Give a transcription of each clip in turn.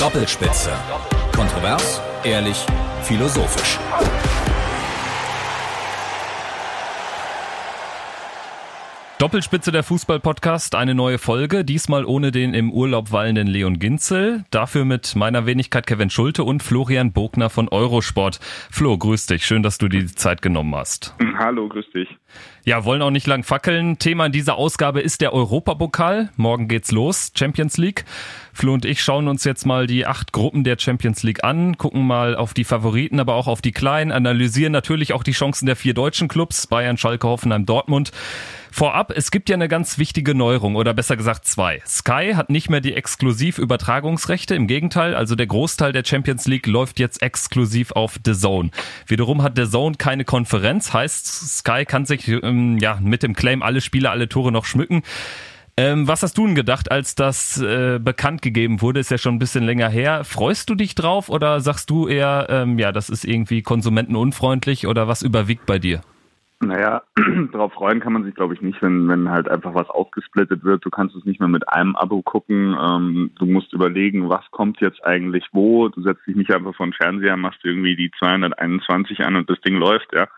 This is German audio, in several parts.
Doppelspitze. Kontrovers, ehrlich, philosophisch. Doppelspitze der Fußball-Podcast, eine neue Folge, diesmal ohne den im Urlaub wallenden Leon Ginzel, dafür mit meiner Wenigkeit Kevin Schulte und Florian Bogner von Eurosport. Flo, grüß dich, schön, dass du dir die Zeit genommen hast. Hallo, grüß dich. Ja, wollen auch nicht lang fackeln. Thema in dieser Ausgabe ist der Europapokal. Morgen geht's los, Champions League. Flo und ich schauen uns jetzt mal die acht Gruppen der Champions League an, gucken mal auf die Favoriten, aber auch auf die Kleinen, analysieren natürlich auch die Chancen der vier deutschen Clubs, Bayern, Schalke, Hoffenheim, Dortmund. Vorab, es gibt ja eine ganz wichtige Neuerung oder besser gesagt zwei. Sky hat nicht mehr die Exklusivübertragungsrechte, im Gegenteil, also der Großteil der Champions League läuft jetzt exklusiv auf The Zone. Wiederum hat The Zone keine Konferenz, heißt Sky kann sich ähm, ja mit dem Claim alle Spiele, alle Tore noch schmücken. Ähm, was hast du denn gedacht, als das äh, bekannt gegeben wurde? Ist ja schon ein bisschen länger her. Freust du dich drauf oder sagst du eher, ähm, ja, das ist irgendwie konsumentenunfreundlich oder was überwiegt bei dir? Naja, darauf freuen kann man sich, glaube ich, nicht, wenn, wenn halt einfach was aufgesplittet wird. Du kannst es nicht mehr mit einem Abo gucken. Ähm, du musst überlegen, was kommt jetzt eigentlich wo. Du setzt dich nicht einfach vor den Fernseher, machst irgendwie die 221 an und das Ding läuft, ja.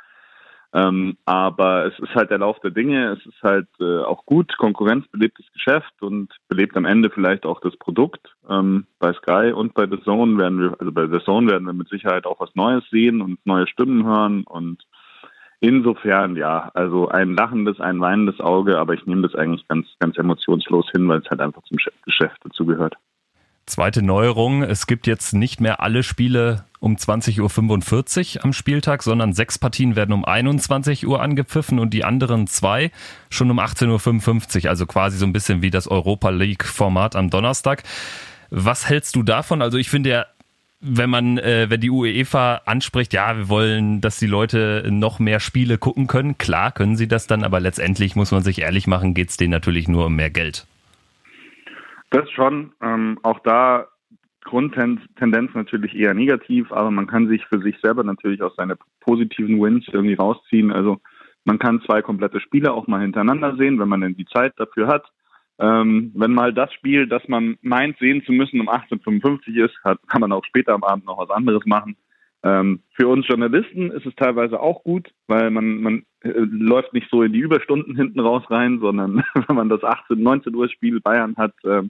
Ähm, aber es ist halt der Lauf der Dinge. Es ist halt äh, auch gut. Konkurrenz belebt das Geschäft und belebt am Ende vielleicht auch das Produkt. Ähm, bei Sky und bei The Zone werden wir, also bei The Zone werden wir mit Sicherheit auch was Neues sehen und neue Stimmen hören und Insofern ja, also ein lachendes, ein weinendes Auge, aber ich nehme das eigentlich ganz, ganz emotionslos hin, weil es halt einfach zum Geschäft dazugehört. Zweite Neuerung, es gibt jetzt nicht mehr alle Spiele um 20.45 Uhr am Spieltag, sondern sechs Partien werden um 21 Uhr angepfiffen und die anderen zwei schon um 18.55 Uhr, also quasi so ein bisschen wie das Europa League Format am Donnerstag. Was hältst du davon? Also ich finde ja wenn man, äh, wenn die UEFA anspricht, ja, wir wollen, dass die Leute noch mehr Spiele gucken können, klar können sie das dann, aber letztendlich muss man sich ehrlich machen, geht es denen natürlich nur um mehr Geld. Das schon. Ähm, auch da Grundtendenz natürlich eher negativ, aber man kann sich für sich selber natürlich auch seine positiven Wins irgendwie rausziehen. Also man kann zwei komplette Spiele auch mal hintereinander sehen, wenn man denn die Zeit dafür hat. Ähm, wenn mal das Spiel, das man meint sehen zu müssen, um 18.55 ist, hat, kann man auch später am Abend noch was anderes machen. Ähm, für uns Journalisten ist es teilweise auch gut, weil man, man äh, läuft nicht so in die Überstunden hinten raus rein, sondern wenn man das 18, 19 Uhr Spiel Bayern hat, äh,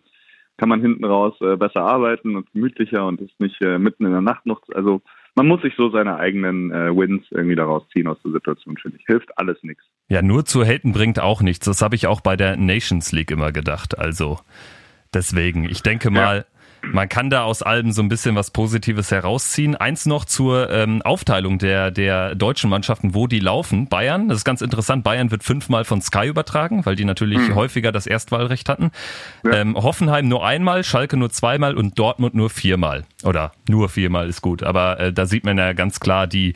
kann man hinten raus äh, besser arbeiten und gemütlicher und ist nicht äh, mitten in der Nacht noch. Also man muss sich so seine eigenen äh, Wins irgendwie daraus ziehen aus der Situation, finde ich. Hilft alles nichts. Ja, nur zu haten bringt auch nichts. Das habe ich auch bei der Nations League immer gedacht. Also deswegen, ich denke mal. Man kann da aus allem so ein bisschen was Positives herausziehen. Eins noch zur ähm, Aufteilung der, der deutschen Mannschaften, wo die laufen. Bayern, das ist ganz interessant, Bayern wird fünfmal von Sky übertragen, weil die natürlich mhm. häufiger das Erstwahlrecht hatten. Ja. Ähm, Hoffenheim nur einmal, Schalke nur zweimal und Dortmund nur viermal. Oder nur viermal ist gut, aber äh, da sieht man ja ganz klar die,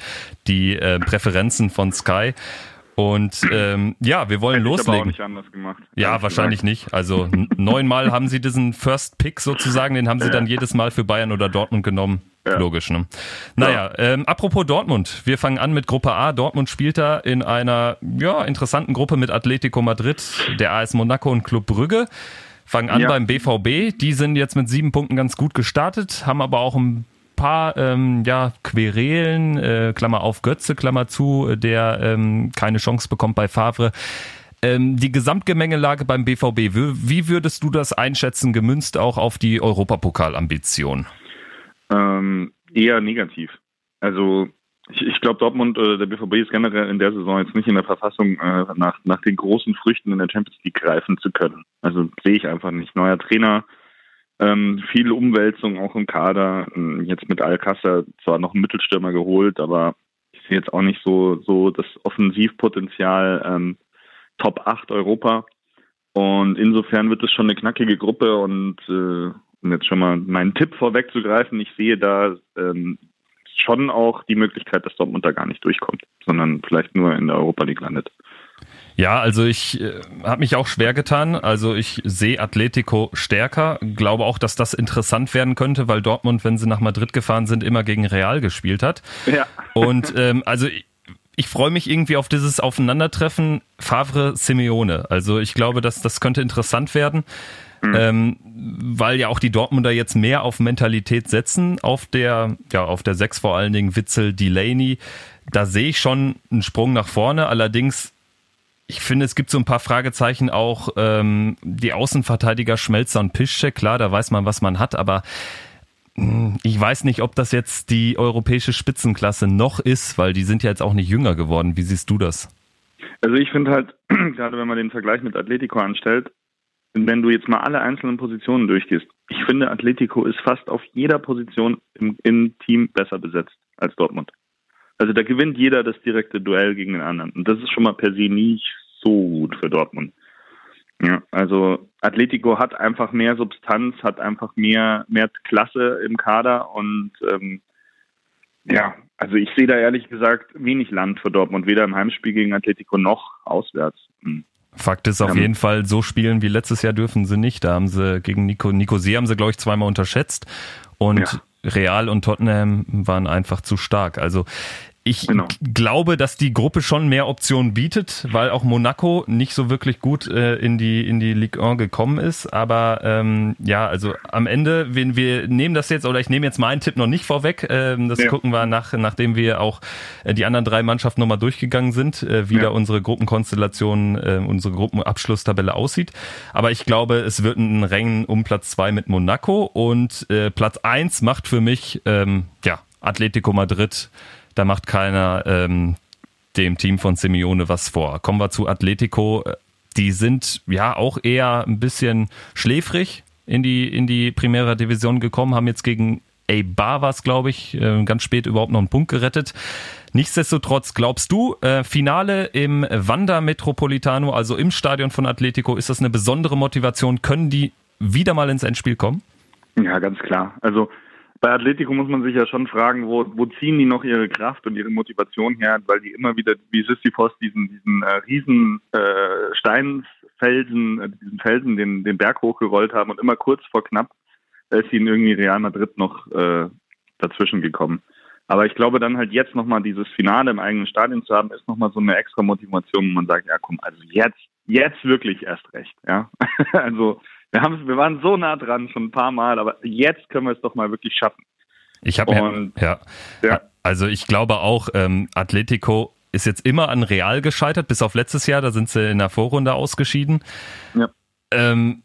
die äh, Präferenzen von Sky. Und ähm, ja, wir wollen Hätte loslegen. Ich auch nicht anders gemacht. Ja, wahrscheinlich gesagt. nicht. Also neunmal haben sie diesen First Pick sozusagen, den haben sie ja. dann jedes Mal für Bayern oder Dortmund genommen. Ja. Logisch, ne? Naja, ja. ähm, apropos Dortmund. Wir fangen an mit Gruppe A. Dortmund spielt da in einer ja, interessanten Gruppe mit Atletico Madrid, der AS Monaco und Club Brügge. Fangen an ja. beim BVB. Die sind jetzt mit sieben Punkten ganz gut gestartet, haben aber auch ein paar ähm, ja, Querelen, äh, Klammer auf Götze, Klammer zu, der ähm, keine Chance bekommt bei Favre. Ähm, die Gesamtgemengelage beim BVB, wie würdest du das einschätzen, gemünzt auch auf die Europapokalambition? Ähm, eher negativ. Also ich, ich glaube, Dortmund oder der BVB ist generell in der Saison jetzt nicht in der Verfassung, äh, nach, nach den großen Früchten in der Champions League greifen zu können. Also sehe ich einfach nicht. Neuer Trainer, ähm, viel Umwälzung auch im Kader. Ähm, jetzt mit Alcázar zwar noch einen Mittelstürmer geholt, aber ich sehe jetzt auch nicht so, so das Offensivpotenzial ähm, Top 8 Europa. Und insofern wird es schon eine knackige Gruppe und äh, um jetzt schon mal meinen Tipp vorwegzugreifen, ich sehe da ähm, schon auch die Möglichkeit, dass Dortmund da gar nicht durchkommt, sondern vielleicht nur in der Europa League landet. Ja, also ich äh, habe mich auch schwer getan. Also ich sehe Atletico stärker. Glaube auch, dass das interessant werden könnte, weil Dortmund, wenn sie nach Madrid gefahren sind, immer gegen Real gespielt hat. Ja. Und ähm, also ich, ich freue mich irgendwie auf dieses Aufeinandertreffen Favre Simeone. Also ich glaube, dass das könnte interessant werden. Mhm. Ähm, weil ja auch die Dortmunder jetzt mehr auf Mentalität setzen, auf der, ja, auf der Sechs vor allen Dingen Witzel, Delaney. Da sehe ich schon einen Sprung nach vorne. Allerdings, ich finde, es gibt so ein paar Fragezeichen auch, ähm, die Außenverteidiger Schmelzer und Piszczek. Klar, da weiß man, was man hat, aber hm, ich weiß nicht, ob das jetzt die europäische Spitzenklasse noch ist, weil die sind ja jetzt auch nicht jünger geworden. Wie siehst du das? Also ich finde halt, gerade wenn man den Vergleich mit Atletico anstellt, wenn du jetzt mal alle einzelnen Positionen durchgehst, ich finde, Atletico ist fast auf jeder Position im, im Team besser besetzt als Dortmund. Also da gewinnt jeder das direkte Duell gegen den anderen. Und das ist schon mal per se nicht so gut für Dortmund. Ja, also Atletico hat einfach mehr Substanz, hat einfach mehr, mehr Klasse im Kader und ähm, ja, also ich sehe da ehrlich gesagt wenig Land für Dortmund, weder im Heimspiel gegen Atletico noch auswärts. Hm. Fakt ist auf ja. jeden Fall, so spielen wie letztes Jahr dürfen sie nicht. Da haben sie gegen Nico, Nico See haben sie, glaube ich, zweimal unterschätzt. Und ja. Real und Tottenham waren einfach zu stark. Also ich genau. glaube, dass die Gruppe schon mehr Optionen bietet, weil auch Monaco nicht so wirklich gut äh, in die in die Ligue 1 gekommen ist. Aber ähm, ja, also am Ende, wenn wir nehmen das jetzt oder ich nehme jetzt meinen Tipp noch nicht vorweg. Ähm, das ja. gucken wir nach, nachdem wir auch äh, die anderen drei Mannschaften nochmal durchgegangen sind, äh, wie ja. da unsere Gruppenkonstellation, äh, unsere Gruppenabschlusstabelle aussieht. Aber ich glaube, es wird ein Rennen um Platz zwei mit Monaco und äh, Platz eins macht für mich ähm, ja Atletico Madrid da macht keiner ähm, dem Team von Simeone was vor. Kommen wir zu Atletico. Die sind ja auch eher ein bisschen schläfrig in die, in die Primera Division gekommen, haben jetzt gegen Eibar was, glaube ich, äh, ganz spät überhaupt noch einen Punkt gerettet. Nichtsdestotrotz, glaubst du, äh, Finale im Wanda Metropolitano, also im Stadion von Atletico, ist das eine besondere Motivation? Können die wieder mal ins Endspiel kommen? Ja, ganz klar. Also bei Atletico muss man sich ja schon fragen, wo, wo ziehen die noch ihre Kraft und ihre Motivation her, weil die immer wieder wie Sisyphos diesen, diesen äh, riesen äh, Steinsfelsen, äh, diesen Felsen den, den Berg hochgerollt haben und immer kurz vor knapp ist ihnen irgendwie Real Madrid noch äh, dazwischen gekommen. Aber ich glaube dann halt jetzt nochmal dieses Finale im eigenen Stadion zu haben, ist nochmal so eine extra Motivation, wo man sagt, ja komm, also jetzt, jetzt wirklich erst recht, ja. also wir, haben, wir waren so nah dran schon ein paar Mal, aber jetzt können wir es doch mal wirklich schaffen. Ich habe ja, ja, also ich glaube auch, ähm, Atletico ist jetzt immer an Real gescheitert, bis auf letztes Jahr, da sind sie in der Vorrunde ausgeschieden. Ja. Ähm,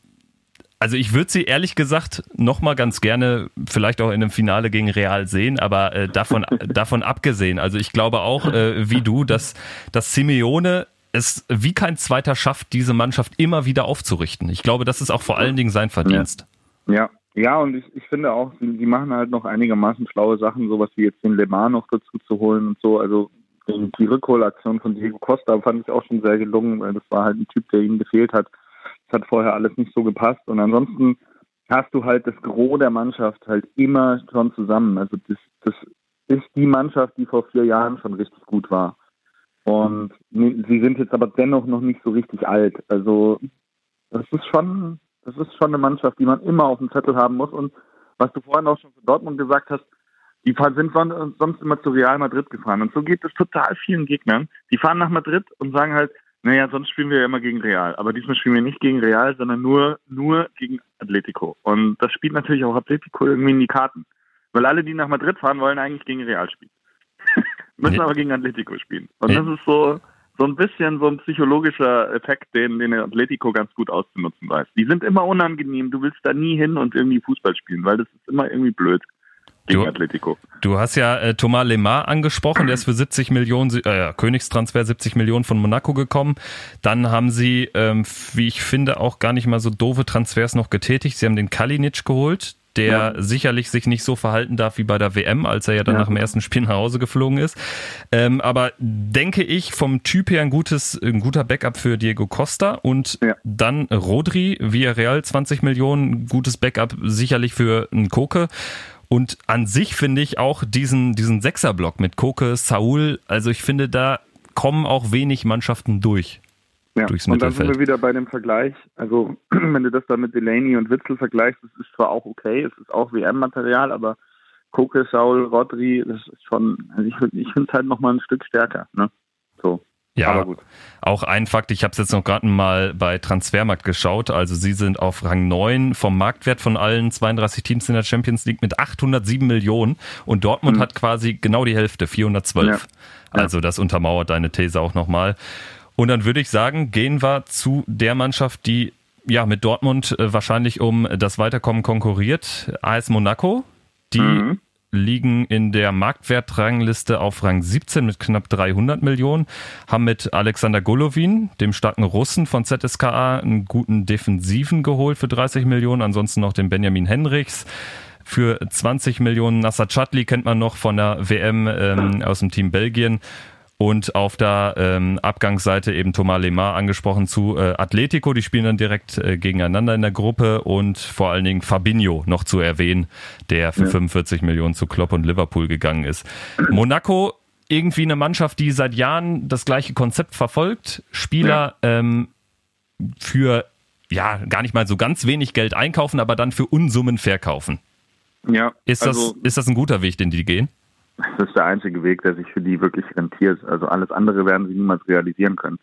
also ich würde sie ehrlich gesagt noch mal ganz gerne vielleicht auch in einem Finale gegen Real sehen, aber äh, davon davon abgesehen, also ich glaube auch äh, wie du, dass dass Simeone es wie kein Zweiter schafft, diese Mannschaft immer wieder aufzurichten. Ich glaube, das ist auch vor allen Dingen sein Verdienst. Ja, ja, und ich, ich finde auch, sie, sie machen halt noch einigermaßen schlaue Sachen, sowas wie jetzt den Le Mans noch dazu zu holen und so. Also die Rückholaktion von Diego Costa fand ich auch schon sehr gelungen, weil das war halt ein Typ, der ihm gefehlt hat. Das hat vorher alles nicht so gepasst. Und ansonsten hast du halt das Gros der Mannschaft halt immer schon zusammen. Also das, das ist die Mannschaft, die vor vier Jahren schon richtig gut war. Und sie sind jetzt aber dennoch noch nicht so richtig alt. Also das ist schon, das ist schon eine Mannschaft, die man immer auf dem Zettel haben muss. Und was du vorhin auch schon für Dortmund gesagt hast, die sind sonst immer zu Real Madrid gefahren. Und so geht es total vielen Gegnern. Die fahren nach Madrid und sagen halt, naja, sonst spielen wir ja immer gegen Real. Aber diesmal spielen wir nicht gegen Real, sondern nur, nur gegen Atletico. Und das spielt natürlich auch Atletico irgendwie in die Karten. Weil alle, die nach Madrid fahren, wollen eigentlich gegen Real spielen müssen ja. aber gegen Atletico spielen. Und ja. das ist so, so ein bisschen so ein psychologischer Effekt, den, den Atletico ganz gut auszunutzen weiß. Die sind immer unangenehm, du willst da nie hin und irgendwie Fußball spielen, weil das ist immer irgendwie blöd. Gegen du, Atletico. Du hast ja äh, Thomas Lemar angesprochen, der ist für 70 Millionen, äh, Königstransfer 70 Millionen von Monaco gekommen. Dann haben sie, ähm, wie ich finde, auch gar nicht mal so doofe Transfers noch getätigt. Sie haben den Kalinic geholt, der ja. sicherlich sich nicht so verhalten darf wie bei der WM, als er ja dann ja. nach dem ersten Spiel nach Hause geflogen ist. Ähm, aber denke ich vom Typ her ein gutes, ein guter Backup für Diego Costa und ja. dann Rodri, Villarreal 20 Millionen, gutes Backup sicherlich für einen Koke. Und an sich finde ich auch diesen, diesen Sechserblock mit Koke, Saul, also ich finde, da kommen auch wenig Mannschaften durch ja. durchs Und dann sind wir wieder bei dem Vergleich. Also, wenn du das dann mit Delaney und Witzel vergleichst, das ist zwar auch okay, es ist auch WM-Material, aber Koke, Saul, Rodri, das ist schon, also ich, ich finde es halt nochmal ein Stück stärker. Ne? So. Ja, auch ein Fakt, ich habe es jetzt noch gerade mal bei Transfermarkt geschaut, also sie sind auf Rang 9 vom Marktwert von allen 32 Teams in der Champions League mit 807 Millionen und Dortmund mhm. hat quasi genau die Hälfte, 412. Ja. Also das untermauert deine These auch nochmal. Und dann würde ich sagen, gehen wir zu der Mannschaft, die ja mit Dortmund äh, wahrscheinlich um das Weiterkommen konkurriert, AS Monaco. Die mhm liegen in der Marktwertrangliste auf Rang 17 mit knapp 300 Millionen, haben mit Alexander Golovin, dem starken Russen von ZSKA, einen guten Defensiven geholt für 30 Millionen, ansonsten noch den Benjamin Henrichs für 20 Millionen. Nasser Chatli kennt man noch von der WM ähm, aus dem Team Belgien und auf der ähm, Abgangsseite eben Thomas Lemar angesprochen zu äh, Atletico. Die spielen dann direkt äh, gegeneinander in der Gruppe und vor allen Dingen Fabinho noch zu erwähnen, der für ja. 45 Millionen zu Klopp und Liverpool gegangen ist. Monaco irgendwie eine Mannschaft, die seit Jahren das gleiche Konzept verfolgt. Spieler ja. ähm, für ja gar nicht mal so ganz wenig Geld einkaufen, aber dann für Unsummen verkaufen. Ja. Ist, also, das, ist das ein guter Weg, den die gehen? Das ist der einzige Weg, der sich für die wirklich rentiert. Also alles andere werden sie niemals realisieren können.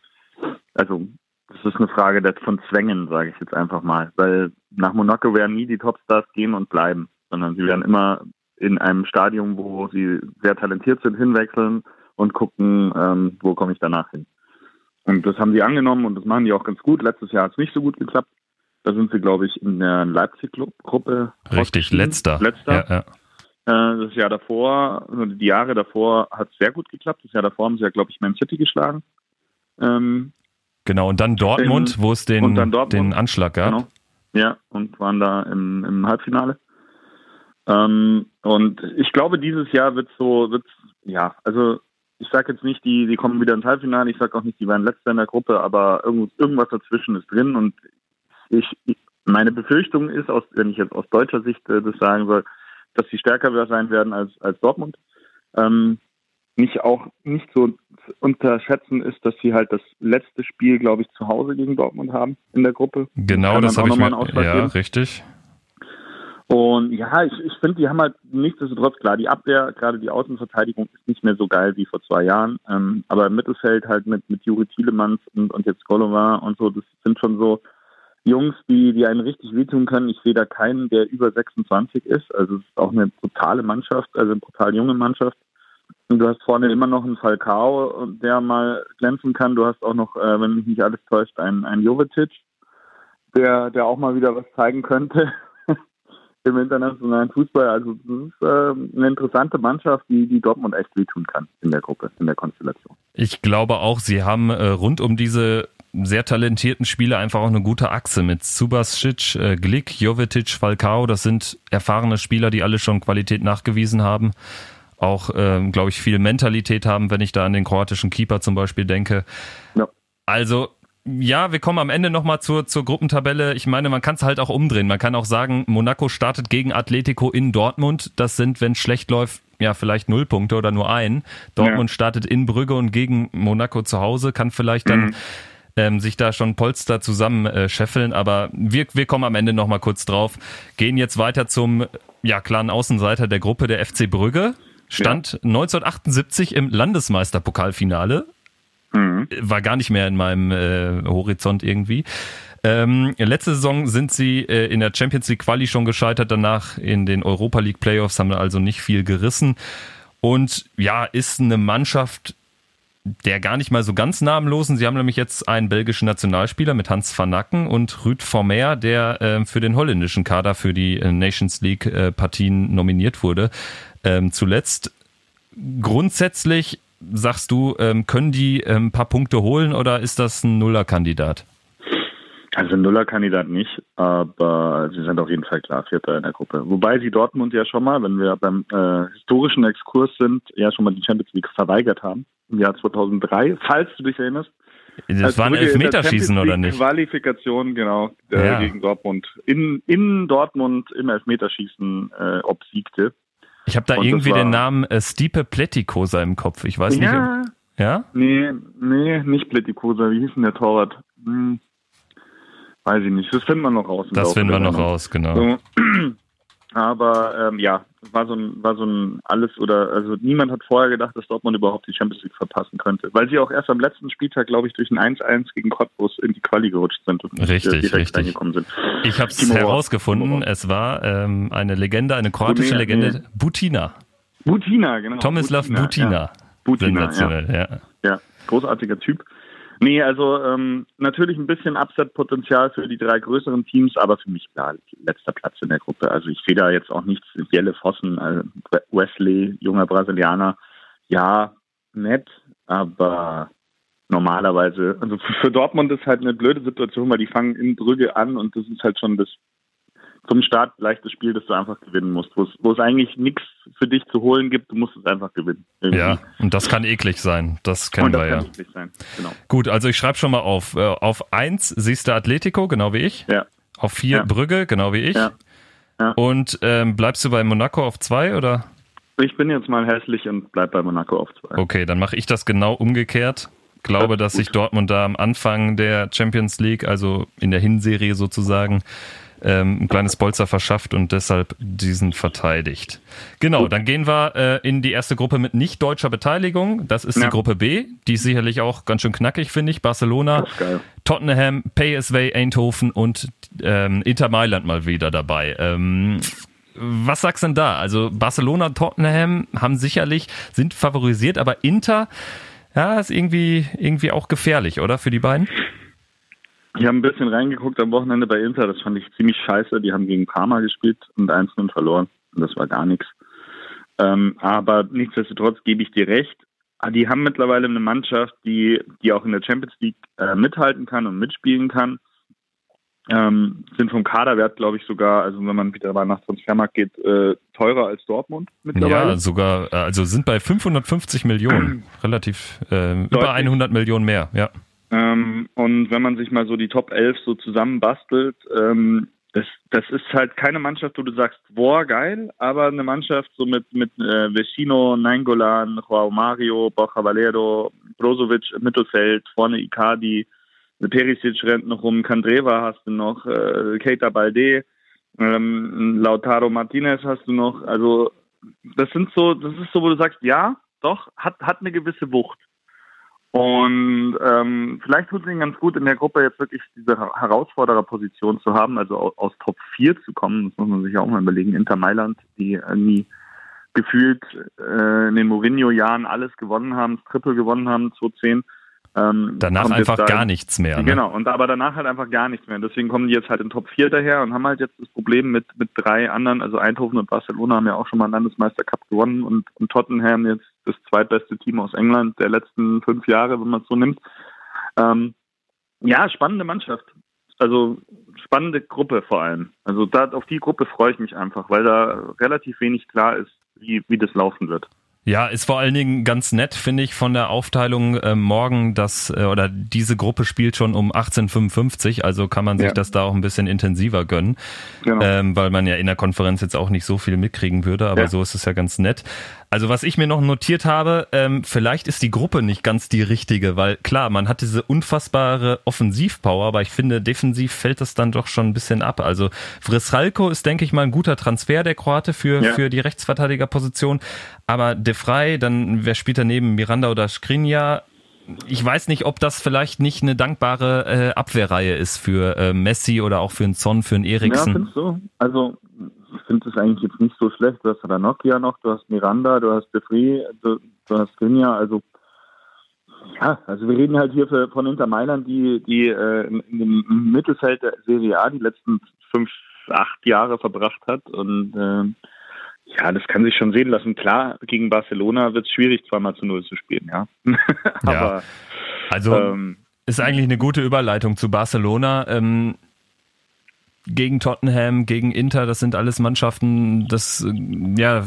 Also das ist eine Frage von Zwängen, sage ich jetzt einfach mal. Weil nach Monaco werden nie die Topstars gehen und bleiben, sondern sie werden immer in einem Stadium, wo sie sehr talentiert sind, hinwechseln und gucken, ähm, wo komme ich danach hin. Und das haben sie angenommen und das machen die auch ganz gut. Letztes Jahr hat es nicht so gut geklappt. Da sind sie, glaube ich, in der Leipzig-Gruppe. Richtig, letzter. Letzter. Ja, ja. Äh, das Jahr davor, also die Jahre davor hat es sehr gut geklappt. Das Jahr davor haben sie ja, glaube ich, Man City geschlagen. Ähm, genau, und dann Dortmund, in, wo es den, den Anschlag gab. Genau. Ja, und waren da im, im Halbfinale. Ähm, und ich glaube, dieses Jahr wird so, wird ja, also ich sage jetzt nicht, die, die kommen wieder ins Halbfinale, ich sage auch nicht, die werden letzter in der Gruppe, aber irgend, irgendwas dazwischen ist drin und ich, ich meine Befürchtung ist, aus, wenn ich jetzt aus deutscher Sicht äh, das sagen soll, dass sie stärker sein werden als, als Dortmund. Ähm, nicht auch nicht so unterschätzen ist, dass sie halt das letzte Spiel, glaube ich, zu Hause gegen Dortmund haben in der Gruppe. Genau, das habe ich mir, ja, geben. richtig. Und ja, ich, ich finde, die haben halt nichtsdestotrotz klar, die Abwehr, gerade die Außenverteidigung ist nicht mehr so geil wie vor zwei Jahren. Ähm, aber im Mittelfeld halt mit, mit Juri Tielemans und, und jetzt Golova und so, das sind schon so Jungs, die, die einen richtig wehtun können. Ich sehe da keinen, der über 26 ist. Also es ist auch eine brutale Mannschaft, also eine brutal junge Mannschaft. Und du hast vorne immer noch einen Falcao, der mal glänzen kann. Du hast auch noch, äh, wenn mich nicht alles täuscht, einen, einen Jovetic, der, der auch mal wieder was zeigen könnte im internationalen Fußball. Also das ist äh, eine interessante Mannschaft, die, die Dortmund echt wehtun kann in der Gruppe, in der Konstellation. Ich glaube auch, sie haben äh, rund um diese sehr talentierten Spieler einfach auch eine gute Achse mit Subasic, äh, Glick, Jovetic, Falcao. Das sind erfahrene Spieler, die alle schon Qualität nachgewiesen haben. Auch, ähm, glaube ich, viel Mentalität haben, wenn ich da an den kroatischen Keeper zum Beispiel denke. Ja. Also, ja, wir kommen am Ende nochmal zur, zur Gruppentabelle. Ich meine, man kann es halt auch umdrehen. Man kann auch sagen, Monaco startet gegen Atletico in Dortmund. Das sind, wenn es schlecht läuft, ja, vielleicht null Punkte oder nur ein. Dortmund ja. startet in Brügge und gegen Monaco zu Hause, kann vielleicht dann mhm ähm, sich da schon Polster zusammen äh, scheffeln. Aber wir, wir kommen am Ende nochmal kurz drauf. Gehen jetzt weiter zum ja, klaren Außenseiter der Gruppe, der FC Brügge. Stand ja. 1978 im Landesmeisterpokalfinale. Mhm. War gar nicht mehr in meinem äh, Horizont irgendwie. Ähm, letzte Saison sind sie äh, in der Champions League Quali schon gescheitert, danach in den Europa League Playoffs haben also nicht viel gerissen. Und ja, ist eine Mannschaft, der gar nicht mal so ganz namenlosen. Sie haben nämlich jetzt einen belgischen Nationalspieler mit Hans van Nacken und Ruud Vermeer, der äh, für den holländischen Kader für die äh, Nations League äh, Partien nominiert wurde. Ähm, zuletzt grundsätzlich sagst du, ähm, können die ein ähm, paar Punkte holen oder ist das ein Nuller-Kandidat? Also ein Nuller-Kandidat nicht, aber sie sind auf jeden Fall klar Vierter in der Gruppe. Wobei sie Dortmund ja schon mal, wenn wir beim äh, historischen Exkurs sind, ja schon mal die Champions League verweigert haben im Jahr 2003, falls du dich erinnerst. Das war ein Elfmeterschießen oder nicht? Qualifikation, genau, äh, ja. gegen Dortmund. In, in Dortmund im Elfmeterschießen äh, obsiegte. Ich habe da Und irgendwie den Namen äh, Stipe Pletikosa im Kopf. Ich weiß ja, nicht. Ob, ja? Nee, nee, nicht Pletikosa. Wie hieß denn der Torwart? Hm, weiß ich nicht. Das finden wir noch raus. Das finden wir noch raus, genau. So. Aber ähm, ja, war so ein, war so ein alles oder, also niemand hat vorher gedacht, dass Dortmund überhaupt die Champions League verpassen könnte. Weil sie auch erst am letzten Spieltag, glaube ich, durch ein 1-1 gegen Cottbus in die Quali gerutscht sind und richtig, direkt richtig. reingekommen sind. Ich habe es herausgefunden, es war ähm, eine Legende, eine kroatische nee, Legende, nee. Butina. Butina, genau. Tomislav Butina. Butina. Ja. Butina Sensationell, ja. ja. Ja, großartiger Typ. Nee, also ähm, natürlich ein bisschen Upset-Potenzial für die drei größeren Teams, aber für mich klar, letzter Platz in der Gruppe. Also ich sehe da jetzt auch nichts. Jelle Vossen, also Wesley, junger Brasilianer, ja, nett, aber normalerweise, also für Dortmund ist halt eine blöde Situation, weil die fangen in Brügge an und das ist halt schon das zum Start leichtes Spiel, das du einfach gewinnen musst, wo es, eigentlich nichts für dich zu holen gibt, du musst es einfach gewinnen. Irgendwie. Ja, und das kann eklig sein, das kennen das wir ja. Genau. Gut, also ich schreibe schon mal auf. Äh, auf eins siehst du Atletico, genau wie ich. Ja. Auf vier ja. Brügge, genau wie ich. Ja. ja. Und ähm, bleibst du bei Monaco auf zwei oder? Ich bin jetzt mal hässlich und bleib bei Monaco auf zwei. Okay, dann mache ich das genau umgekehrt glaube, das dass sich Dortmund da am Anfang der Champions League, also in der Hinserie sozusagen, ähm, ein kleines Bolzer verschafft und deshalb diesen verteidigt. Genau, dann gehen wir äh, in die erste Gruppe mit nicht deutscher Beteiligung. Das ist ja. die Gruppe B. Die ist sicherlich auch ganz schön knackig, finde ich. Barcelona, Tottenham, PSV Eindhoven und ähm, Inter Mailand mal wieder dabei. Ähm, was sagst du denn da? Also Barcelona, Tottenham haben sicherlich, sind favorisiert, aber Inter, ja, ist irgendwie, irgendwie auch gefährlich, oder? Für die beiden? Ich habe ein bisschen reingeguckt am Wochenende bei Inter, das fand ich ziemlich scheiße. Die haben gegen Parma gespielt und 1 verloren. Und das war gar nichts. Ähm, aber nichtsdestotrotz gebe ich dir recht. Ah, die haben mittlerweile eine Mannschaft, die, die auch in der Champions League äh, mithalten kann und mitspielen kann. Ähm, sind vom Kaderwert, glaube ich, sogar, also wenn man wieder mal nach Transfermarkt geht, äh, teurer als Dortmund mittlerweile. Ja, sogar, äh, also sind bei 550 Millionen, relativ äh, über 100 Millionen mehr, ja. Ähm, und wenn man sich mal so die Top 11 so zusammenbastelt, ähm, das, das ist halt keine Mannschaft, wo du sagst, boah, geil, aber eine Mannschaft so mit, mit äh, Vecino, Nainggolan, Joao Mario, Borja Valero, Brozovic im Mittelfeld, vorne Icardi, Perisic rennt noch rum, Kandreva hast du noch, äh, Keita Balde, ähm, Lautaro Martinez hast du noch, also das sind so, das ist so, wo du sagst, ja, doch, hat, hat eine gewisse Wucht. Und ähm, vielleicht tut es ihnen ganz gut, in der Gruppe jetzt wirklich diese Herausfordererposition zu haben, also aus, Top 4 zu kommen. Das muss man sich ja auch mal überlegen. Inter Mailand, die irgendwie gefühlt äh, in den Mourinho-Jahren alles gewonnen haben, das Triple gewonnen haben, 2010 ähm, danach einfach da, gar nichts mehr. Ne? Genau, und aber danach halt einfach gar nichts mehr. Deswegen kommen die jetzt halt in Top 4 daher und haben halt jetzt das Problem mit, mit drei anderen, also Eindhoven und Barcelona haben ja auch schon mal einen Landesmeistercup gewonnen und, und Tottenham jetzt das zweitbeste Team aus England der letzten fünf Jahre, wenn man es so nimmt. Ähm, ja, spannende Mannschaft. Also spannende Gruppe vor allem. Also da, auf die Gruppe freue ich mich einfach, weil da relativ wenig klar ist, wie, wie das laufen wird. Ja, ist vor allen Dingen ganz nett, finde ich, von der Aufteilung äh, morgen, dass äh, oder diese Gruppe spielt schon um 18.55, also kann man sich ja. das da auch ein bisschen intensiver gönnen, genau. ähm, weil man ja in der Konferenz jetzt auch nicht so viel mitkriegen würde, aber ja. so ist es ja ganz nett. Also was ich mir noch notiert habe, ähm, vielleicht ist die Gruppe nicht ganz die richtige, weil klar, man hat diese unfassbare Offensivpower, aber ich finde, defensiv fällt das dann doch schon ein bisschen ab. Also Vrisralko ist, denke ich mal, ein guter Transfer, der Kroate, für, ja. für die Rechtsverteidigerposition. Aber De Frey, dann wer spielt daneben, Miranda oder Skriniar? Ich weiß nicht, ob das vielleicht nicht eine dankbare äh, Abwehrreihe ist für äh, Messi oder auch für einen Son, für einen Eriksen. Ja, findest du? Also ich finde es eigentlich jetzt nicht so schlecht. Du hast Ranocchia noch, du hast Miranda, du hast Defri, du, du hast Grinja, also ja, also wir reden halt hier für, von Inter Mailand, die, die äh, dem Mittelfeld der Serie A die letzten fünf, acht Jahre verbracht hat und äh, ja, das kann sich schon sehen lassen. Klar, gegen Barcelona wird es schwierig, zweimal zu null zu spielen, ja. Aber ja. also ähm, ist eigentlich eine gute Überleitung zu Barcelona. Ähm, gegen Tottenham, gegen Inter, das sind alles Mannschaften, das ja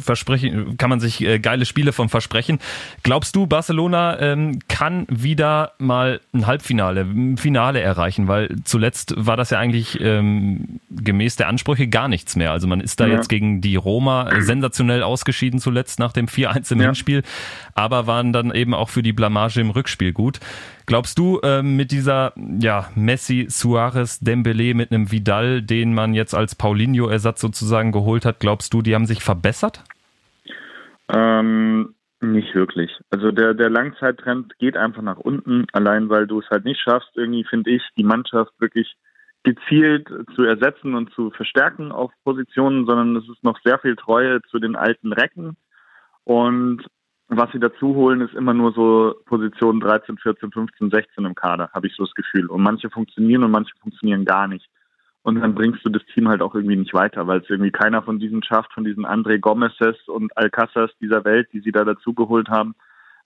versprechen, kann man sich äh, geile Spiele vom versprechen. Glaubst du, Barcelona ähm, kann wieder mal ein Halbfinale, ein Finale erreichen? Weil zuletzt war das ja eigentlich ähm, gemäß der Ansprüche gar nichts mehr. Also man ist da ja. jetzt gegen die Roma sensationell ausgeschieden zuletzt nach dem 4-1 im ja. Hinspiel, aber waren dann eben auch für die Blamage im Rückspiel gut. Glaubst du, äh, mit dieser ja, Messi, Suarez, Dembele, mit einem Vidal, den man jetzt als Paulinho-Ersatz sozusagen geholt hat, glaubst du, die haben sich verbessert? Ähm, nicht wirklich. Also der, der Langzeittrend geht einfach nach unten, allein weil du es halt nicht schaffst, irgendwie finde ich, die Mannschaft wirklich gezielt zu ersetzen und zu verstärken auf Positionen, sondern es ist noch sehr viel Treue zu den alten Recken. Und was sie dazu holen, ist immer nur so Positionen 13, 14, 15, 16 im Kader, habe ich so das Gefühl. Und manche funktionieren und manche funktionieren gar nicht. Und dann bringst du das Team halt auch irgendwie nicht weiter, weil es irgendwie keiner von diesen schafft, von diesen André Gomezes und Alcázars dieser Welt, die sie da dazugeholt haben.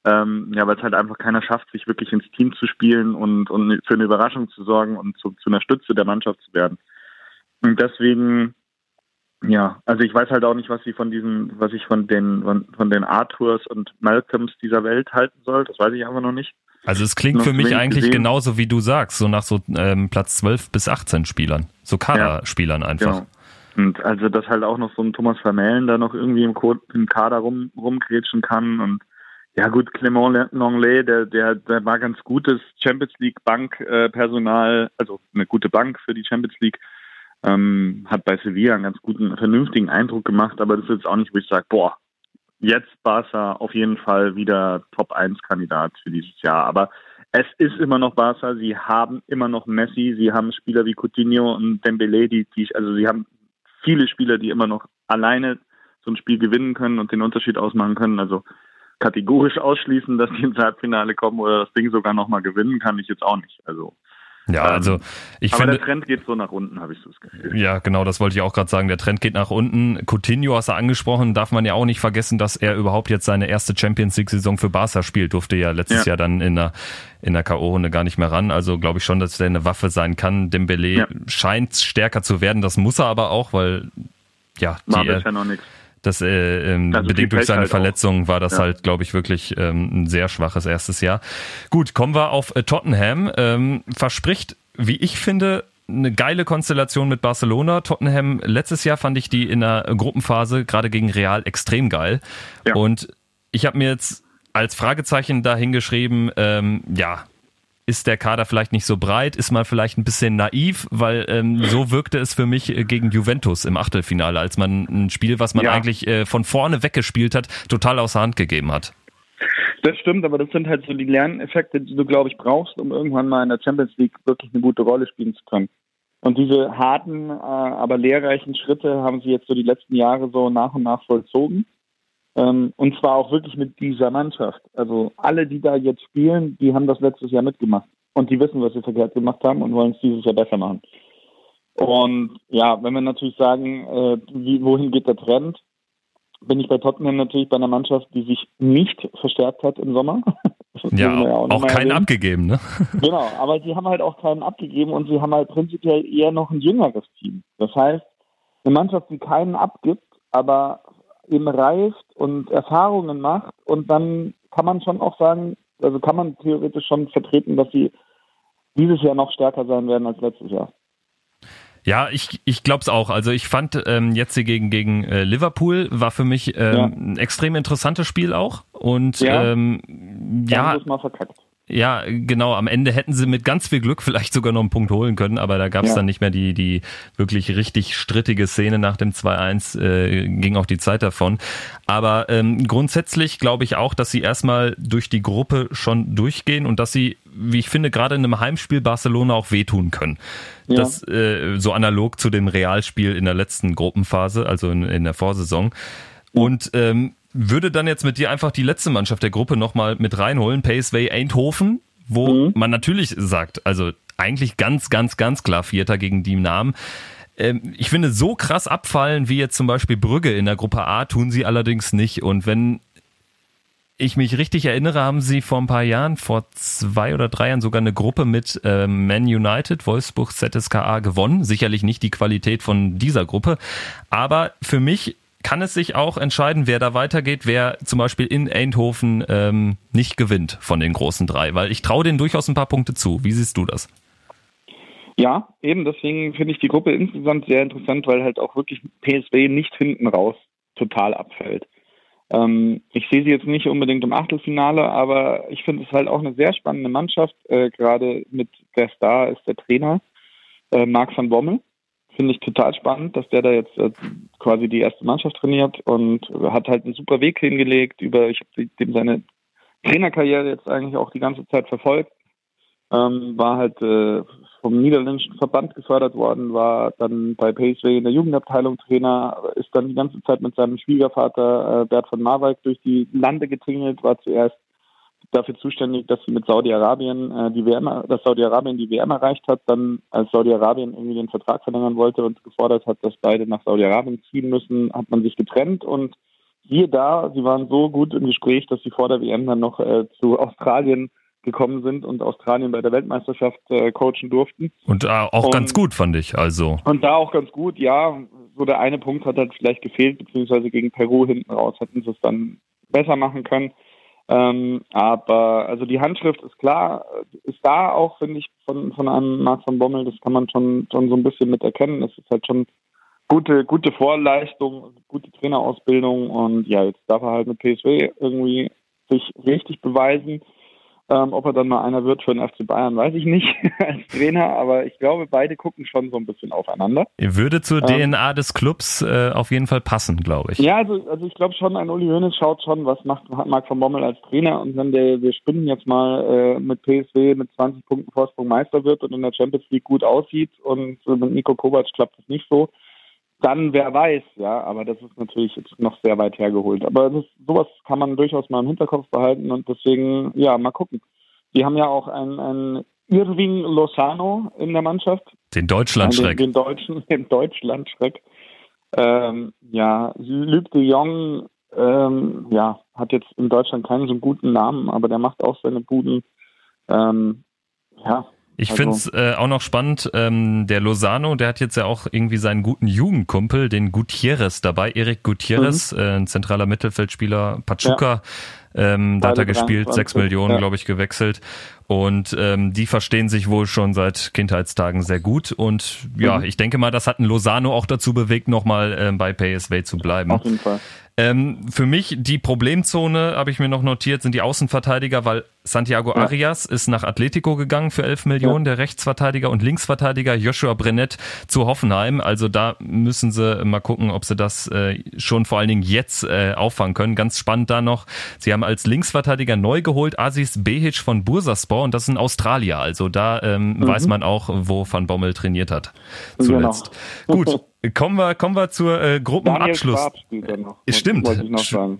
Ähm, ja, weil es halt einfach keiner schafft, sich wirklich ins Team zu spielen und, und für eine Überraschung zu sorgen und zu, zu einer Stütze der Mannschaft zu werden. Und deswegen, ja, also ich weiß halt auch nicht, was sie von diesen, was ich von den, von, von den Arthurs und Malcolms dieser Welt halten soll. Das weiß ich einfach noch nicht. Also es klingt für mich eigentlich gesehen. genauso, wie du sagst, so nach so ähm, Platz 12 bis 18 Spielern, so Kaderspielern ja, einfach. Genau. Und also, dass halt auch noch so ein Thomas Vermellen da noch irgendwie im, im Kader rum, rumgrätschen kann und ja gut, Clement Longley, der, der, der war ganz gutes Champions League Bankpersonal, äh, also eine gute Bank für die Champions League, ähm, hat bei Sevilla einen ganz guten, vernünftigen Eindruck gemacht, aber das ist jetzt auch nicht, wo ich sage, boah, jetzt Barca auf jeden Fall wieder Top 1 Kandidat für dieses Jahr. Aber es ist immer noch Barca, sie haben immer noch Messi, sie haben Spieler wie Coutinho und Dembele, die, die also sie haben viele Spieler, die immer noch alleine so ein Spiel gewinnen können und den Unterschied ausmachen können. Also kategorisch ausschließen, dass die ins Halbfinale kommen oder das Ding sogar nochmal gewinnen, kann ich jetzt auch nicht. Also ja, ähm, also ich aber finde. der Trend geht so nach unten, habe ich so das Gefühl. Ja, genau, das wollte ich auch gerade sagen. Der Trend geht nach unten. Coutinho hast du angesprochen, darf man ja auch nicht vergessen, dass er überhaupt jetzt seine erste Champions League-Saison für Barca spielt. Durfte ja letztes ja. Jahr dann in der, in der K.O.-Runde gar nicht mehr ran. Also glaube ich schon, dass der eine Waffe sein kann. Dembele ja. scheint stärker zu werden. Das muss er aber auch, weil ja, die, War bisher noch nichts. Das äh, ähm, also bedingt durch seine halt Verletzung auch. war das ja. halt, glaube ich, wirklich ähm, ein sehr schwaches erstes Jahr. Gut, kommen wir auf äh, Tottenham. Ähm, verspricht, wie ich finde, eine geile Konstellation mit Barcelona. Tottenham, letztes Jahr fand ich die in der Gruppenphase gerade gegen Real extrem geil. Ja. Und ich habe mir jetzt als Fragezeichen dahingeschrieben, ähm, ja, ist der Kader vielleicht nicht so breit, ist man vielleicht ein bisschen naiv, weil ähm, so wirkte es für mich äh, gegen Juventus im Achtelfinale, als man ein Spiel, was man ja. eigentlich äh, von vorne weggespielt hat, total außer Hand gegeben hat. Das stimmt, aber das sind halt so die Lerneffekte, die du, glaube ich, brauchst, um irgendwann mal in der Champions League wirklich eine gute Rolle spielen zu können. Und diese harten, äh, aber lehrreichen Schritte haben sie jetzt so die letzten Jahre so nach und nach vollzogen. Ähm, und zwar auch wirklich mit dieser Mannschaft. Also alle, die da jetzt spielen, die haben das letztes Jahr mitgemacht. Und die wissen, was sie verkehrt gemacht haben und wollen es dieses Jahr besser machen. Und ja, wenn wir natürlich sagen, äh, wie, wohin geht der Trend, bin ich bei Tottenham natürlich bei einer Mannschaft, die sich nicht verstärkt hat im Sommer. ja, auch, auch keinen erwähnen. abgegeben, ne? genau, aber sie haben halt auch keinen abgegeben und sie haben halt prinzipiell eher noch ein jüngeres Team. Das heißt, eine Mannschaft, die keinen abgibt, aber eben reift und Erfahrungen macht und dann kann man schon auch sagen, also kann man theoretisch schon vertreten, dass sie dieses Jahr noch stärker sein werden als letztes Jahr. Ja, ich, ich glaube es auch. Also ich fand ähm, jetzt hier gegen, gegen äh, Liverpool war für mich ähm, ja. ein extrem interessantes Spiel auch. Und ja, ähm, ja mal verkackt. Ja, genau. Am Ende hätten sie mit ganz viel Glück vielleicht sogar noch einen Punkt holen können, aber da gab es ja. dann nicht mehr die, die wirklich richtig strittige Szene nach dem 2-1, äh, ging auch die Zeit davon. Aber ähm, grundsätzlich glaube ich auch, dass sie erstmal durch die Gruppe schon durchgehen und dass sie, wie ich finde, gerade in einem Heimspiel Barcelona auch wehtun können. Ja. Das äh, so analog zu dem Realspiel in der letzten Gruppenphase, also in, in der Vorsaison. Und ähm, würde dann jetzt mit dir einfach die letzte Mannschaft der Gruppe nochmal mit reinholen, Paceway Eindhoven, wo mhm. man natürlich sagt, also eigentlich ganz, ganz, ganz klar Vierter gegen die Namen. Ähm, ich finde, so krass abfallen wie jetzt zum Beispiel Brügge in der Gruppe A tun sie allerdings nicht. Und wenn ich mich richtig erinnere, haben sie vor ein paar Jahren, vor zwei oder drei Jahren sogar eine Gruppe mit äh, Man United, Wolfsburg, ZSKA gewonnen. Sicherlich nicht die Qualität von dieser Gruppe. Aber für mich kann es sich auch entscheiden, wer da weitergeht, wer zum Beispiel in Eindhoven ähm, nicht gewinnt von den großen drei, weil ich traue denen durchaus ein paar Punkte zu. Wie siehst du das? Ja, eben deswegen finde ich die Gruppe insgesamt sehr interessant, weil halt auch wirklich PSW nicht hinten raus total abfällt. Ähm, ich sehe sie jetzt nicht unbedingt im Achtelfinale, aber ich finde es halt auch eine sehr spannende Mannschaft. Äh, Gerade mit der Star ist der Trainer äh, Marc van Bommel. Finde ich total spannend, dass der da jetzt äh, quasi die erste Mannschaft trainiert und hat halt einen super Weg hingelegt. Über ich habe dem seine Trainerkarriere jetzt eigentlich auch die ganze Zeit verfolgt. Ähm, war halt äh, vom niederländischen Verband gefördert worden, war dann bei PSV in der Jugendabteilung Trainer, ist dann die ganze Zeit mit seinem Schwiegervater äh, Bert von Marwijk durch die Lande getingelt, war zuerst dafür zuständig, dass mit Saudi-Arabien äh, die WM, dass Saudi-Arabien die WM erreicht hat, dann als Saudi-Arabien irgendwie den Vertrag verlängern wollte und gefordert hat, dass beide nach Saudi-Arabien ziehen müssen, hat man sich getrennt und siehe da, sie waren so gut im Gespräch, dass sie vor der WM dann noch äh, zu Australien gekommen sind und Australien bei der Weltmeisterschaft äh, coachen durften. Und äh, auch und, ganz gut, fand ich. Also. Und da auch ganz gut, ja. So der eine Punkt hat halt vielleicht gefehlt, beziehungsweise gegen Peru hinten raus hätten sie es dann besser machen können. Ähm, aber also die Handschrift ist klar, ist da auch, finde ich, von, von einem Marc von Bommel, das kann man schon, schon so ein bisschen mit erkennen. Es ist halt schon gute, gute Vorleistung, gute Trainerausbildung und ja, jetzt darf er halt mit PSW irgendwie sich richtig beweisen. Ähm, ob er dann mal einer wird für den FC Bayern, weiß ich nicht als Trainer, aber ich glaube, beide gucken schon so ein bisschen aufeinander. Würde zur ähm, DNA des Clubs äh, auf jeden Fall passen, glaube ich. Ja, also, also ich glaube schon, ein Uli Hoeneß schaut schon, was macht Marc von Bommel als Trainer und wenn der, wir spinnen jetzt mal äh, mit PSW mit 20 Punkten Vorsprung Meister wird und in der Champions League gut aussieht und mit Nico Kovac klappt es nicht so, dann wer weiß, ja, aber das ist natürlich jetzt noch sehr weit hergeholt. Aber das, sowas kann man durchaus mal im Hinterkopf behalten und deswegen, ja, mal gucken. Die haben ja auch einen, einen Irving Lozano in der Mannschaft. Den Deutschlandschreck. Den, den Deutschen, den Deutschlandschreck. Ähm, ja, Luc de Jong, ähm, ja, hat jetzt in Deutschland keinen so guten Namen, aber der macht auch seine Buden. Ähm, ja, ich also. finde es äh, auch noch spannend, ähm, der Lozano, der hat jetzt ja auch irgendwie seinen guten Jugendkumpel, den Gutierrez dabei, Erik Gutierrez, mhm. äh, ein zentraler Mittelfeldspieler, Pachuca, ja. ähm, da hat er gespielt, sechs Millionen, ja. glaube ich, gewechselt. Und ähm, die verstehen sich wohl schon seit Kindheitstagen sehr gut. Und ja, mhm. ich denke mal, das hat ein Lozano auch dazu bewegt, nochmal ähm, bei PSV zu bleiben. Auf jeden Fall. Ähm, für mich die Problemzone, habe ich mir noch notiert, sind die Außenverteidiger, weil Santiago ja. Arias ist nach Atletico gegangen für 11 Millionen, ja. der Rechtsverteidiger und Linksverteidiger Joshua Brennett zu Hoffenheim. Also da müssen sie mal gucken, ob sie das äh, schon vor allen Dingen jetzt äh, auffangen können. Ganz spannend da noch, sie haben als Linksverteidiger neu geholt Aziz Behic von Bursaspor und das ist ein Australier. Also da ähm, mhm. weiß man auch, wo Van Bommel trainiert hat zuletzt. Genau. Gut. Kommen wir, kommen wir zur äh, Gruppenabschluss. Stimmt,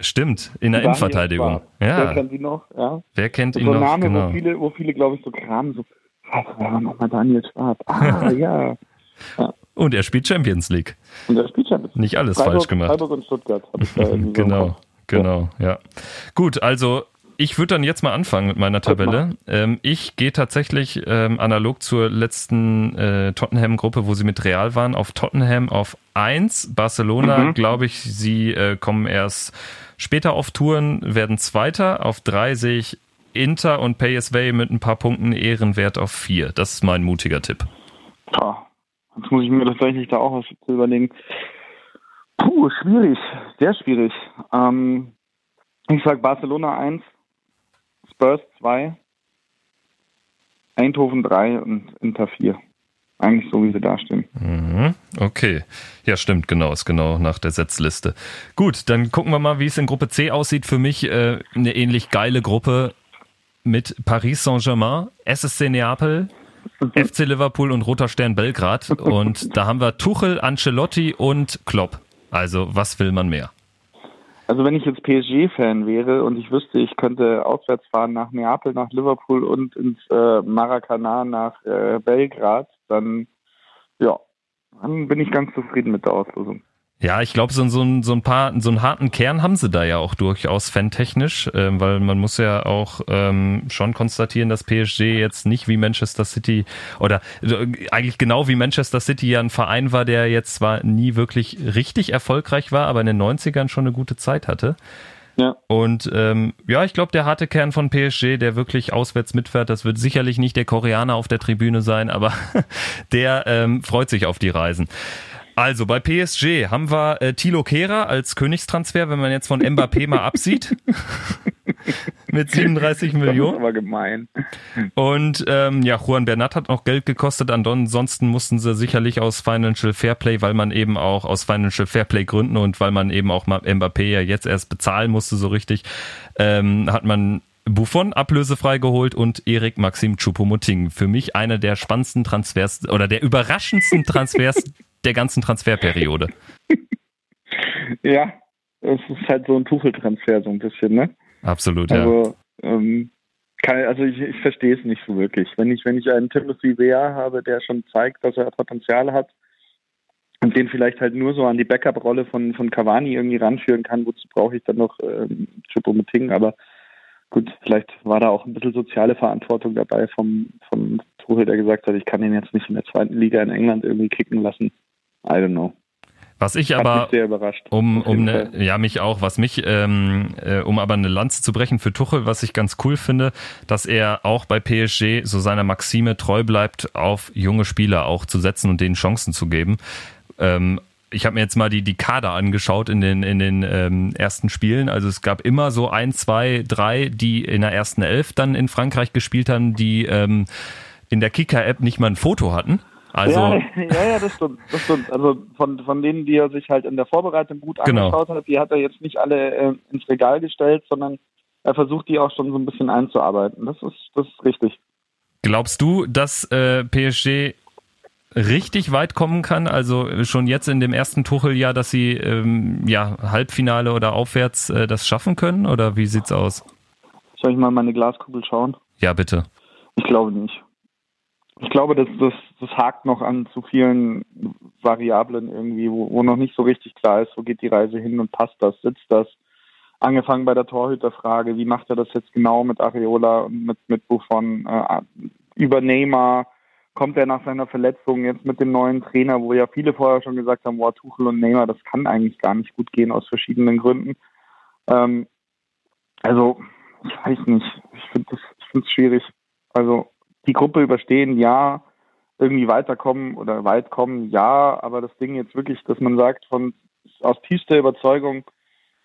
stimmt, in der Innenverteidigung. Ja. Wer kennt ihn noch? Ja. Wer kennt ihn so noch? Name, genau. wo viele, wo viele glaube ich, so kramen, so, was war nochmal Daniel Schwab? Ah, ja. ja. Und er spielt Champions League. Und er spielt Champions League. Nicht alles Freiburg, falsch gemacht. Freiburg und Stuttgart. Genau, genau, ja. ja. Gut, also ich würde dann jetzt mal anfangen mit meiner Tabelle. Ähm, ich gehe tatsächlich ähm, analog zur letzten äh, Tottenham-Gruppe, wo sie mit Real waren, auf Tottenham auf 1. Barcelona, mhm. glaube ich, sie äh, kommen erst später auf Touren, werden Zweiter. Auf 3 sehe ich Inter und PSV mit ein paar Punkten Ehrenwert auf 4. Das ist mein mutiger Tipp. Ja, jetzt muss ich mir tatsächlich da auch was zu überlegen. Puh, schwierig, sehr schwierig. Ähm, ich sage Barcelona 1, Spurs 2, Eindhoven 3 und Inter 4. Eigentlich so, wie sie dastehen. Mhm, okay. Ja, stimmt, genau, ist genau nach der Setzliste. Gut, dann gucken wir mal, wie es in Gruppe C aussieht. Für mich äh, eine ähnlich geile Gruppe mit Paris Saint-Germain, SSC Neapel, mhm. FC Liverpool und Roter Stern Belgrad. Und da haben wir Tuchel, Ancelotti und Klopp. Also, was will man mehr? Also wenn ich jetzt PSG-Fan wäre und ich wüsste, ich könnte auswärts fahren nach Neapel, nach Liverpool und ins äh, Maracana nach äh, Belgrad, dann ja, dann bin ich ganz zufrieden mit der Auslösung. Ja, ich glaube, so, so, so ein paar, so einen harten Kern haben sie da ja auch durchaus fantechnisch, äh, weil man muss ja auch ähm, schon konstatieren, dass PSG jetzt nicht wie Manchester City oder äh, eigentlich genau wie Manchester City ja ein Verein war, der jetzt zwar nie wirklich richtig erfolgreich war, aber in den 90ern schon eine gute Zeit hatte. Ja. Und ähm, ja, ich glaube, der harte Kern von PSG, der wirklich auswärts mitfährt, das wird sicherlich nicht der Koreaner auf der Tribüne sein, aber der ähm, freut sich auf die Reisen. Also bei PSG haben wir äh, Thilo Kehrer als Königstransfer, wenn man jetzt von Mbappé mal absieht. Mit 37 Millionen. Das ist aber gemein. Und ähm, ja, Juan Bernat hat noch Geld gekostet. Ansonsten mussten sie sicherlich aus Financial Fairplay, weil man eben auch aus Financial Fairplay Gründen und weil man eben auch mal Mbappé ja jetzt erst bezahlen musste so richtig, ähm, hat man Buffon ablösefrei geholt und Erik Maxim Choupo-Moting. Für mich einer der spannendsten Transfers oder der überraschendsten Transfers der ganzen Transferperiode. Ja, es ist halt so ein Tuchel-Transfer so ein bisschen, ne? Absolut, also, ja. Ähm, kann, also ich, ich verstehe es nicht so wirklich. Wenn ich, wenn ich einen Timothy Weah habe, der schon zeigt, dass er Potenzial hat und den vielleicht halt nur so an die Backup-Rolle von, von Cavani irgendwie ranführen kann, wozu brauche ich dann noch ähm, Choupo-Moting, aber gut, vielleicht war da auch ein bisschen soziale Verantwortung dabei vom, vom Tuchel, der gesagt hat, ich kann ihn jetzt nicht in der zweiten Liga in England irgendwie kicken lassen. I don't know. Was ich Hat aber, mich sehr überrascht. um, um ne, ja, mich auch, was mich, ähm, äh, um aber eine Lanze zu brechen für Tuchel, was ich ganz cool finde, dass er auch bei PSG so seiner Maxime treu bleibt, auf junge Spieler auch zu setzen und denen Chancen zu geben. Ähm, ich habe mir jetzt mal die, die Kader angeschaut in den, in den ähm, ersten Spielen. Also es gab immer so ein, zwei, drei, die in der ersten Elf dann in Frankreich gespielt haben, die ähm, in der Kicker-App nicht mal ein Foto hatten. Also, ja, ja, ja, das stimmt, das stimmt. Also von, von denen, die er sich halt in der Vorbereitung gut Genau. angeschaut hat, die hat er jetzt nicht alle äh, ins Regal gestellt, sondern er versucht die auch schon so ein bisschen einzuarbeiten. Das ist, das ist richtig. glaubst du, dass äh, PSG richtig weit kommen kann? Also schon jetzt in dem ersten Tucheljahr, dass sie ähm, ja Halbfinale oder aufwärts äh, das schaffen können? Oder wie sieht's aus? Soll ich mal meine Glaskugel schauen? Ja, bitte. Ich glaube nicht. Ich glaube, das, das, das hakt noch an zu vielen Variablen irgendwie, wo, wo noch nicht so richtig klar ist, wo geht die Reise hin und passt das, sitzt das. Angefangen bei der Torhüterfrage, wie macht er das jetzt genau mit Areola und mit, mit Buffon, äh, über Neymar, kommt er nach seiner Verletzung jetzt mit dem neuen Trainer, wo ja viele vorher schon gesagt haben, boah, Tuchel und Neymar, das kann eigentlich gar nicht gut gehen aus verschiedenen Gründen. Ähm, also, ich weiß nicht. Ich finde es schwierig. Also, die Gruppe überstehen, ja, irgendwie weiterkommen oder weit kommen, ja, aber das Ding jetzt wirklich, dass man sagt, von aus tiefster Überzeugung,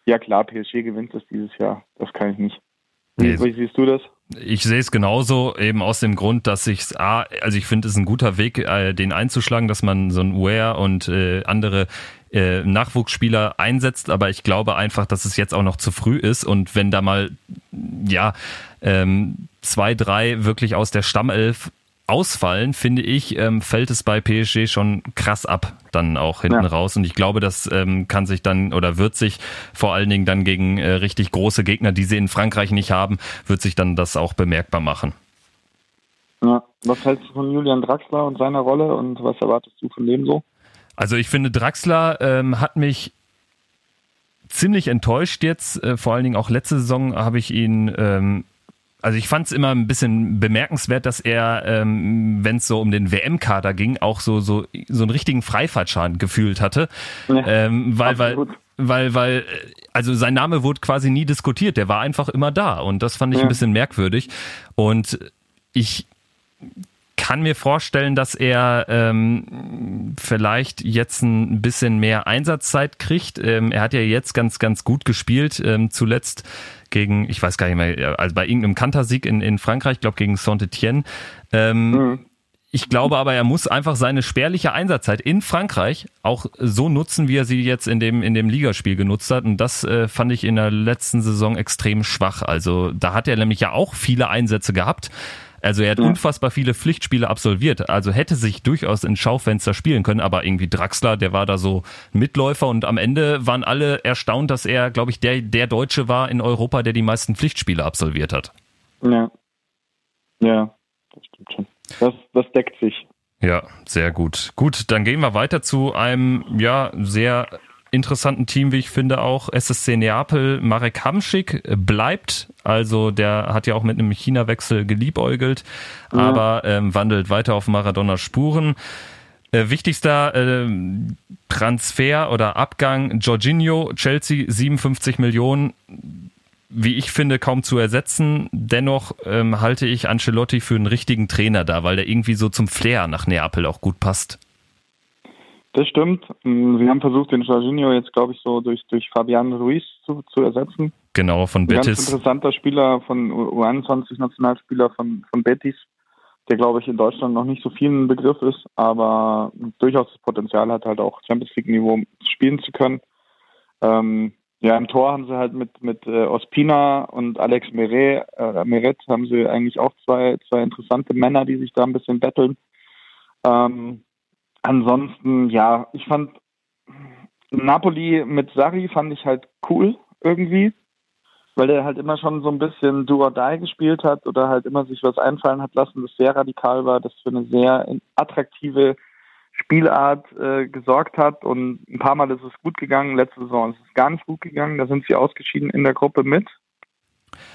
ja klar, PSG gewinnt das dieses Jahr. Das kann ich nicht. Wie, wie siehst du das? Ich sehe es genauso, eben aus dem Grund, dass ich A, also ich finde es ein guter Weg, äh, den einzuschlagen, dass man so ein Ware und äh, andere äh, Nachwuchsspieler einsetzt, aber ich glaube einfach, dass es jetzt auch noch zu früh ist und wenn da mal ja ähm, zwei, drei wirklich aus der Stammelf ausfallen, finde ich, ähm, fällt es bei PSG schon krass ab, dann auch hinten Ja. raus. Und ich glaube, das ähm, kann sich dann oder wird sich vor allen Dingen dann gegen äh, richtig große Gegner, die sie in Frankreich nicht haben, wird sich dann das auch bemerkbar machen. Ja. Was hältst du von Julian Draxler und seiner Rolle und was erwartest du von dem so? Also ich finde, Draxler ähm, hat mich ziemlich enttäuscht jetzt. Äh, vor allen Dingen auch letzte Saison habe ich ihn, ähm, also ich fand es immer ein bisschen bemerkenswert, dass er, ähm, wenn es so um den WM-Kader ging, auch so, so, so einen richtigen Freifahrtschein gefühlt hatte. Ja, ähm, weil, weil, absolut. weil, weil, also sein Name wurde quasi nie diskutiert, der war einfach immer da und das fand ich Ja. ein bisschen merkwürdig. Und ich kann mir vorstellen, dass er ähm, vielleicht jetzt ein bisschen mehr Einsatzzeit kriegt. Ähm, er hat ja jetzt ganz, ganz gut gespielt, ähm, zuletzt gegen, ich weiß gar nicht mehr, also bei irgendeinem Kantersieg in, in Frankreich, ich glaube gegen Saint-Etienne. Ähm, Mhm. ich glaube aber, er muss einfach seine spärliche Einsatzzeit in Frankreich auch so nutzen, wie er sie jetzt in dem, in dem Ligaspiel genutzt hat. Und das äh, fand ich in der letzten Saison extrem schwach. Also da hat er nämlich ja auch viele Einsätze gehabt. Also er hat Ja. unfassbar viele Pflichtspiele absolviert. Also hätte sich durchaus ins Schaufenster spielen können, aber irgendwie Draxler, der war da so Mitläufer und am Ende waren alle erstaunt, dass er, glaube ich, der, der Deutsche war in Europa, der die meisten Pflichtspiele absolviert hat. Ja. Ja, das stimmt schon. Das, das deckt sich. Ja, sehr gut. Gut, dann gehen wir weiter zu einem, ja, sehr interessanten Team, wie ich finde auch. SSC Neapel, Marek Hamschik bleibt, also der hat ja auch mit einem China-Wechsel geliebäugelt, aber ähm, wandelt weiter auf Maradona Spuren. Äh, wichtigster äh, Transfer oder Abgang, Jorginho, Chelsea, 57 Millionen, wie ich finde, kaum zu ersetzen. Dennoch ähm, halte ich Ancelotti für einen richtigen Trainer da, weil der irgendwie so zum Flair nach Neapel auch gut passt. Das stimmt. Mm, sie haben versucht, den Jorginho jetzt, glaube ich, so durch, durch Fabian Ruiz zu, zu ersetzen. Genau, von Betis. Ein ganz interessanter Spieler, von U21-Nationalspieler von, von Betis, der, glaube ich, in Deutschland noch nicht so viel ein Begriff ist, aber durchaus das Potenzial hat, halt auch Champions League-Niveau spielen zu können. Ähm, ja, im Tor haben sie halt mit, mit äh, Ospina und Alex Meret, äh, Meret haben sie eigentlich auch zwei, zwei interessante Männer, die sich da ein bisschen betteln. Ähm, ansonsten, ja, ich fand Napoli mit Sari fand ich halt cool irgendwie, weil der halt immer schon so ein bisschen Do or Die gespielt hat oder halt immer sich was einfallen hat lassen, das sehr radikal war, das für eine sehr attraktive Spielart äh, gesorgt hat und ein paar Mal ist es gut gegangen. Letzte Saison ist es gar nicht gut gegangen. Da sind sie ausgeschieden in der Gruppe mit.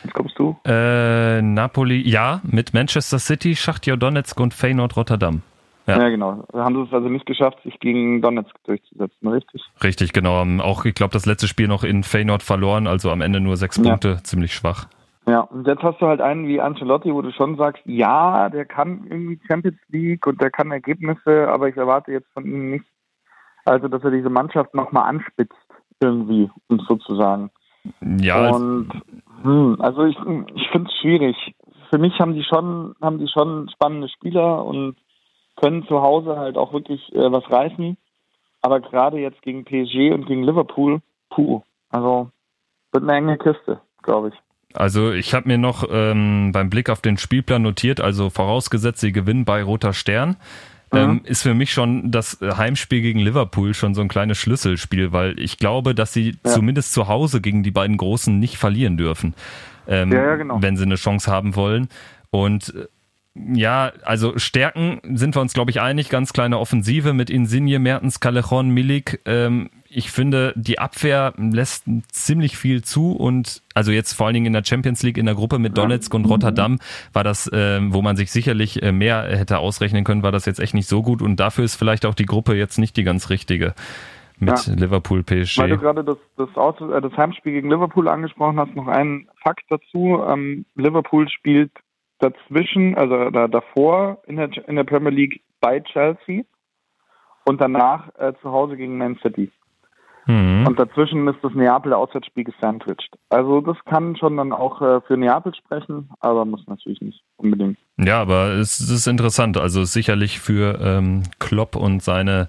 Was kommst du? Äh, Napoli, ja, mit Manchester City, Schachtja Donetsk und Feyenoord Rotterdam. Ja. ja, genau. Da haben sie es also nicht geschafft, sich gegen Donetsk durchzusetzen, richtig? Richtig, genau. Auch, ich glaube, das letzte Spiel noch in Feyenoord verloren, also am Ende nur sechs Punkte, ja. ziemlich schwach. Ja, und jetzt hast du halt einen wie Ancelotti, wo du schon sagst, ja, der kann irgendwie Champions League und der kann Ergebnisse, aber ich erwarte jetzt von ihm nicht, also dass er diese Mannschaft nochmal anspitzt, irgendwie, um sozusagen. Ja. Und hm, also ich, ich finde es schwierig. Für mich haben die schon, haben die schon spannende Spieler und können zu Hause halt auch wirklich äh, was reißen. Aber gerade jetzt gegen PSG und gegen Liverpool, puh, also wird eine enge Kiste, glaube ich. Also ich habe mir noch ähm, beim Blick auf den Spielplan notiert, also vorausgesetzt, sie gewinnen bei Roter Stern, mhm. ähm, ist für mich schon das Heimspiel gegen Liverpool schon so ein kleines Schlüsselspiel, weil ich glaube, dass sie ja. zumindest zu Hause gegen die beiden Großen nicht verlieren dürfen, ähm, ja, ja, genau. wenn sie eine Chance haben wollen. Und äh, ja, also Stärken sind wir uns, glaube ich, einig. Ganz kleine Offensive mit Insigne, Mertens, Callejon, Milik. Ähm, ich finde, die Abwehr lässt ziemlich viel zu und also jetzt vor allen Dingen in der Champions League in der Gruppe mit Donetsk und Rotterdam war das, äh, wo man sich sicherlich äh, mehr hätte ausrechnen können, war das jetzt echt nicht so gut und dafür ist vielleicht auch die Gruppe jetzt nicht die ganz richtige mit ja. Liverpool PSG. Weil du gerade das, das, Auto, äh, das Heimspiel gegen Liverpool angesprochen hast, noch einen Fakt dazu. Ähm, Liverpool spielt dazwischen, also da, davor in der, in der Premier League bei Chelsea und danach äh, zu Hause gegen Man City. Mhm. Und dazwischen ist das Neapel Auswärtsspiel gesandwiched. Also das kann schon dann auch äh, für Neapel sprechen, aber muss natürlich nicht unbedingt. Ja, aber es, es ist interessant. Also sicherlich für ähm, Klopp und seine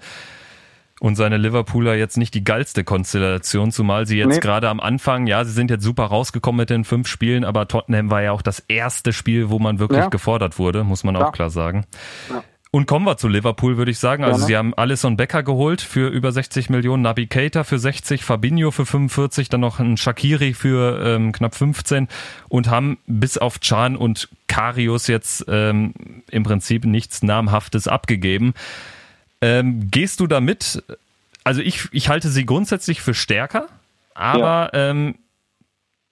und seine Liverpooler jetzt nicht die geilste Konstellation, zumal sie jetzt nee. gerade am Anfang, ja, sie sind jetzt super rausgekommen mit den fünf Spielen, aber Tottenham war ja auch das erste Spiel, wo man wirklich ja. gefordert wurde, muss man ja. auch klar sagen. Ja. Und kommen wir zu Liverpool, würde ich sagen. Also sie haben Alisson Becker geholt für über 60 Millionen, Nabi Keita für 60, Fabinho für 45, dann noch ein Shakiri für ähm, knapp 15 und haben bis auf Chan und Karius jetzt ähm, im Prinzip nichts Namhaftes abgegeben. Ähm, gehst du damit? Also ich, ich halte sie grundsätzlich für stärker, aber ja. ähm,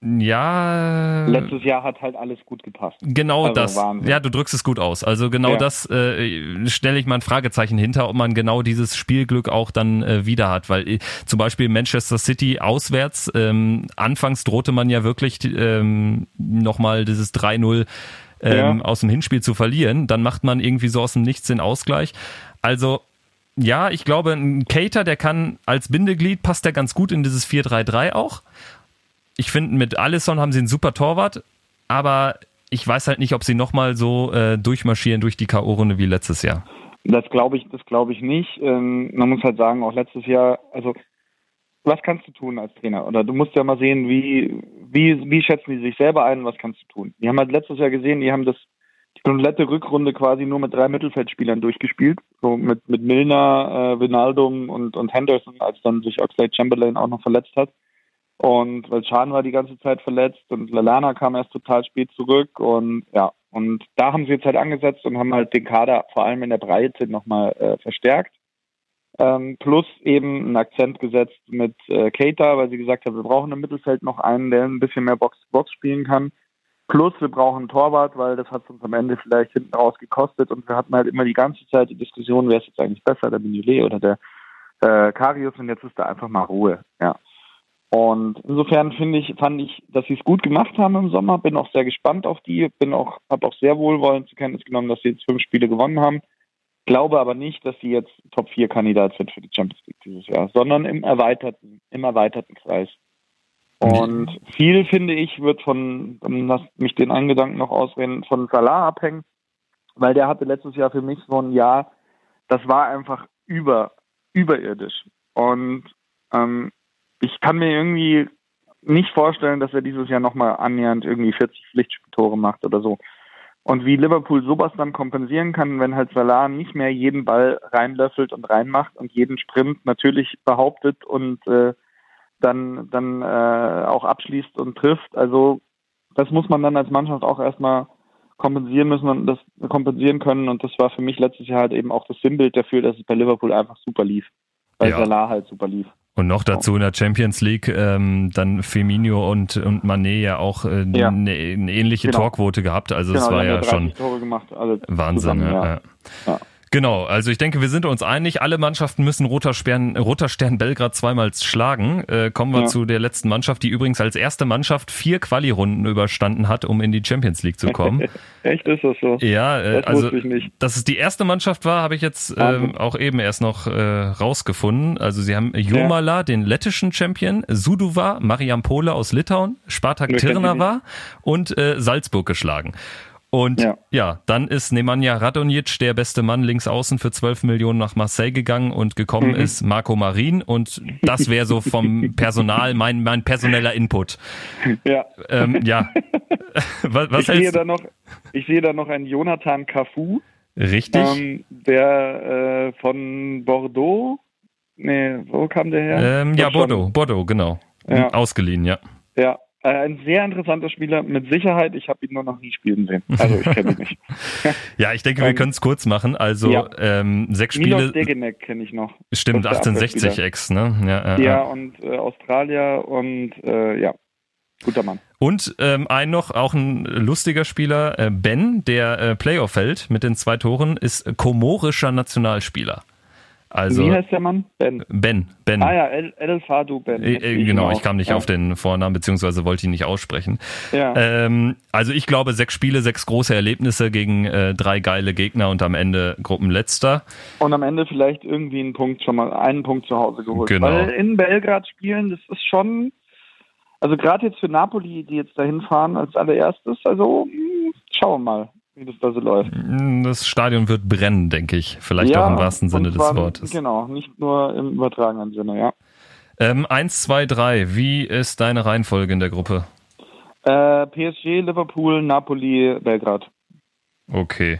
ja. Letztes Jahr hat halt alles gut gepasst. Genau also das. Wahnsinn. Ja, du drückst es gut aus. Also genau ja. das äh, stelle ich mal ein Fragezeichen hinter, ob man genau dieses Spielglück auch dann äh, wieder hat. Weil äh, zum Beispiel Manchester City auswärts, ähm, anfangs drohte man ja wirklich ähm, nochmal dieses 3-0 ähm, ja. aus dem Hinspiel zu verlieren. Dann macht man irgendwie so aus dem Nichts den Ausgleich. Also ja, ich glaube, ein Cater, der kann als Bindeglied, passt der ganz gut in dieses 4-3-3 auch. Ich finde, mit Alisson haben sie einen super Torwart, aber ich weiß halt nicht, ob sie nochmal so äh, durchmarschieren durch die K.O.-Runde wie letztes Jahr. Das glaube ich, das glaube ich nicht. Ähm, man muss halt sagen, auch letztes Jahr, also was kannst du tun als Trainer? Oder du musst ja mal sehen, wie, wie, wie schätzen die sich selber ein, was kannst du tun? Die haben halt letztes Jahr gesehen, die haben das komplette Rückrunde quasi nur mit drei Mittelfeldspielern durchgespielt. So mit, mit Milner, äh, Vinaldum und, und Henderson, als dann sich Oxlade Chamberlain auch noch verletzt hat. Und weil Chan war die ganze Zeit verletzt und Lalana kam erst total spät zurück und ja, und da haben sie jetzt halt angesetzt und haben halt den Kader vor allem in der Breite nochmal äh, verstärkt. Ähm, plus eben einen Akzent gesetzt mit äh, Keita, weil sie gesagt haben, wir brauchen im Mittelfeld noch einen, der ein bisschen mehr Box-to-Box spielen kann. Plus wir brauchen einen Torwart, weil das hat uns am Ende vielleicht hinten raus gekostet und wir hatten halt immer die ganze Zeit die Diskussion, wer ist jetzt eigentlich besser, der Mignolet oder der äh, Karius und jetzt ist da einfach mal Ruhe. Ja. Und insofern finde ich, fand ich, dass sie es gut gemacht haben im Sommer. Bin auch sehr gespannt auf die. Bin auch, habe auch sehr wohlwollend zur Kenntnis genommen, dass sie jetzt fünf Spiele gewonnen haben. glaube aber nicht, dass sie jetzt Top 4 Kandidat sind für die Champions League dieses Jahr, sondern im erweiterten, im erweiterten Kreis. Und viel, finde ich, wird von, lass mich den einen Gedanken noch ausreden, von Salah abhängen, weil der hatte letztes Jahr für mich so ein Jahr, das war einfach über, überirdisch. Und ähm, ich kann mir irgendwie nicht vorstellen, dass er dieses Jahr nochmal annähernd irgendwie 40 Pflichtspieltore macht oder so. Und wie Liverpool sowas dann kompensieren kann, wenn halt Salah nicht mehr jeden Ball reinlöffelt und reinmacht und jeden Sprint natürlich behauptet und äh, dann, dann äh, auch abschließt und trifft. Also das muss man dann als Mannschaft auch erstmal kompensieren müssen und das kompensieren können. Und das war für mich letztes Jahr halt eben auch das Sinnbild dafür, dass es bei Liverpool einfach super lief. Weil ja. Salah halt super lief. Und noch dazu in der Champions League ähm, dann Firmino und, und Mané ja auch äh, ja. Eine, ähnliche genau. Torquote gehabt. Also es genau, war ja schon gemacht, Wahnsinn. Zusammen, ja. ja. Genau, also ich denke, wir sind uns einig, alle Mannschaften müssen Roter Stern, Roter Stern Belgrad zweimal schlagen. Äh, kommen wir ja. zu der letzten Mannschaft, die übrigens als erste Mannschaft vier Quali-Runden überstanden hat, um in die Champions League zu kommen. Echt ist das so? Ja, äh, das also dass es die erste Mannschaft war, habe ich jetzt äh, auch eben erst noch äh, rausgefunden. Also sie haben Jomala, ja. den lettischen Champion, Suduva, Mariam Pole aus Litauen, Spartak Tirnava und äh, Salzburg geschlagen. Und ja. ja, dann ist Nemanja Radonjic, der beste Mann links außen für 12 Millionen nach Marseille gegangen und gekommen mhm. ist Marco Marin und das wäre so vom Personal mein, mein personeller Input. Ja. Ähm, ja. was, was ich, sehe da noch, ich sehe da noch einen Jonathan Cafu. Richtig. Ähm, der äh, von Bordeaux, nee, wo kam der her? Ähm, ja, Bordeaux, Bordeaux, genau. Ja. Ausgeliehen, ja. Ja, ein sehr interessanter Spieler, mit Sicherheit. Ich habe ihn nur noch nie spielen sehen. Also ich kenne ihn nicht. ja, ich denke, wir ähm, können es kurz machen. Also ja. ähm, sechs Spiele. Milos Degenek kenne ich noch. Stimmt, 1860 Ex, ne? Ja, äh, ja und äh, Australier und äh, ja, guter Mann. Und ähm, ein noch, auch ein lustiger Spieler, äh, Ben, der äh, Playoff hält mit den zwei Toren, ist komorischer Nationalspieler. Also, Wie heißt der Mann? Ben. Ben. Ben. Ah ja, El, El Fadu Ben. Äh, äh, genau, ich kam nicht ja. auf den Vornamen, beziehungsweise wollte ihn nicht aussprechen. Ja. Ähm, also ich glaube, sechs Spiele, sechs große Erlebnisse gegen äh, drei geile Gegner und am Ende Gruppenletzter. Und am Ende vielleicht irgendwie einen Punkt schon mal, einen Punkt zu Hause geholt. Genau. Weil in Belgrad spielen, das ist schon, also gerade jetzt für Napoli, die jetzt dahin fahren als allererstes, also hm, schauen wir mal wie das da so läuft. Das Stadion wird brennen, denke ich. Vielleicht ja, auch im wahrsten Sinne des Wortes. Genau, nicht nur im übertragenen Sinne, ja. Ähm, 1, 2, 3. Wie ist deine Reihenfolge in der Gruppe? Äh, PSG, Liverpool, Napoli, Belgrad. Okay.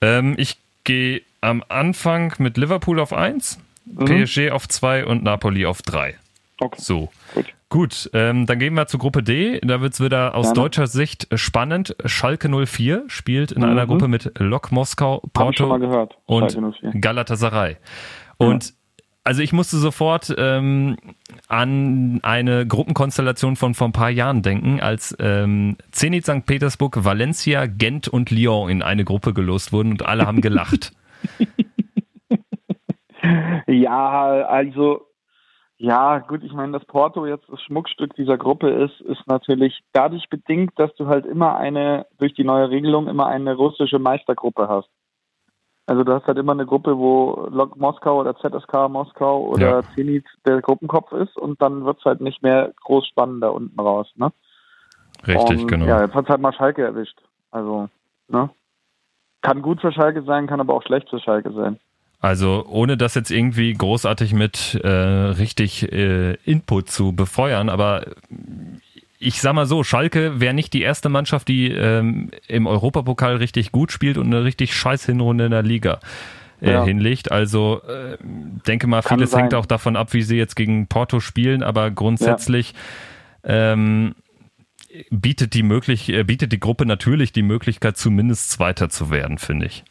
Ähm, ich gehe am Anfang mit Liverpool auf 1, mhm. PSG auf 2 und Napoli auf 3. Okay. So. Gut. Gut, ähm, dann gehen wir zur Gruppe D. Da wird es wieder aus Gerne. deutscher Sicht spannend. Schalke 04 spielt in mhm. einer Gruppe mit Lok Moskau, Porto und Galatasaray. Und ja. also ich musste sofort ähm, an eine Gruppenkonstellation von vor ein paar Jahren denken, als ähm, Zenit St. Petersburg, Valencia, Gent und Lyon in eine Gruppe gelost wurden und alle haben gelacht. ja, also ja, gut, ich meine, dass Porto jetzt das Schmuckstück dieser Gruppe ist, ist natürlich dadurch bedingt, dass du halt immer eine, durch die neue Regelung, immer eine russische Meistergruppe hast. Also du hast halt immer eine Gruppe, wo Lok Moskau oder ZSK Moskau oder ja. Zenit der Gruppenkopf ist und dann wird's halt nicht mehr groß spannender unten raus, ne? Richtig, und, genau. Ja, jetzt hat's halt mal Schalke erwischt. Also, ne? Kann gut für Schalke sein, kann aber auch schlecht für Schalke sein. Also ohne das jetzt irgendwie großartig mit äh, richtig äh, Input zu befeuern, aber ich sag mal so, Schalke wäre nicht die erste Mannschaft, die ähm, im Europapokal richtig gut spielt und eine richtig scheiß Hinrunde in der Liga äh, ja. hinlegt. Also äh, denke mal, Kann vieles sein. hängt auch davon ab, wie sie jetzt gegen Porto spielen, aber grundsätzlich ja. ähm, bietet die möglich, äh, bietet die Gruppe natürlich die Möglichkeit, zumindest Zweiter zu werden, finde ich.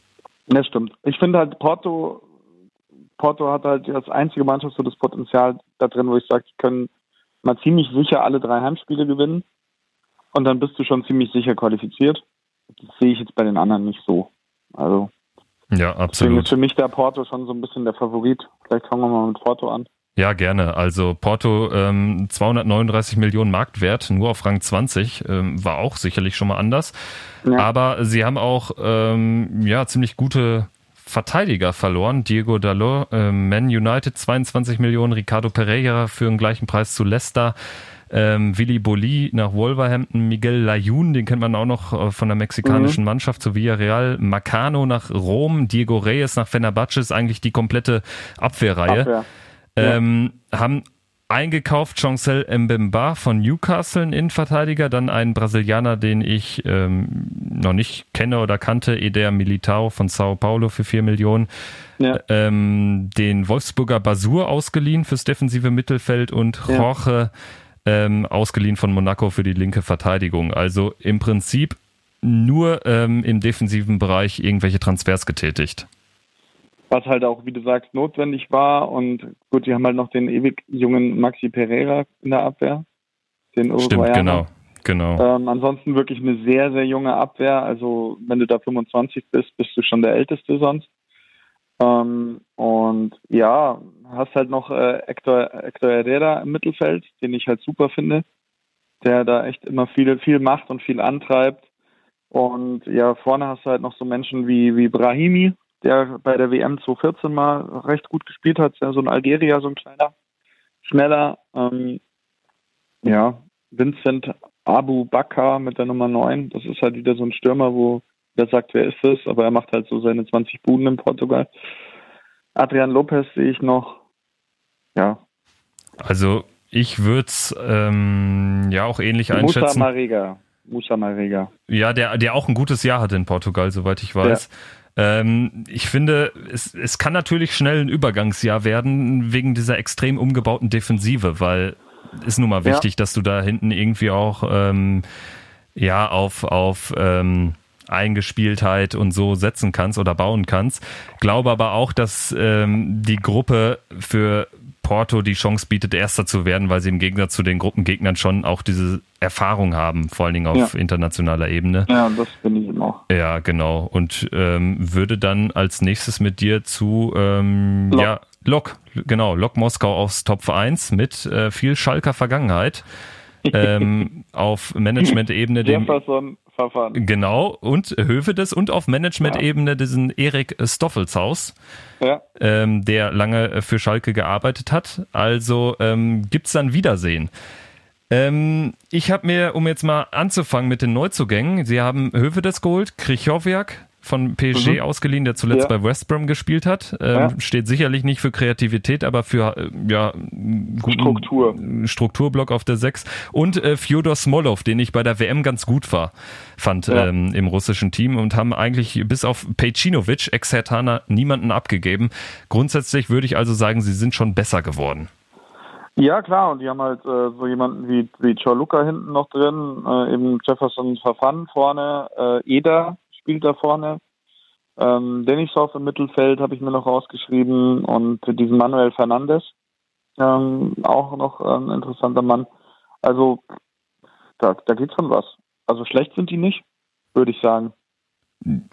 Das stimmt. Ich finde halt Porto, Porto hat halt als einzige Mannschaft so das Potenzial da drin, wo ich sage, die können mal ziemlich sicher alle drei Heimspiele gewinnen. Und dann bist du schon ziemlich sicher qualifiziert. Das sehe ich jetzt bei den anderen nicht so. Also. Ja, absolut. ist für mich der Porto schon so ein bisschen der Favorit. Vielleicht fangen wir mal mit Porto an. Ja, gerne. Also Porto ähm, 239 Millionen Marktwert, nur auf Rang 20, ähm, war auch sicherlich schon mal anders. Ja. Aber sie haben auch ähm, ja ziemlich gute Verteidiger verloren. Diego Dalot, äh, Man United 22 Millionen, Ricardo Pereira für den gleichen Preis zu Leicester. Ähm, Willy Boli nach Wolverhampton, Miguel Layun, den kennt man auch noch äh, von der mexikanischen mhm. Mannschaft zu Villarreal, Macano nach Rom, Diego Reyes nach Fenerbahce ist eigentlich die komplette Abwehrreihe. Abwehr. Ähm, ja. Haben eingekauft Chancel Mbemba von Newcastle, ein Innenverteidiger, dann einen Brasilianer, den ich ähm, noch nicht kenne oder kannte, Eder Militao von Sao Paulo für vier Millionen. Ja. Ähm, den Wolfsburger Basur ausgeliehen fürs defensive Mittelfeld und ja. Jorge ähm, ausgeliehen von Monaco für die linke Verteidigung. Also im Prinzip nur ähm, im defensiven Bereich irgendwelche Transfers getätigt was halt auch, wie du sagst, notwendig war. Und gut, die haben halt noch den ewig jungen Maxi Pereira in der Abwehr. Den Stimmt, genau. Genau. Ähm, ansonsten wirklich eine sehr, sehr junge Abwehr. Also wenn du da 25 bist, bist du schon der Älteste sonst. Ähm, und ja, hast halt noch äh, Hector, Hector Herrera im Mittelfeld, den ich halt super finde, der da echt immer viel, viel macht und viel antreibt. Und ja, vorne hast du halt noch so Menschen wie, wie Brahimi, der bei der WM 2014 mal recht gut gespielt hat. So ein Algerier, so ein kleiner, schneller. Ähm, ja, Vincent Abu Bakr mit der Nummer 9. Das ist halt wieder so ein Stürmer, wo der sagt, wer ist das? Aber er macht halt so seine 20 Buden in Portugal. Adrian Lopez sehe ich noch. Ja. Also ich würde es ähm, ja auch ähnlich einschätzen. Musa Marega. Musa Marega. Ja, der, der auch ein gutes Jahr hatte in Portugal, soweit ich weiß. Ja. Ähm, ich finde, es, es kann natürlich schnell ein Übergangsjahr werden wegen dieser extrem umgebauten Defensive, weil ist nun mal wichtig, ja. dass du da hinten irgendwie auch ähm, ja auf auf ähm, Eingespieltheit und so setzen kannst oder bauen kannst. Glaube aber auch, dass ähm, die Gruppe für Porto die Chance bietet, Erster zu werden, weil sie im Gegensatz zu den Gruppengegnern schon auch diese Erfahrung haben, vor allen Dingen auf ja. internationaler Ebene. Ja, das finde ich auch. Ja, genau. Und ähm, würde dann als nächstes mit dir zu ähm, Lok. ja, Lok, genau, Lok Moskau aufs Top 1 mit äh, viel Schalker Vergangenheit. ähm, auf Management-Ebene dem Verfahren. Genau, und Hövedes und auf Management-Ebene diesen Erik Stoffelshaus, ja. ähm, der lange für Schalke gearbeitet hat. Also ähm, es dann Wiedersehen. Ähm, ich habe mir, um jetzt mal anzufangen mit den Neuzugängen, sie haben Hövedes geholt, Krichowiak, von PSG mhm. ausgeliehen, der zuletzt ja. bei West Brom gespielt hat. Ähm, ja. Steht sicherlich nicht für Kreativität, aber für äh, ja, guten Struktur. Strukturblock auf der 6. Und äh, Fyodor Smolov, den ich bei der WM ganz gut war, fand ja. ähm, im russischen Team und haben eigentlich bis auf Pejcinovic, Ex-Hertaner, niemanden abgegeben. Grundsätzlich würde ich also sagen, sie sind schon besser geworden. Ja, klar, und die haben halt äh, so jemanden wie, wie Chorluka hinten noch drin, äh, eben Jefferson Verfan vorne, äh, Eder, spielt da vorne. Ähm, Denisov im Mittelfeld habe ich mir noch rausgeschrieben und diesen Manuel Fernandes, ähm, auch noch ein interessanter Mann. Also da, da geht schon was. Also schlecht sind die nicht, würde ich sagen.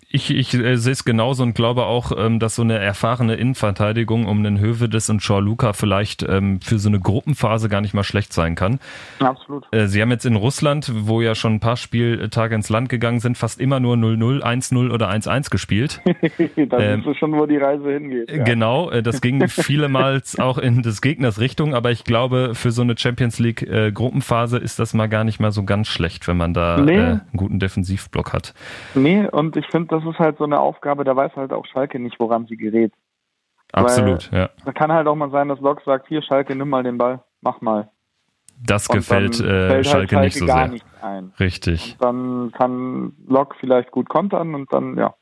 Ich, ich äh, sehe es genauso und glaube auch, ähm, dass so eine erfahrene Innenverteidigung um den Hövedes und Luca vielleicht ähm, für so eine Gruppenphase gar nicht mal schlecht sein kann. Absolut. Äh, Sie haben jetzt in Russland, wo ja schon ein paar Spieltage ins Land gegangen sind, fast immer nur 0-0, 1-0 oder 1-1 gespielt. das ähm, ist schon, wo die Reise hingeht. Ja. Genau, äh, das ging vielemals auch in des Gegners Richtung, aber ich glaube, für so eine Champions League äh, Gruppenphase ist das mal gar nicht mal so ganz schlecht, wenn man da nee. äh, einen guten Defensivblock hat. Nee, und ich finde, das ist halt so eine Aufgabe, da weiß halt auch Schalke nicht, woran sie gerät. Absolut, Weil, ja. Da kann halt auch mal sein, dass Lok sagt, hier Schalke, nimm mal den Ball, mach mal. Das und gefällt äh, Schalke, halt Schalke, nicht so sehr. Richtig. Und dann kann Lok vielleicht gut kontern und dann, ja.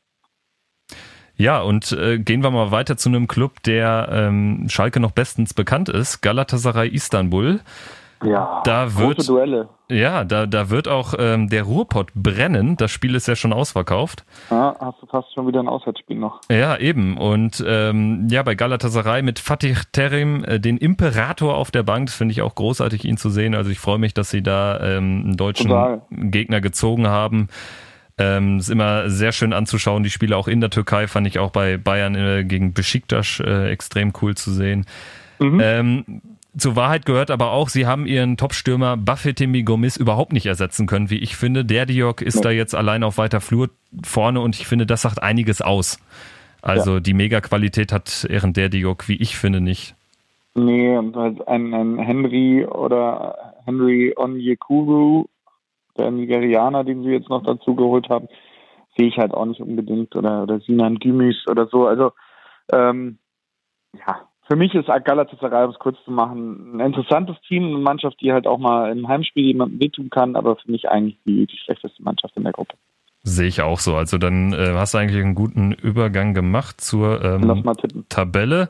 Ja, und äh, gehen wir mal weiter zu einem Club, der ähm, Schalke noch bestens bekannt ist, Galatasaray Istanbul. Ja, da wird, Duelle. Ja, da, da wird auch ähm, der Ruhrpott brennen. Das Spiel ist ja schon ausverkauft. Ja, hast du fast schon wieder ein Auswärtsspiel noch. Ja, eben. Und ähm, ja, bei Galatasaray mit Fatih Terim, äh, den Imperator auf der Bank, das finde ich auch großartig, ihn zu sehen. Also ich freue mich, dass sie da ähm, einen deutschen Total. Gegner gezogen haben. Ähm, ist immer sehr schön anzuschauen. Die Spiele auch in der Türkei fand ich auch bei Bayern äh, gegen Besiktas äh, extrem cool zu sehen. Mhm. Ähm, zur Wahrheit gehört aber auch, sie haben ihren Topstürmer Buffetimi Gomis überhaupt nicht ersetzen können, wie ich finde. Der Diok ist ja. da jetzt allein auf weiter Flur vorne und ich finde, das sagt einiges aus. Also ja. die Mega-Qualität hat Ehren Diok, wie ich finde, nicht. Nee, und halt ein, ein Henry oder Henry Onyekuru, der Nigerianer, den sie jetzt noch dazu geholt haben, sehe ich halt auch nicht unbedingt. Oder, oder Sinan Gümüs oder so. Also, ähm, ja, für mich ist Galatasaray, um es kurz zu machen, ein interessantes Team, eine Mannschaft, die halt auch mal im Heimspiel jemandem wehtun kann, aber für mich eigentlich die, die schlechteste Mannschaft in der Gruppe. Sehe ich auch so. Also dann äh, hast du eigentlich einen guten Übergang gemacht zur ähm, Tabelle.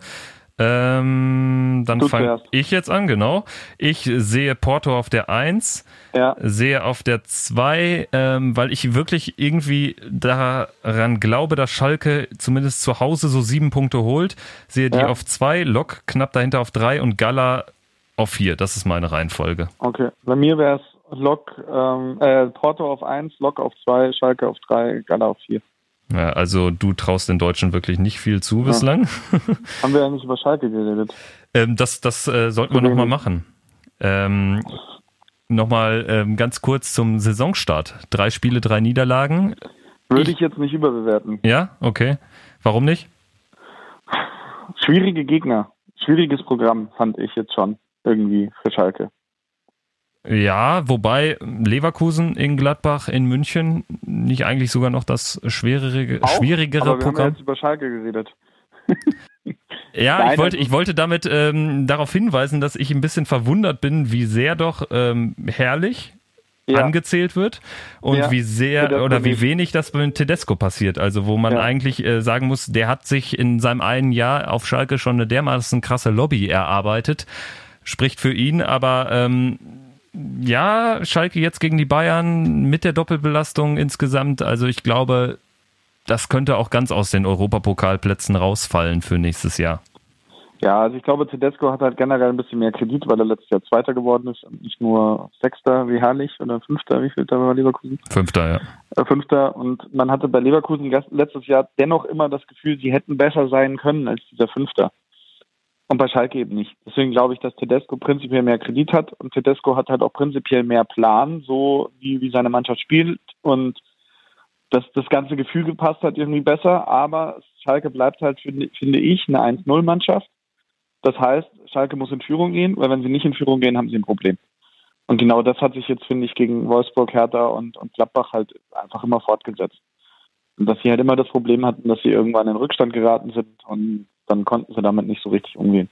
Ähm, dann fange ich jetzt an, genau. Ich sehe Porto auf der 1, ja. sehe auf der 2, ähm, weil ich wirklich irgendwie daran glaube, dass Schalke zumindest zu Hause so sieben Punkte holt. Sehe die ja. auf 2, Lok knapp dahinter auf 3 und Gala auf 4. Das ist meine Reihenfolge. Okay, bei mir wäre es Lok, ähm, äh, Porto auf 1, Lok auf 2, Schalke auf 3, Gala auf 4. Ja, also du traust den Deutschen wirklich nicht viel zu bislang. Haben wir ja nicht über Schalke geredet. ähm, das das äh, sollten wir nochmal machen. Ähm, nochmal ähm, ganz kurz zum Saisonstart. Drei Spiele, drei Niederlagen. Würde ich, ich jetzt nicht überbewerten. Ja, okay. Warum nicht? Schwierige Gegner. Schwieriges Programm fand ich jetzt schon irgendwie für Schalke. Ja, wobei Leverkusen in Gladbach in München nicht eigentlich sogar noch das schwierige, Auch, schwierigere aber wir Programm. Haben ja jetzt über Schalke geredet. ja, Nein, ich wollte, ich wollte damit ähm, darauf hinweisen, dass ich ein bisschen verwundert bin, wie sehr doch ähm, herrlich ja. angezählt wird und ja, wie sehr oder wie wenig das bei Tedesco passiert. Also wo man ja. eigentlich äh, sagen muss, der hat sich in seinem einen Jahr auf Schalke schon eine dermaßen krasse Lobby erarbeitet. Spricht für ihn, aber ähm, ja, Schalke jetzt gegen die Bayern mit der Doppelbelastung insgesamt. Also ich glaube, das könnte auch ganz aus den Europapokalplätzen rausfallen für nächstes Jahr. Ja, also ich glaube, Tedesco hat halt generell ein bisschen mehr Kredit, weil er letztes Jahr Zweiter geworden ist und nicht nur Sechster wie Herrlich oder Fünfter, wie viel da war Leverkusen? Fünfter, ja. Äh, Fünfter und man hatte bei Leverkusen letztes Jahr dennoch immer das Gefühl, sie hätten besser sein können als dieser Fünfter. Und bei Schalke eben nicht. Deswegen glaube ich, dass Tedesco prinzipiell mehr Kredit hat und Tedesco hat halt auch prinzipiell mehr Plan, so wie, wie seine Mannschaft spielt und dass das ganze Gefühl gepasst hat irgendwie besser. Aber Schalke bleibt halt, finde, ich, eine 1-0-Mannschaft. Das heißt, Schalke muss in Führung gehen, weil wenn sie nicht in Führung gehen, haben sie ein Problem. Und genau das hat sich jetzt, finde ich, gegen Wolfsburg, Hertha und, und Gladbach halt einfach immer fortgesetzt. Und dass sie halt immer das Problem hatten, dass sie irgendwann in Rückstand geraten sind und dann konnten sie damit nicht so richtig umgehen.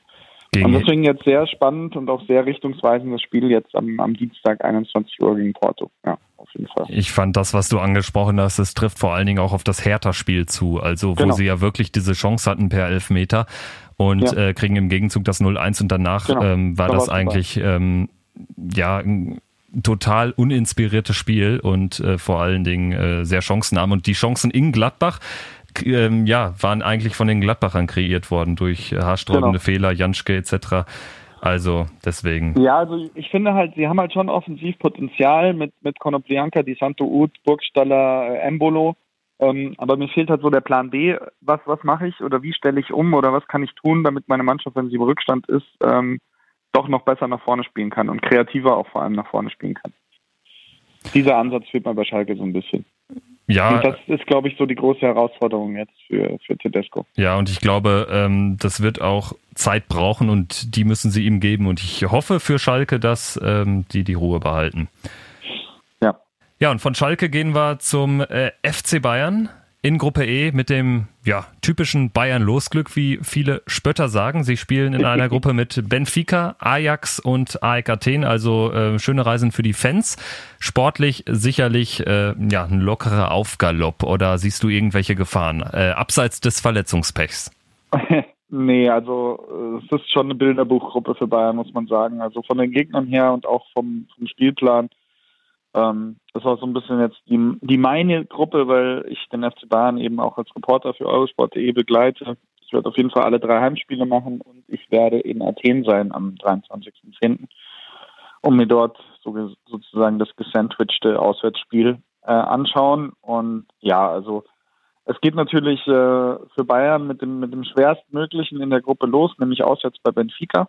Gegen und deswegen jetzt sehr spannend und auch sehr richtungsweisend das Spiel jetzt am, am Dienstag 21 Uhr gegen Porto. Ja, auf jeden Fall. Ich fand das, was du angesprochen hast, es trifft vor allen Dingen auch auf das Hertha-Spiel zu. Also, wo genau. sie ja wirklich diese Chance hatten per Elfmeter und ja. äh, kriegen im Gegenzug das 0-1 und danach genau. ähm, war da das eigentlich ähm, ja ein total uninspiriertes Spiel und äh, vor allen Dingen äh, sehr chancenarm. Und die Chancen in Gladbach, ähm, ja, waren eigentlich von den Gladbachern kreiert worden durch äh, haarsträubende genau. Fehler, Janschke etc. Also deswegen. Ja, also ich finde halt, sie haben halt schon Offensivpotenzial mit, mit Konoplianka, Di Santo Ud, Burgstaller, äh, Embolo. Ähm, aber mir fehlt halt so der Plan B. Was, was mache ich oder wie stelle ich um oder was kann ich tun, damit meine Mannschaft, wenn sie im Rückstand ist, ähm, doch noch besser nach vorne spielen kann und kreativer auch vor allem nach vorne spielen kann. Dieser Ansatz fehlt mir bei Schalke so ein bisschen. Ja. Und das ist, glaube ich, so die große Herausforderung jetzt für, für Tedesco. Ja, und ich glaube, ähm, das wird auch Zeit brauchen und die müssen sie ihm geben. Und ich hoffe für Schalke, dass ähm, die die Ruhe behalten. Ja. Ja, und von Schalke gehen wir zum äh, FC Bayern in Gruppe E mit dem ja, typischen Bayern-Losglück, wie viele Spötter sagen. Sie spielen in einer Gruppe mit Benfica, Ajax und AEK Athen, also äh, schöne Reisen für die Fans. Sportlich sicherlich äh, ja, ein lockerer Aufgalopp oder siehst du irgendwelche Gefahren, äh, abseits des Verletzungspechs? nee, also es ist schon eine Bilderbuchgruppe für Bayern, muss man sagen. Also von den Gegnern her und auch vom, vom Spielplan ähm, das war so ein bisschen jetzt die, die meine Gruppe, weil ich den FC Bayern eben auch als Reporter für Eurosport.de begleite. Ich werde auf jeden Fall alle drei Heimspiele machen und ich werde in Athen sein am 23.10., um mir dort so, sozusagen das gesandwichte Auswärtsspiel äh, anschauen. Und ja, also es geht natürlich äh, für Bayern mit dem, mit dem schwerstmöglichen in der Gruppe los, nämlich auswärts bei Benfica.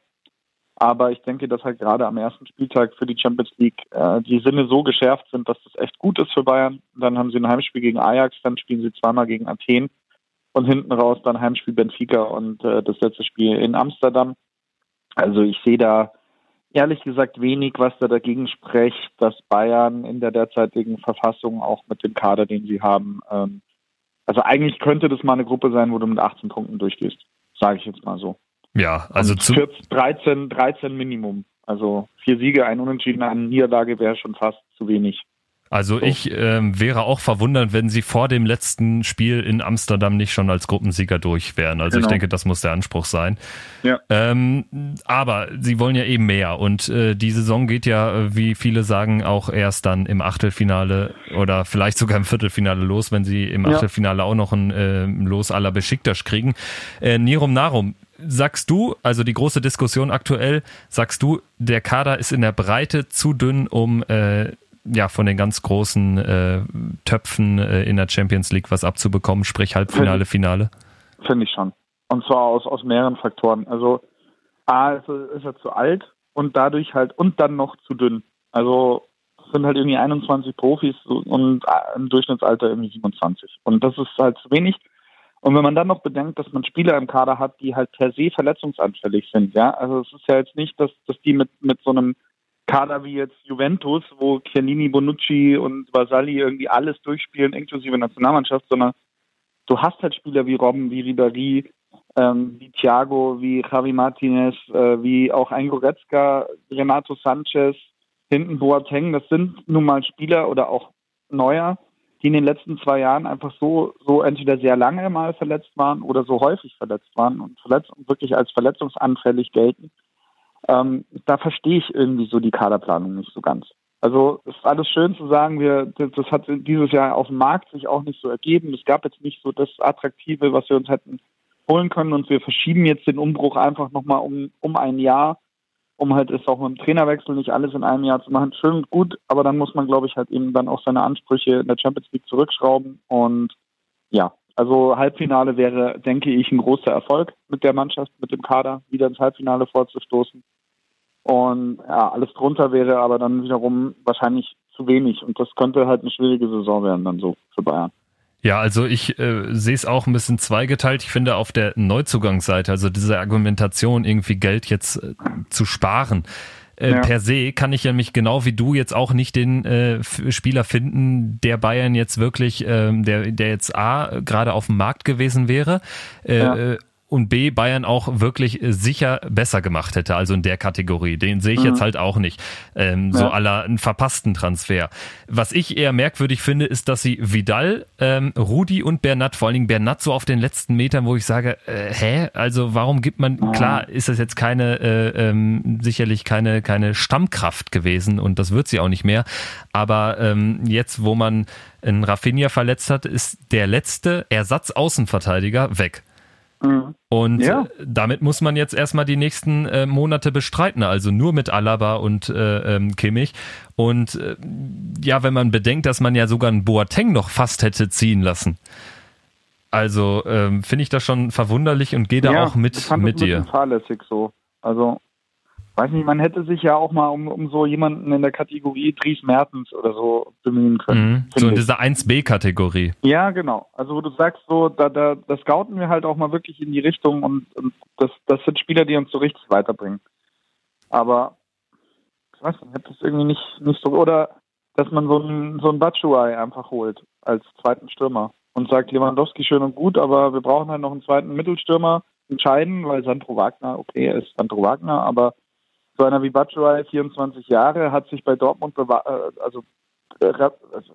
Aber ich denke, dass halt gerade am ersten Spieltag für die Champions League äh, die Sinne so geschärft sind, dass das echt gut ist für Bayern. Dann haben sie ein Heimspiel gegen Ajax, dann spielen sie zweimal gegen Athen. und hinten raus dann Heimspiel Benfica und äh, das letzte Spiel in Amsterdam. Also ich sehe da ehrlich gesagt wenig, was da dagegen spricht, dass Bayern in der derzeitigen Verfassung auch mit dem Kader, den sie haben, ähm, also eigentlich könnte das mal eine Gruppe sein, wo du mit 18 Punkten durchgehst, sage ich jetzt mal so. Ja, also zu 14, 13, 13 Minimum. Also vier Siege, ein Unentschieden, eine Niederlage wäre schon fast zu wenig. Also so. ich ähm, wäre auch verwundert, wenn sie vor dem letzten Spiel in Amsterdam nicht schon als Gruppensieger durch wären. Also genau. ich denke, das muss der Anspruch sein. Ja. Ähm, aber sie wollen ja eben mehr und äh, die Saison geht ja, wie viele sagen, auch erst dann im Achtelfinale oder vielleicht sogar im Viertelfinale los, wenn sie im Achtelfinale ja. auch noch ein äh, Los aller Besiktas kriegen. Äh, Nirum Narum, sagst du, also die große Diskussion aktuell, sagst du, der Kader ist in der Breite zu dünn, um äh, ja von den ganz großen äh, Töpfen äh, in der Champions League was abzubekommen, sprich Halbfinale, Finale? Finde ich schon. Und zwar aus, aus mehreren Faktoren. Also A ist, ist er zu alt und dadurch halt und dann noch zu dünn. Also es sind halt irgendwie 21 Profis und ein Durchschnittsalter irgendwie 27. Und das ist halt zu wenig. Und wenn man dann noch bedenkt, dass man Spieler im Kader hat, die halt per se verletzungsanfällig sind, ja, also es ist ja jetzt nicht, dass, dass die mit, mit so einem Kader wie jetzt Juventus, wo Chiellini, Bonucci und Vasali irgendwie alles durchspielen, inklusive Nationalmannschaft, sondern du hast halt Spieler wie Robben, wie Ribéry, ähm, wie Thiago, wie Javi Martinez, äh, wie auch ein Goretzka, Renato Sanchez, hinten Boateng. Das sind nun mal Spieler oder auch Neuer, die in den letzten zwei Jahren einfach so, so entweder sehr lange mal verletzt waren oder so häufig verletzt waren und verletzt und wirklich als verletzungsanfällig gelten ähm, da verstehe ich irgendwie so die Kaderplanung nicht so ganz. Also es ist alles schön zu sagen, wir, das hat dieses Jahr auf dem Markt sich auch nicht so ergeben. Es gab jetzt nicht so das Attraktive, was wir uns hätten holen können und wir verschieben jetzt den Umbruch einfach nochmal um, um ein Jahr, um halt es auch mit dem Trainerwechsel nicht alles in einem Jahr zu machen. Schön und gut, aber dann muss man, glaube ich, halt eben dann auch seine Ansprüche in der Champions League zurückschrauben und ja, also Halbfinale wäre, denke ich, ein großer Erfolg mit der Mannschaft, mit dem Kader, wieder ins Halbfinale vorzustoßen. Und ja, alles drunter wäre aber dann wiederum wahrscheinlich zu wenig. Und das könnte halt eine schwierige Saison werden dann so für Bayern. Ja, also ich äh, sehe es auch ein bisschen zweigeteilt. Ich finde auf der Neuzugangsseite, also diese Argumentation, irgendwie Geld jetzt äh, zu sparen, äh, ja. per se kann ich ja mich genau wie du jetzt auch nicht den äh, Spieler finden, der Bayern jetzt wirklich, äh, der, der jetzt A, gerade auf dem Markt gewesen wäre. Äh, ja äh, und B Bayern auch wirklich äh, sicher besser gemacht hätte, also in der Kategorie. Den sehe ich mhm. jetzt halt auch nicht. Ähm, ja. So aller einen verpassten Transfer. Was ich eher merkwürdig finde, ist, dass sie Vidal, ähm, Rudi und Bernat, vor allen Dingen Bernat so auf den letzten Metern, wo ich sage, äh, hä? Also warum gibt man, mhm. klar, ist das jetzt keine, äh, ähm, sicherlich keine, keine Stammkraft gewesen und das wird sie auch nicht mehr. Aber ähm, jetzt, wo man einen Rafinha verletzt hat, ist der letzte Ersatzaußenverteidiger weg. Mhm. Und ja. damit muss man jetzt erstmal die nächsten äh, Monate bestreiten, also nur mit Alaba und äh, ähm, Kimmich. Und äh, ja, wenn man bedenkt, dass man ja sogar einen Boateng noch fast hätte ziehen lassen. Also ähm, finde ich das schon verwunderlich und gehe da ja, auch mit, mit dir. Fahrlässig so. Also weiß nicht, man hätte sich ja auch mal um, um so jemanden in der Kategorie Dries Mertens oder so bemühen können. Mhm, so in dieser 1B-Kategorie. Ja, genau. Also wo du sagst, so, da, da, das scouten wir halt auch mal wirklich in die Richtung und, und das, das sind Spieler, die uns so richtig weiterbringen. Aber ich weiß nicht, ich habe das irgendwie nicht, nicht so, oder dass man so einen, so einen Batshuayi einfach holt als zweiten Stürmer und sagt, Lewandowski schön und gut, aber wir brauchen halt noch einen zweiten Mittelstürmer entscheiden, weil Sandro Wagner, okay, er ist Sandro Wagner, aber so einer wie Batshuayi, 24 Jahre, hat sich bei Dortmund äh, also, äh,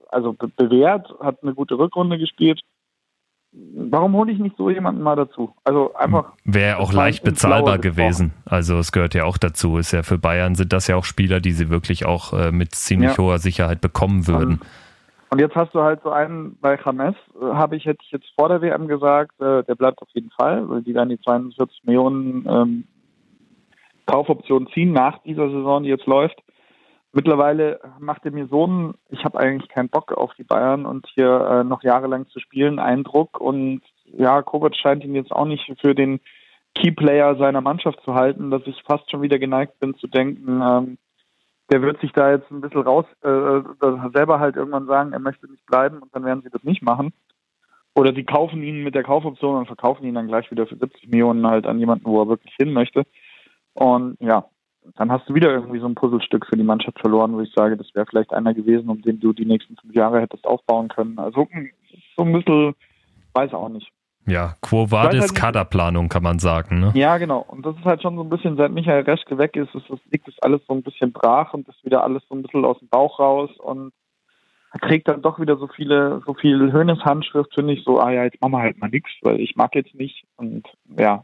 also bewährt, hat eine gute Rückrunde gespielt. Warum hole ich nicht so jemanden mal dazu? Also einfach. Wäre auch leicht bezahlbar gewesen. Also es gehört ja auch dazu. Ist ja für Bayern sind das ja auch Spieler, die sie wirklich auch äh, mit ziemlich ja. hoher Sicherheit bekommen würden. Und jetzt hast du halt so einen bei James, habe ich, hätte ich jetzt vor der WM gesagt, der bleibt auf jeden Fall, weil die dann die 42 Millionen ähm, Kaufoption ziehen nach dieser Saison, die jetzt läuft. Mittlerweile macht er mir so einen, ich habe eigentlich keinen Bock auf die Bayern und hier äh, noch jahrelang zu spielen, Eindruck. Und ja, Kovac scheint ihn jetzt auch nicht für den Keyplayer seiner Mannschaft zu halten, dass ich fast schon wieder geneigt bin zu denken, ähm, der wird sich da jetzt ein bisschen raus, äh, selber halt irgendwann sagen, er möchte nicht bleiben und dann werden sie das nicht machen. oder die kaufen ihn mit der Kaufoption und verkaufen ihn dann gleich wieder für 70 Millionen halt an jemanden, wo er wirklich hin möchte. Und ja, dann hast du wieder irgendwie so ein Puzzlestück für die Mannschaft verloren, wo ich sage, das wäre vielleicht einer gewesen, um den du die nächsten fünf Jahre hättest aufbauen können. Also so ein bisschen, weiß auch nicht. Ja, Quo Vadis halt Kaderplanung kann man sagen. Ne? Ja, genau. Und das ist halt schon so ein bisschen, seit Michael Reschke weg ist, ist das, liegt das alles so ein bisschen brach und ist wieder alles so ein bisschen aus dem Bauch raus und er trägt dann doch wieder so viele, so viel Höhnes-Handschrift, finde ich so, ah ja, jetzt machen wir halt mal nichts, weil ich mag jetzt nicht und ja,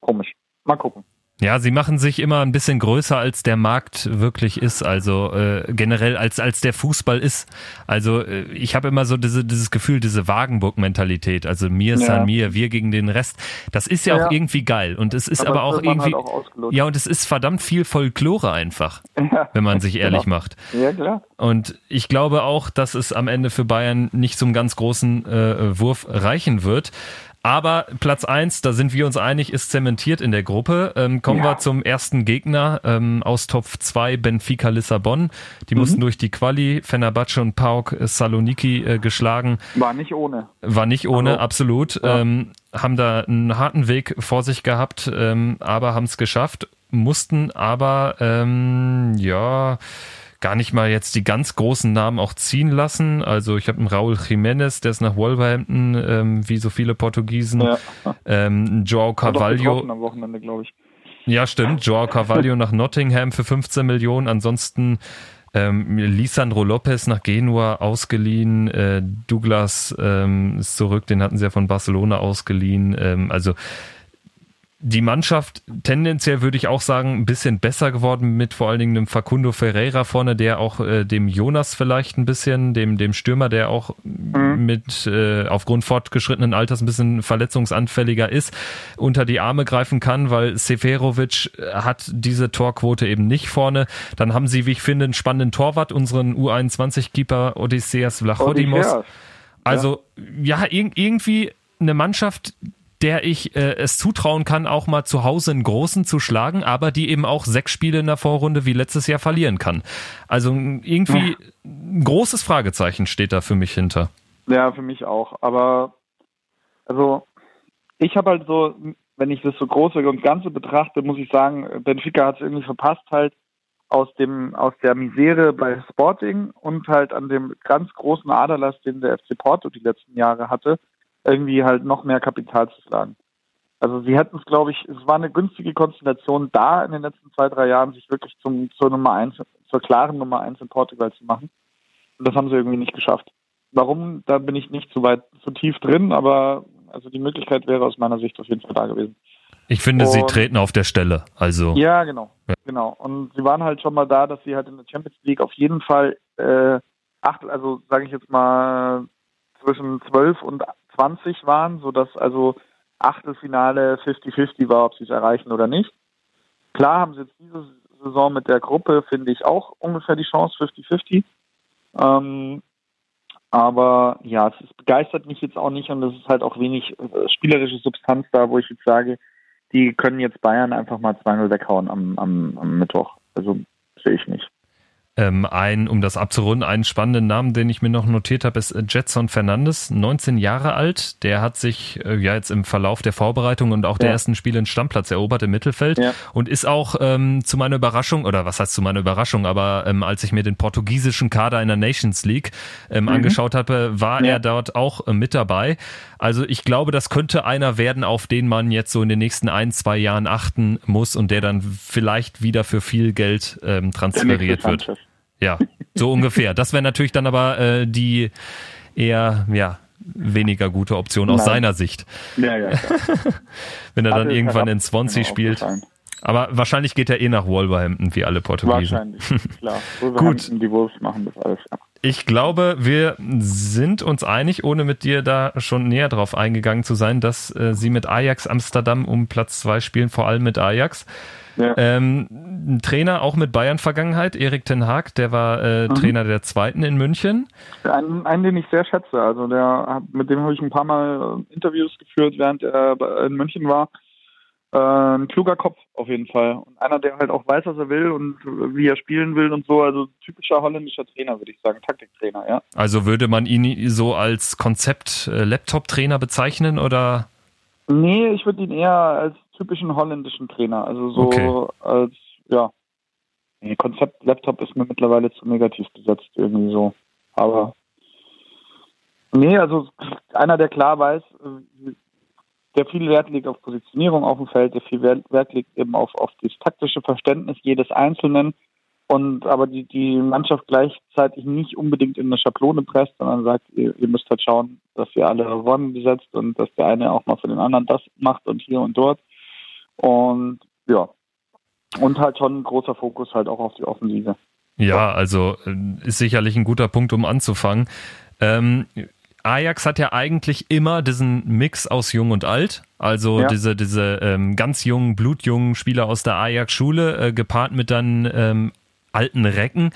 komisch. Mal gucken. Ja, sie machen sich immer ein bisschen größer, als der Markt wirklich ist. Also äh, generell als als der Fußball ist. Also äh, ich habe immer so diese, dieses Gefühl, diese Wagenburg-Mentalität. Also mir ja. san mir, wir gegen den Rest. Das ist ja, ja. auch irgendwie geil. Und es ist aber, aber auch halt irgendwie. Halt auch ja, und es ist verdammt viel Folklore einfach, ja. wenn man sich ehrlich genau. macht. Ja, klar. Und ich glaube auch, dass es am Ende für Bayern nicht zum ganz großen äh, Wurf reichen wird. Aber Platz eins, da sind wir uns einig, ist zementiert in der Gruppe. Ähm, kommen ja. wir zum ersten Gegner ähm, aus Top 2, Benfica Lissabon. Die mhm. mussten durch die Quali, Fenerbahce und PAOK Saloniki äh, geschlagen. War nicht ohne. War nicht ohne, Hallo. absolut. Ja. Ähm, haben da einen harten Weg vor sich gehabt, ähm, aber haben es geschafft, mussten aber, ähm, ja gar nicht mal jetzt die ganz großen Namen auch ziehen lassen. Also ich habe einen Raúl Jiménez, der ist nach Wolverhampton, ähm, wie so viele Portugiesen. Ja. Ähm, Joao Carvalho. Am Wochenende, glaube ich. Ja, stimmt. Joao Carvalho nach Nottingham für 15 Millionen. Ansonsten ähm, Lisandro Lopez nach Genua ausgeliehen. Äh, Douglas ähm, ist zurück, den hatten sie ja von Barcelona ausgeliehen. Ähm, also die Mannschaft tendenziell würde ich auch sagen ein bisschen besser geworden mit vor allen Dingen einem Facundo Ferreira vorne, der auch äh, dem Jonas vielleicht ein bisschen, dem dem Stürmer, der auch mhm. mit äh, aufgrund fortgeschrittenen Alters ein bisschen verletzungsanfälliger ist, unter die Arme greifen kann, weil Seferovic hat diese Torquote eben nicht vorne. Dann haben sie, wie ich finde, einen spannenden Torwart, unseren U21-Keeper Odysseas Vlachodimos. Also ja, ja irgendwie eine Mannschaft, der ich äh, es zutrauen kann, auch mal zu Hause einen Großen zu schlagen, aber die eben auch sechs Spiele in der Vorrunde wie letztes Jahr verlieren kann. Also irgendwie ein großes Fragezeichen steht da für mich hinter. Ja, für mich auch. Aber also ich habe halt so, wenn ich das so große und Ganze betrachte, muss ich sagen, Benfica hat es irgendwie verpasst, halt aus dem aus der Misere bei Sporting und halt an dem ganz großen Aderlass, den der FC Porto die letzten Jahre hatte, irgendwie halt noch mehr Kapital zu schlagen. Also sie hätten es, glaube ich, es war eine günstige Konstellation da in den letzten zwei, drei Jahren, sich wirklich zum, zur Nummer eins, zur klaren Nummer eins in Portugal zu machen. Und das haben sie irgendwie nicht geschafft. Warum, da bin ich nicht zu weit, zu tief drin, aber also die Möglichkeit wäre aus meiner Sicht auf jeden Fall da gewesen. Ich finde, und, sie treten auf der Stelle. Also ja, genau, ja. genau. Und sie waren halt schon mal da, dass sie halt in der Champions League auf jeden Fall äh, acht, also sage ich jetzt mal zwischen zwölf und 20 waren, sodass also Achtelfinale 50-50 war, ob sie es erreichen oder nicht. Klar haben sie jetzt diese Saison mit der Gruppe, finde ich, auch ungefähr die Chance 50-50. Ähm, aber ja, es ist, begeistert mich jetzt auch nicht und es ist halt auch wenig äh, spielerische Substanz da, wo ich jetzt sage, die können jetzt Bayern einfach mal 2-0 weghauen am, am, am Mittwoch. Also sehe ich nicht. Ähm, ein, um das abzurunden, einen spannenden Namen, den ich mir noch notiert habe, ist Jetson Fernandes, 19 Jahre alt. Der hat sich äh, ja jetzt im Verlauf der Vorbereitung und auch der ersten Spiele einen Stammplatz erobert im Mittelfeld ja. und ist auch ähm, zu meiner Überraschung, oder was heißt zu meiner Überraschung, aber ähm, als ich mir den portugiesischen Kader in der Nations League ähm, mhm. angeschaut habe, war ja. er dort auch äh, mit dabei. Also ich glaube, das könnte einer werden, auf den man jetzt so in den nächsten ein, zwei Jahren achten muss und der dann vielleicht wieder für viel Geld ähm, transferiert wird. Ja, so ungefähr. Das wäre natürlich dann aber äh, die eher, ja, weniger gute Option aus Nein. seiner Sicht. Ja, ja. Wenn er dann irgendwann in Swansea spielt. Aber wahrscheinlich geht er eh nach Wolverhampton, wie alle Portugiesen. Wahrscheinlich, klar. Gut. Die Wolves machen das alles. Ich glaube, wir sind uns einig, ohne mit dir da schon näher drauf eingegangen zu sein, dass äh, sie mit Ajax Amsterdam um Platz zwei spielen, vor allem mit Ajax. Ja. Ähm, ein Trainer auch mit Bayern-Vergangenheit, Erik Ten Haag, der war äh, mhm. Trainer der Zweiten in München. Einen, einen, den ich sehr schätze. Also der, mit dem habe ich ein paar Mal äh, Interviews geführt, während er in München war. Äh, ein kluger Kopf auf jeden Fall. Und einer, der halt auch weiß, was er will und wie er spielen will und so. Also typischer holländischer Trainer, würde ich sagen. Taktiktrainer, ja. Also würde man ihn so als Konzept-Laptop-Trainer bezeichnen oder? Nee, ich würde ihn eher als typischen holländischen Trainer. Also so okay. als, ja. Nee, Konzept-Laptop ist mir mittlerweile zu negativ besetzt, irgendwie so. Aber nee, also einer, der klar weiß, der viel Wert legt auf Positionierung auf dem Feld, der viel Wert legt eben auf, auf das taktische Verständnis jedes Einzelnen und aber die, die Mannschaft gleichzeitig nicht unbedingt in eine Schablone presst, sondern sagt, ihr, ihr müsst halt schauen, dass ihr alle Rollen besetzt und dass der eine auch mal für den anderen das macht und hier und dort. Und ja. Und halt schon ein großer Fokus halt auch auf die Offensive. Ja, also äh, ist sicherlich ein guter Punkt, um anzufangen. Ähm, Ajax hat ja eigentlich immer diesen Mix aus Jung und Alt. Also ja. diese, diese ähm, ganz jungen, blutjungen Spieler aus der Ajax-Schule, äh, gepaart mit dann ähm, alten Recken.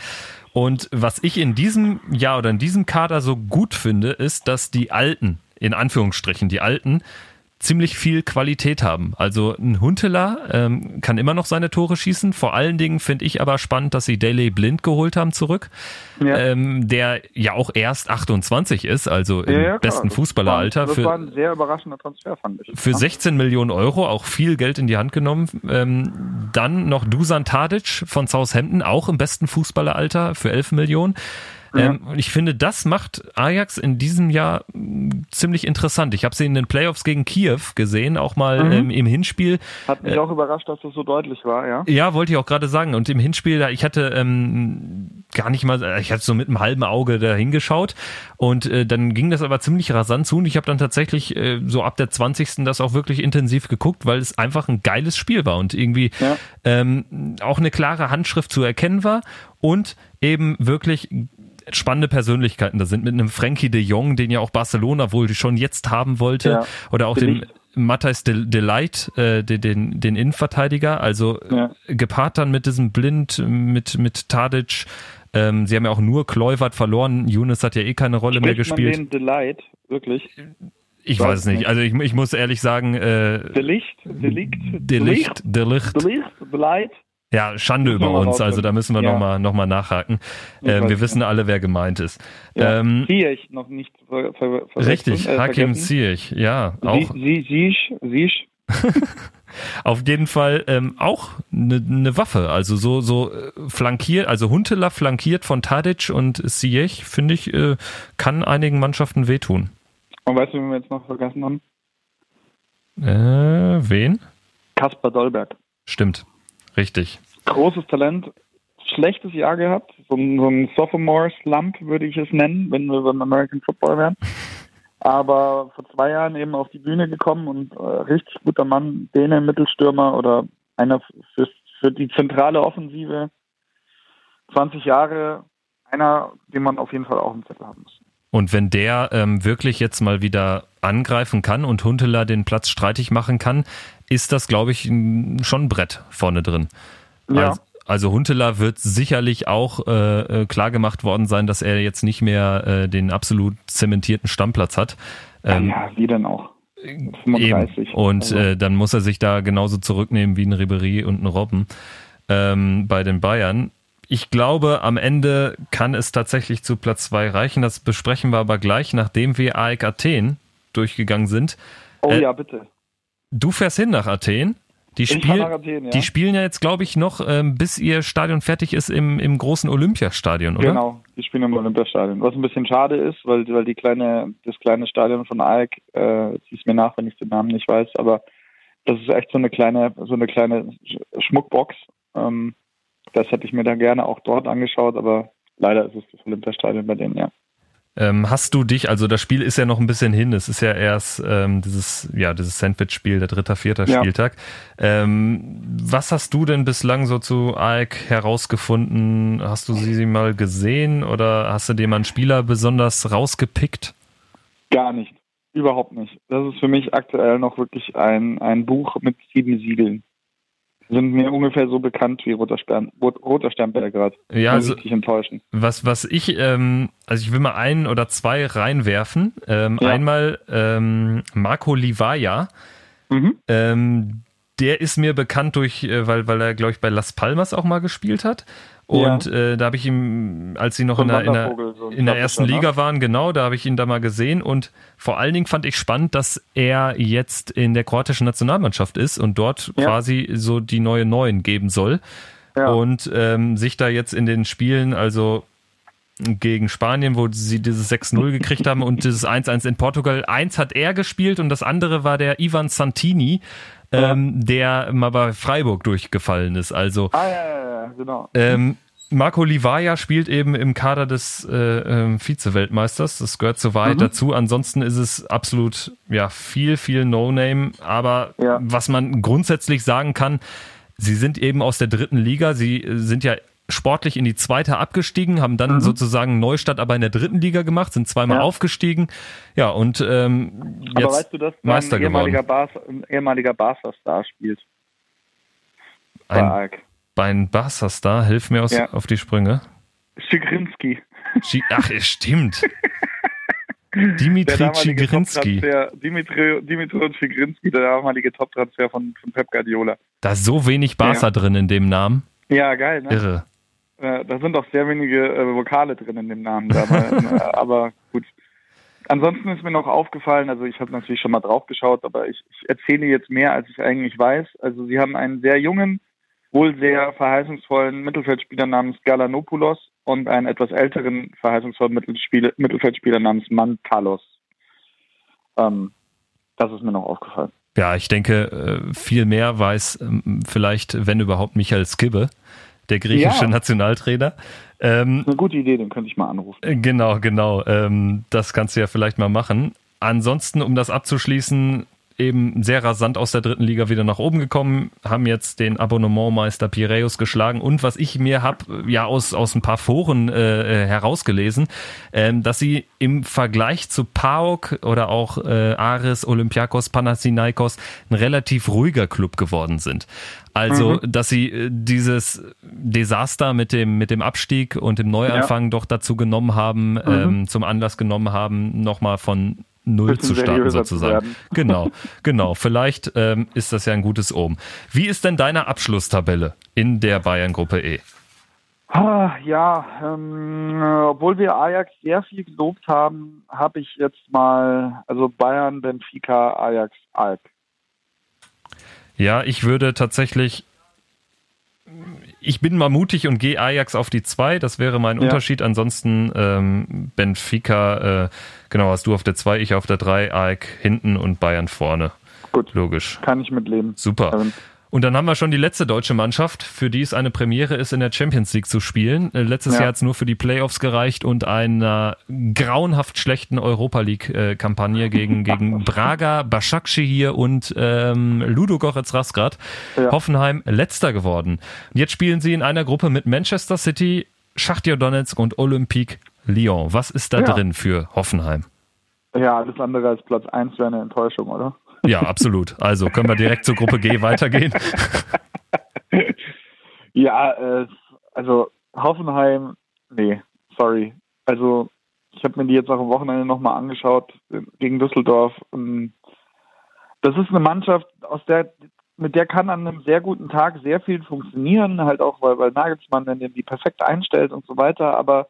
Und was ich in diesem Jahr oder in diesem Kader so gut finde, ist, dass die Alten, in Anführungsstrichen, die Alten, ziemlich viel Qualität haben. Also ein Huntela ähm, kann immer noch seine Tore schießen. Vor allen Dingen finde ich aber spannend, dass sie Daily Blind geholt haben zurück, ja. ähm, der ja auch erst 28 ist, also im ja, besten Fußballeralter. Das, war, das war ein sehr überraschender Transfer, fand ich. Für 16 Millionen Euro auch viel Geld in die Hand genommen. Ähm, dann noch Dusan Tadic von Southampton, auch im besten Fußballeralter für 11 Millionen. Ja. Ähm, ich finde, das macht Ajax in diesem Jahr mm, ziemlich interessant. Ich habe sie in den Playoffs gegen Kiew gesehen, auch mal mhm. ähm, im Hinspiel. Hat mich äh, auch überrascht, dass das so deutlich war, ja. Ja, wollte ich auch gerade sagen. Und im Hinspiel, ich hatte ähm, gar nicht mal, ich hatte so mit einem halben Auge da hingeschaut und äh, dann ging das aber ziemlich rasant zu und ich habe dann tatsächlich äh, so ab der 20. das auch wirklich intensiv geguckt, weil es einfach ein geiles Spiel war und irgendwie ja. ähm, auch eine klare Handschrift zu erkennen war und eben wirklich spannende Persönlichkeiten da sind, mit einem Frankie de Jong, den ja auch Barcelona wohl schon jetzt haben wollte, ja, oder auch dem Matthijs de, de Light, äh, den, den, den Innenverteidiger, also ja. gepaart dann mit diesem Blind, mit, mit Tadic, ähm, sie haben ja auch nur Kluivert verloren, Younes hat ja eh keine Rolle Spricht mehr gespielt. Man den Delight, wirklich? Ich weiß, weiß nicht. nicht. Also ich, ich muss ehrlich sagen, äh, Delicht, Delikt, Delicht, Delicht, Delicht, Delight, ja, Schande über uns, also da müssen wir ja. nochmal noch mal nachhaken. Ähm, wir wissen alle, wer gemeint ist. Ja, ähm, Ziyech noch nicht ver ver Richtig, äh, Hakim Ziyech, ja. Auch. Sie, Sie, Sie, Auf jeden Fall ähm, auch eine ne Waffe, also so, so äh, flankiert, also Huntela flankiert von Tadic und Ziyech, finde ich, äh, kann einigen Mannschaften wehtun. Und weißt du, wen wir jetzt noch vergessen haben? Äh, wen? Kaspar Dolberg. Stimmt. Richtig. Großes Talent, schlechtes Jahr gehabt, so ein, so ein Sophomore-Slump würde ich es nennen, wenn wir beim American Football wären. Aber vor zwei Jahren eben auf die Bühne gekommen und äh, richtig guter Mann, Däne, Mittelstürmer oder einer für, für die zentrale Offensive. 20 Jahre, einer, den man auf jeden Fall auch im Zettel haben muss. Und wenn der ähm, wirklich jetzt mal wieder angreifen kann und Huntela den Platz streitig machen kann, ist das, glaube ich, schon ein Brett vorne drin. Ja. Also, also Huntela wird sicherlich auch äh, äh, klar gemacht worden sein, dass er jetzt nicht mehr äh, den absolut zementierten Stammplatz hat. Ähm, ja, wie denn auch? 35. Eben. Und also. äh, dann muss er sich da genauso zurücknehmen wie ein Ribery und ein Robben ähm, bei den Bayern. Ich glaube, am Ende kann es tatsächlich zu Platz zwei reichen. Das besprechen wir aber gleich, nachdem wir AEK Athen durchgegangen sind. Oh äh, ja, bitte. Du fährst hin nach Athen. Die, spiel ja. die spielen ja jetzt, glaube ich, noch, ähm, bis ihr Stadion fertig ist, im, im großen Olympiastadion, oder? Genau, die spielen im Olympiastadion. Was ein bisschen schade ist, weil, weil die kleine, das kleine Stadion von AEK, äh, siehst mir nach, wenn ich den Namen nicht weiß, aber das ist echt so eine kleine, so eine kleine Schmuckbox. Ähm, das hätte ich mir da gerne auch dort angeschaut, aber leider ist es das Olympiastadion bei denen, ja. Ähm, hast du dich, also das Spiel ist ja noch ein bisschen hin, es ist ja erst ähm, dieses, ja, dieses Sandwich-Spiel, der dritte, vierter ja. Spieltag. Ähm, was hast du denn bislang so zu AEK herausgefunden? Hast du sie mal gesehen oder hast du dir mal einen Spieler besonders rausgepickt? Gar nicht. Überhaupt nicht. Das ist für mich aktuell noch wirklich ein, ein Buch mit sieben Siegeln sind mir ungefähr so bekannt wie Roter Stern, Roter Stern Belgrad. Ja, also, richtig enttäuschend. Was, was ich, ähm, also ich will mal einen oder zwei reinwerfen. Ähm, ja. Einmal ähm, Marco Livaja. Mhm. Ähm, der ist mir bekannt durch, äh, weil, weil er, glaube ich, bei Las Palmas auch mal gespielt hat. Und ja. äh, da habe ich ihn, als sie noch so in, der, in, der, so in der ersten ne? Liga waren, genau, da habe ich ihn da mal gesehen. Und vor allen Dingen fand ich spannend, dass er jetzt in der kroatischen Nationalmannschaft ist und dort ja. quasi so die neue Neuen geben soll. Ja. Und ähm, sich da jetzt in den Spielen, also gegen Spanien, wo sie dieses 6-0 gekriegt haben und dieses 1-1 in Portugal. Eins hat er gespielt und das andere war der Ivan Santini, ähm, der mal bei Freiburg durchgefallen ist. Also ah, ja, ja, ja, genau. Ähm, Marco Livaya spielt eben im Kader des äh, äh, Vize-Weltmeisters. Das gehört zur Wahrheit mhm. dazu. Ansonsten ist es absolut ja viel, viel No-Name. Aber ja. was man grundsätzlich sagen kann, sie sind eben aus der dritten Liga. Sie sind ja sportlich in die zweite abgestiegen, haben dann mhm. sozusagen Neustadt aber in der dritten Liga gemacht, sind zweimal ja. aufgestiegen. Ja, und ähm, jetzt aber weißt du, dass Meister ein ehemaliger, Bas, ein ehemaliger Barca-Star spielt? Ein, bei einem Barca-Star, hilf mir aus, ja. auf die Sprünge. Schigrinski. Ach, es stimmt. Dimitri Schigrinski. Dimitri, Dimitri Schigrinski, der damalige Top-Transfer von, von Pep Guardiola. Da ist so wenig Barca ja. drin in dem Namen. Ja, geil, ne? Irre. Äh, da sind auch sehr wenige äh, Vokale drin in dem Namen. Dabei, äh, aber gut. Ansonsten ist mir noch aufgefallen, also ich habe natürlich schon mal drauf geschaut, aber ich, ich erzähle jetzt mehr, als ich eigentlich weiß. Also sie haben einen sehr jungen, wohl sehr verheißungsvollen Mittelfeldspieler namens Galanopoulos und einen etwas älteren verheißungsvollen Mittelfeldspieler namens Mantalos. Ähm, das ist mir noch aufgefallen. Ja, ich denke, äh, viel mehr weiß ähm, vielleicht, wenn überhaupt, Michael Skibbe der griechische ja. Nationaltrainer. Ähm, eine gute Idee, den könnte ich mal anrufen. Äh, genau, genau. Ähm, das kannst du ja vielleicht mal machen. Ansonsten, um das abzuschließen, eben sehr rasant aus der dritten Liga wieder nach oben gekommen, haben jetzt den Abonnementmeister Piraeus geschlagen und was ich mir habe ja aus, aus ein paar Foren äh, äh, herausgelesen, ähm, dass sie im Vergleich zu PAOK oder auch äh, Aris, Olympiakos, Panathinaikos ein relativ ruhiger Club geworden sind. Also, mhm. dass sie äh, dieses Desaster mit dem, mit dem Abstieg und dem Neuanfang ja. doch dazu genommen haben, mhm. ähm, zum Anlass genommen haben, nochmal von Null zu starten sozusagen. Zu genau, genau. Vielleicht ähm, ist das ja ein gutes Ohm. Wie ist denn deine Abschlusstabelle in der Bayern-Gruppe E? Ja, ähm, obwohl wir Ajax sehr viel gelobt haben, habe ich jetzt mal, also Bayern, Benfica, Ajax, Alp. Ja, ich würde tatsächlich ich bin mal mutig und gehe Ajax auf die 2. Das wäre mein ja. Unterschied. Ansonsten ähm, Benfica, äh, genau, hast du auf der 2, ich auf der 3, Ajax hinten und Bayern vorne. Gut. Logisch. Kann ich mitleben. Super. Also, und dann haben wir schon die letzte deutsche Mannschaft, für die es eine Premiere ist, in der Champions League zu spielen. Äh, letztes ja. Jahr hat es nur für die Playoffs gereicht und einer grauenhaft schlechten Europa League-Kampagne gegen, gegen Braga, Başakşehir und ähm, Ludo Goretz Rasgrad. Ja. Hoffenheim letzter geworden. Und jetzt spielen sie in einer Gruppe mit Manchester City, Schachtja Donetsk und Olympique Lyon. Was ist da ja. drin für Hoffenheim? Ja, alles andere als Platz 1 wäre eine Enttäuschung, oder? Ja, absolut. Also können wir direkt zur Gruppe G weitergehen. ja, äh, also Hoffenheim, nee, sorry. Also ich habe mir die jetzt auch am Wochenende nochmal angeschaut gegen Düsseldorf. Das ist eine Mannschaft, aus der mit der kann an einem sehr guten Tag sehr viel funktionieren, halt auch, weil, weil Nagelsmann dann die perfekt einstellt und so weiter, aber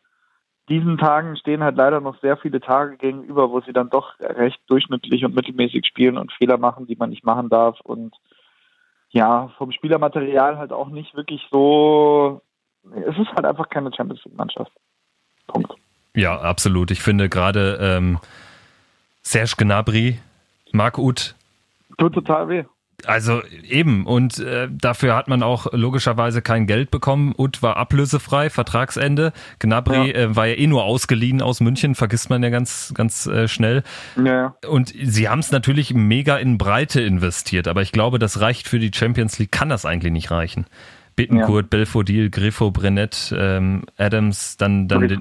diesen Tagen stehen halt leider noch sehr viele Tage gegenüber, wo sie dann doch recht durchschnittlich und mittelmäßig spielen und Fehler machen, die man nicht machen darf und ja, vom Spielermaterial halt auch nicht wirklich so. Es ist halt einfach keine Champions League-Mannschaft. Punkt. Ja, absolut. Ich finde gerade ähm, Serge Gnabry, Marc Uth. Tut total weh. Also eben, und äh, dafür hat man auch logischerweise kein Geld bekommen. Ut war ablösefrei, Vertragsende. Gnabry ja. äh, war ja eh nur ausgeliehen aus München, vergisst man ja ganz, ganz äh, schnell. Ja. Und sie haben es natürlich mega in Breite investiert, aber ich glaube, das reicht für die Champions League, kann das eigentlich nicht reichen. Bittenkurt, ja. Belfodil, Griffo, Brennett, ähm, Adams, dann, dann den,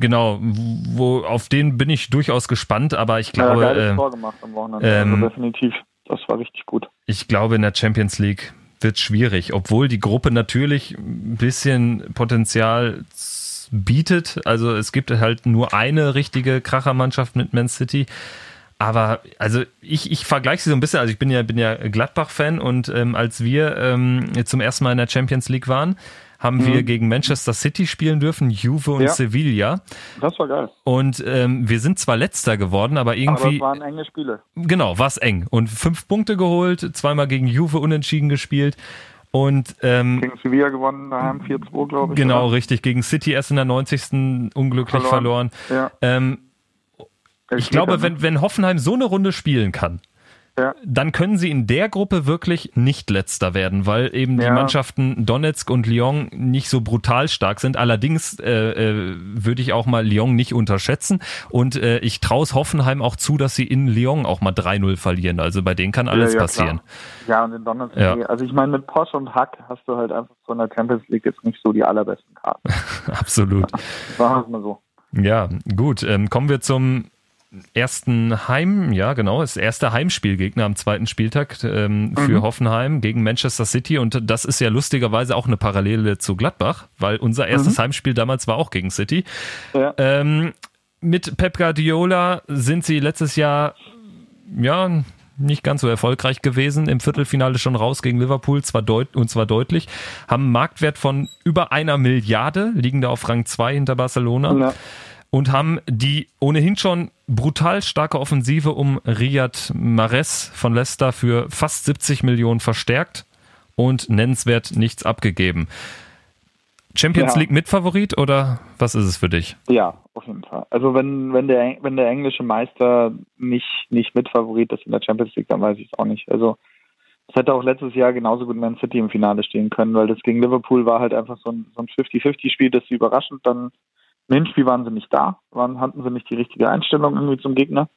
genau, wo auf den bin ich durchaus gespannt, aber ich glaube, ja, äh, gemacht am Wochenende, also ähm, also definitiv das war richtig gut. Ich glaube, in der Champions League wird schwierig, obwohl die Gruppe natürlich ein bisschen Potenzial bietet. Also es gibt halt nur eine richtige Krachermannschaft mit Man City. Aber also ich, ich vergleiche sie so ein bisschen, also ich bin ja, bin ja Gladbach-Fan und ähm, als wir ähm, zum ersten Mal in der Champions League waren, haben mhm. wir gegen Manchester City spielen dürfen, Juve und ja. Sevilla. Das war geil. Und ähm, wir sind zwar letzter geworden, aber irgendwie. Aber es waren enge Spiele. Genau, war es eng. Und fünf Punkte geholt, zweimal gegen Juve unentschieden gespielt. Und ähm, gegen Sevilla gewonnen, daheim 4-2, glaube ich. Genau, oder? richtig. Gegen City erst in der 90. unglücklich verloren. verloren. Ja. Ähm, ich glaube, wenn, wenn Hoffenheim so eine Runde spielen kann, ja. dann können sie in der Gruppe wirklich nicht letzter werden, weil eben ja. die Mannschaften Donetsk und Lyon nicht so brutal stark sind. Allerdings äh, äh, würde ich auch mal Lyon nicht unterschätzen und äh, ich traue es Hoffenheim auch zu, dass sie in Lyon auch mal 3-0 verlieren. Also bei denen kann alles ja, passieren. Klar. Ja, und in Donetsk, ja. also ich meine, mit Posch und Hack hast du halt einfach so in der Champions League jetzt nicht so die allerbesten Karten. Absolut. Sagen wir mal so. Ja, gut. Ähm, kommen wir zum ersten Heim, ja genau, das erste Heimspielgegner am zweiten Spieltag ähm, für mhm. Hoffenheim gegen Manchester City und das ist ja lustigerweise auch eine Parallele zu Gladbach, weil unser erstes mhm. Heimspiel damals war auch gegen City. Ja. Ähm, mit Pep Guardiola sind sie letztes Jahr ja nicht ganz so erfolgreich gewesen. Im Viertelfinale schon raus gegen Liverpool, zwar deut und zwar deutlich. Haben einen Marktwert von über einer Milliarde, liegen da auf Rang 2 hinter Barcelona. Ja und haben die ohnehin schon brutal starke Offensive um Riyad Mahrez von Leicester für fast 70 Millionen verstärkt und nennenswert nichts abgegeben. Champions ja. League Mitfavorit oder was ist es für dich? Ja, auf jeden Fall. Also wenn, wenn der wenn der englische Meister nicht nicht Mitfavorit ist in der Champions League, dann weiß ich es auch nicht. Also es hätte auch letztes Jahr genauso gut Man City im Finale stehen können, weil das gegen Liverpool war halt einfach so ein, so ein 50-50-Spiel, das sie überraschend dann im Hinspiel waren sie nicht da, waren, hatten sie nicht die richtige Einstellung irgendwie zum Gegner.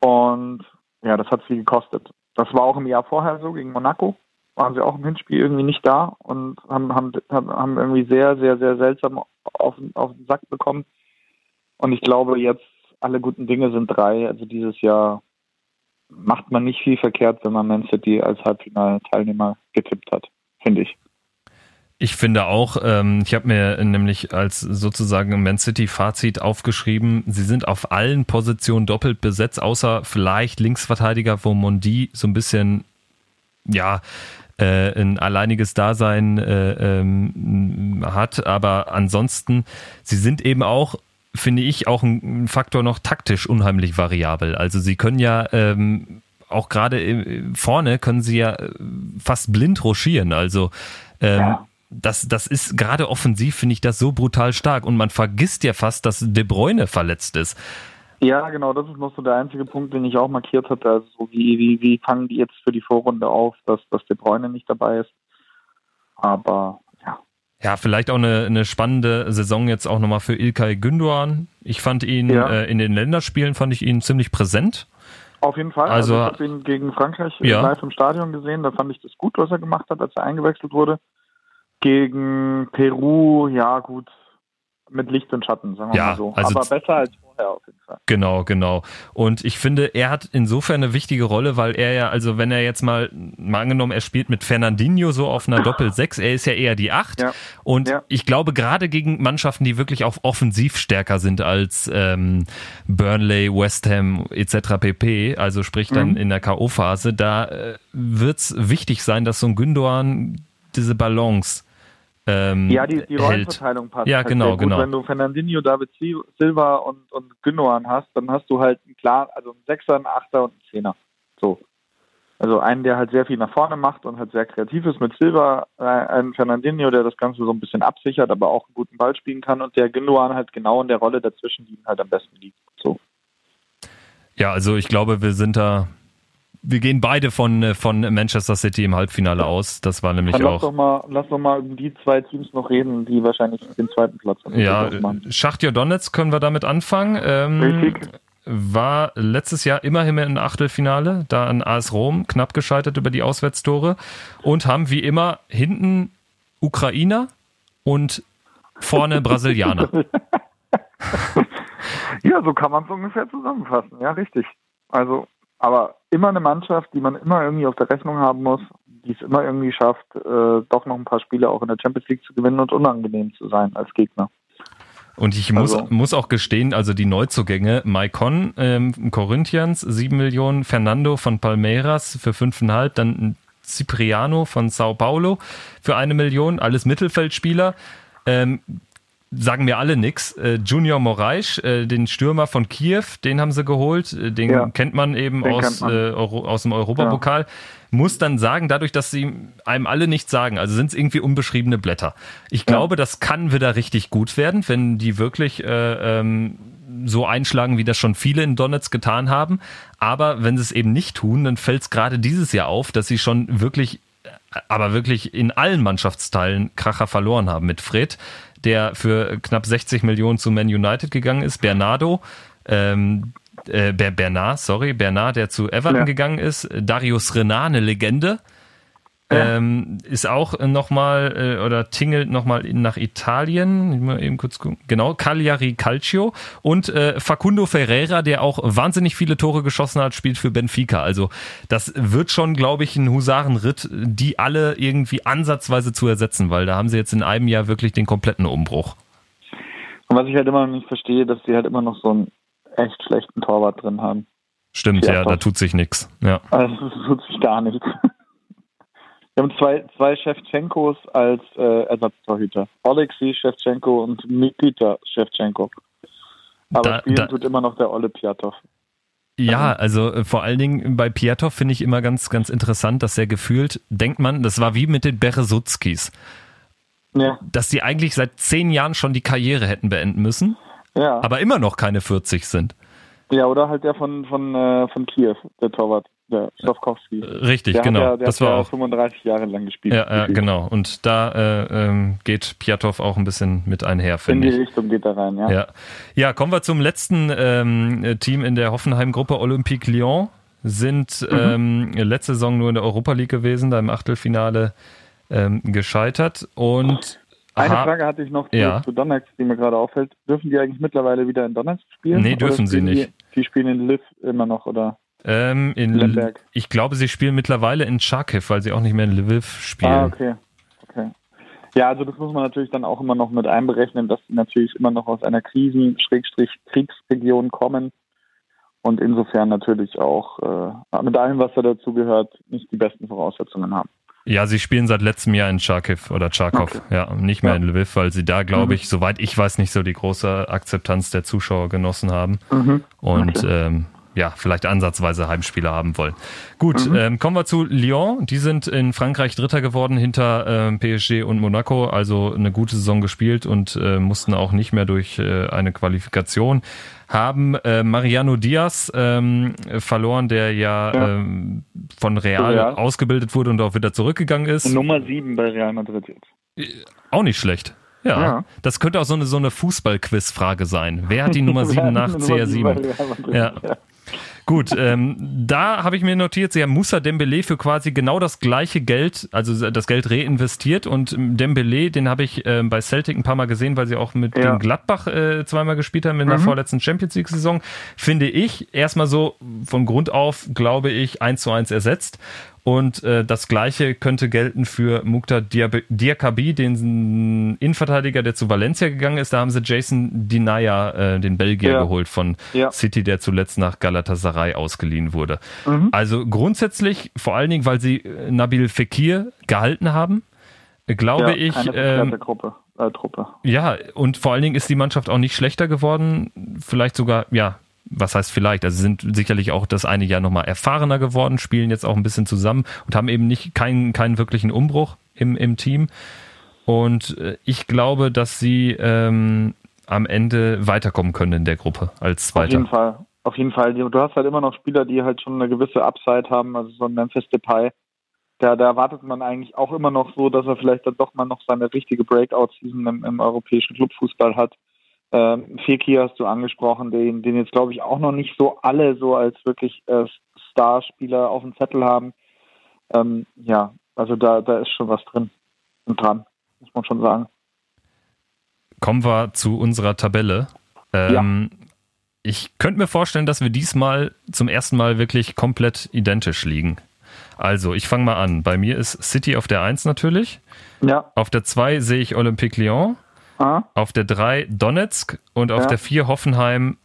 Und ja, das hat sie gekostet. Das war auch im Jahr vorher so, gegen Monaco. Waren sie auch im Hinspiel irgendwie nicht da und haben, haben, haben irgendwie sehr, sehr, sehr seltsam auf, auf den Sack bekommen. Und ich glaube, jetzt alle guten Dinge sind drei. Also dieses Jahr macht man nicht viel verkehrt, wenn man Man City als Halbfinalteilnehmer getippt hat, finde ich. Ich finde auch, ähm, ich habe mir nämlich als sozusagen Man City Fazit aufgeschrieben, sie sind auf allen Positionen doppelt besetzt, außer vielleicht Linksverteidiger, wo Mondi so ein bisschen, ja, äh, ein alleiniges Dasein äh, ähm, hat. Aber ansonsten, sie sind eben auch finde ich auch ein Faktor noch taktisch unheimlich variabel. Also sie können ja ähm, auch gerade vorne können sie ja äh, fast blind rochieren. Also ähm, ja das, das ist gerade offensiv, finde ich das so brutal stark. Und man vergisst ja fast, dass De Bruyne verletzt ist. Ja, genau, das ist noch so der einzige Punkt, den ich auch markiert hatte. Also so wie, wie, wie fangen die jetzt für die Vorrunde auf, dass, dass De Bruyne nicht dabei ist. Aber ja. Ja, vielleicht auch eine, eine spannende Saison jetzt auch nochmal für Ilkay Gündoğan. Ich fand ihn ja. äh, in den Länderspielen, fand ich ihn ziemlich präsent. Auf jeden Fall. Also, also ich habe ihn gegen Frankreich ja. live im Stadion gesehen. Da fand ich das gut, was er gemacht hat, als er eingewechselt wurde gegen Peru, ja gut, mit Licht und Schatten, sagen wir ja, mal so. Also Aber besser als vorher auf jeden Fall. Genau, genau. Und ich finde, er hat insofern eine wichtige Rolle, weil er ja, also wenn er jetzt mal, mal angenommen, er spielt mit Fernandinho so auf einer Doppel-6, er ist ja eher die 8. Ja. Und ja. ich glaube, gerade gegen Mannschaften, die wirklich auch offensiv stärker sind als ähm, Burnley, West Ham etc. pp., also sprich dann mhm. in der K.O.-Phase, da äh, wird es wichtig sein, dass so ein Gündogan diese Balance ähm, ja, die, die Rollenverteilung passt. Ja, halt genau, gut. genau. Wenn du Fernandinho, David Silva und, und Gündogan hast, dann hast du halt einen klar, also einen Sechser, einen Achter und einen Zehner. So. Also einen, der halt sehr viel nach vorne macht und halt sehr kreativ ist mit Silva, äh, ein Fernandinho, der das Ganze so ein bisschen absichert, aber auch einen guten Ball spielen kann und der Gündogan halt genau in der Rolle dazwischen, die ihm halt am besten liegt. So. Ja, also ich glaube, wir sind da wir gehen beide von, äh, von Manchester City im Halbfinale aus. Das war nämlich Dann auch. Lass doch, mal, lass doch mal über die zwei Teams noch reden, die wahrscheinlich den zweiten Platz haben. Ja, Schachtja Donetsk können wir damit anfangen. Ähm, Richtig. War letztes Jahr immerhin im Achtelfinale, da an AS Rom, knapp gescheitert über die Auswärtstore und haben wie immer hinten Ukrainer und vorne Brasilianer. ja, so kann man es ungefähr zusammenfassen. Ja, richtig. Also aber immer eine Mannschaft, die man immer irgendwie auf der Rechnung haben muss, die es immer irgendwie schafft, äh, doch noch ein paar Spiele auch in der Champions League zu gewinnen und unangenehm zu sein als Gegner. Und ich muss, also. muss auch gestehen, also die Neuzugänge, Maicon ähm, Corinthians, 7 Millionen, Fernando von Palmeiras für 5,5, dann Cipriano von Sao Paulo für eine Million, alles Mittelfeldspieler. Ähm, sagen mir alle nix. Äh, Junior Moraes, äh, den Stürmer von Kiew, den haben sie geholt. Äh, den ja, kennt man eben aus, man. Äh, aus dem Europapokal. Ja. Muss dann sagen, dadurch, dass sie einem alle nichts sagen, also sind es irgendwie unbeschriebene Blätter. Ich glaube, ja. das kann wieder richtig gut werden, wenn die wirklich äh, ähm, so einschlagen, wie das schon viele in Donetsk getan haben. Aber wenn sie es eben nicht tun, dann fällt es gerade dieses Jahr auf, dass sie schon wirklich aber wirklich in allen Mannschaftsteilen Kracher verloren haben. Mit Fred, der für knapp 60 Millionen zu Man United gegangen ist, Bernardo, ähm, äh, Bernard, sorry, Bernard, der zu Everton ja. gegangen ist, Darius Renan, eine Legende, ähm, ist auch nochmal äh, oder tingelt nochmal nach Italien. Mal eben kurz gucken. Genau, Cagliari Calcio und äh, Facundo Ferreira, der auch wahnsinnig viele Tore geschossen hat, spielt für Benfica. Also das wird schon, glaube ich, ein Husarenritt, die alle irgendwie ansatzweise zu ersetzen, weil da haben sie jetzt in einem Jahr wirklich den kompletten Umbruch. Und was ich halt immer noch nicht verstehe, dass sie halt immer noch so einen echt schlechten Torwart drin haben. Stimmt, ja, da tut sich nichts. Ja. Also, tut sich gar nichts. Wir haben zwei, zwei Shevchenkos als äh, Ersatztorhüter. Alexei Shevchenko und Nikita Shevchenko. Aber da, spielen da, tut immer noch der Olle Piatov. Ja, also äh, vor allen Dingen bei Piatov finde ich immer ganz, ganz interessant, dass er gefühlt, denkt man, das war wie mit den Beresutskis. Ja. Dass die eigentlich seit zehn Jahren schon die Karriere hätten beenden müssen, ja. aber immer noch keine 40 sind. Ja, oder halt der von, von, äh, von Kiew, der Torwart der Stofkowski. Richtig, der genau. Ja, der das war ja auch 35 Jahre lang gespielt. Ja, ja genau. Und da äh, ähm, geht Piatow auch ein bisschen mit einher, finde ich. In die Richtung geht er rein, ja. Ja, ja kommen wir zum letzten ähm, Team in der Hoffenheim-Gruppe Olympique Lyon. Sind mhm. ähm, letzte Saison nur in der Europa League gewesen, da im Achtelfinale ähm, gescheitert. Und eine Frage hatte ich noch zu, ja. zu Donetsk, die mir gerade auffällt. Dürfen die eigentlich mittlerweile wieder in Donetsk spielen? Nee, dürfen sie nicht. Die, die spielen in Liv immer noch, oder? Ähm, in Lemberg. Ich glaube, sie spielen mittlerweile in Charkiw, weil sie auch nicht mehr in Lviv spielen. Ah, okay. okay. Ja, also das muss man natürlich dann auch immer noch mit einberechnen, dass sie natürlich immer noch aus einer Krisen-Kriegsregion kommen und insofern natürlich auch äh, mit allem, was da dazu gehört, nicht die besten Voraussetzungen haben. Ja, sie spielen seit letztem Jahr in Charkiw oder Charkov, okay. ja, nicht mehr ja. in Lviv, weil sie da, glaube mhm. ich, soweit ich weiß, nicht so die große Akzeptanz der Zuschauer genossen haben. Mhm. Und okay. ähm, ja, vielleicht ansatzweise Heimspieler haben wollen. Gut, mhm. ähm, kommen wir zu Lyon. Die sind in Frankreich Dritter geworden hinter ähm, PSG und Monaco, also eine gute Saison gespielt und äh, mussten auch nicht mehr durch äh, eine Qualifikation. Haben äh, Mariano Diaz ähm, verloren, der ja, ja. Ähm, von Real, Real, ausgebildet wurde und auch wieder zurückgegangen ist. Nummer sieben bei Real Madrid jetzt. Äh, auch nicht schlecht. Ja, ja, das könnte auch so eine, so eine Fußball-Quiz-Frage sein. Wer hat die Nummer 7 nach CR7? Ja. Gut, ähm, da habe ich mir notiert, sie haben Musa Dembele für quasi genau das gleiche Geld, also das Geld reinvestiert und Dembele, den habe ich äh, bei Celtic ein paar Mal gesehen, weil sie auch mit ja. dem Gladbach äh, zweimal gespielt haben in der mhm. vorletzten Champions League Saison, finde ich erstmal so von Grund auf, glaube ich, eins zu eins ersetzt und äh, das gleiche könnte gelten für Mukta Diakabi, den Innenverteidiger, der zu Valencia gegangen ist. Da haben sie Jason Dinaya, äh, den Belgier, ja. geholt von ja. City, der zuletzt nach Galatasaray ausgeliehen wurde. Mhm. Also grundsätzlich, vor allen Dingen, weil sie äh, Nabil Fekir gehalten haben, glaube ja, ich. Ähm, Gruppe, äh, Truppe. Ja, und vor allen Dingen ist die Mannschaft auch nicht schlechter geworden. Vielleicht sogar, ja, was heißt vielleicht, also sind sicherlich auch das eine Jahr nochmal erfahrener geworden, spielen jetzt auch ein bisschen zusammen und haben eben nicht keinen, keinen wirklichen Umbruch im, im Team. Und äh, ich glaube, dass sie ähm, am Ende weiterkommen können in der Gruppe als Zweiter. Auf jeden Fall. Auf jeden Fall. Du hast halt immer noch Spieler, die halt schon eine gewisse Upside haben, also so ein Memphis Depay. Da, da erwartet man eigentlich auch immer noch so, dass er vielleicht dann doch mal noch seine richtige Breakout-Season im, im europäischen Clubfußball hat. Ähm, Fekir hast du angesprochen, den, den jetzt glaube ich auch noch nicht so alle so als wirklich äh, Starspieler auf dem Zettel haben. Ähm, ja, also da, da ist schon was drin und dran, muss man schon sagen. Kommen wir zu unserer Tabelle. Ähm, ja. Ich könnte mir vorstellen, dass wir diesmal zum ersten Mal wirklich komplett identisch liegen. Also, ich fange mal an. Bei mir ist City auf der 1 natürlich. Ja. Auf der 2 sehe ich Olympique Lyon. Aha. Auf der 3 Donetsk und auf ja. der 4 Hoffenheim,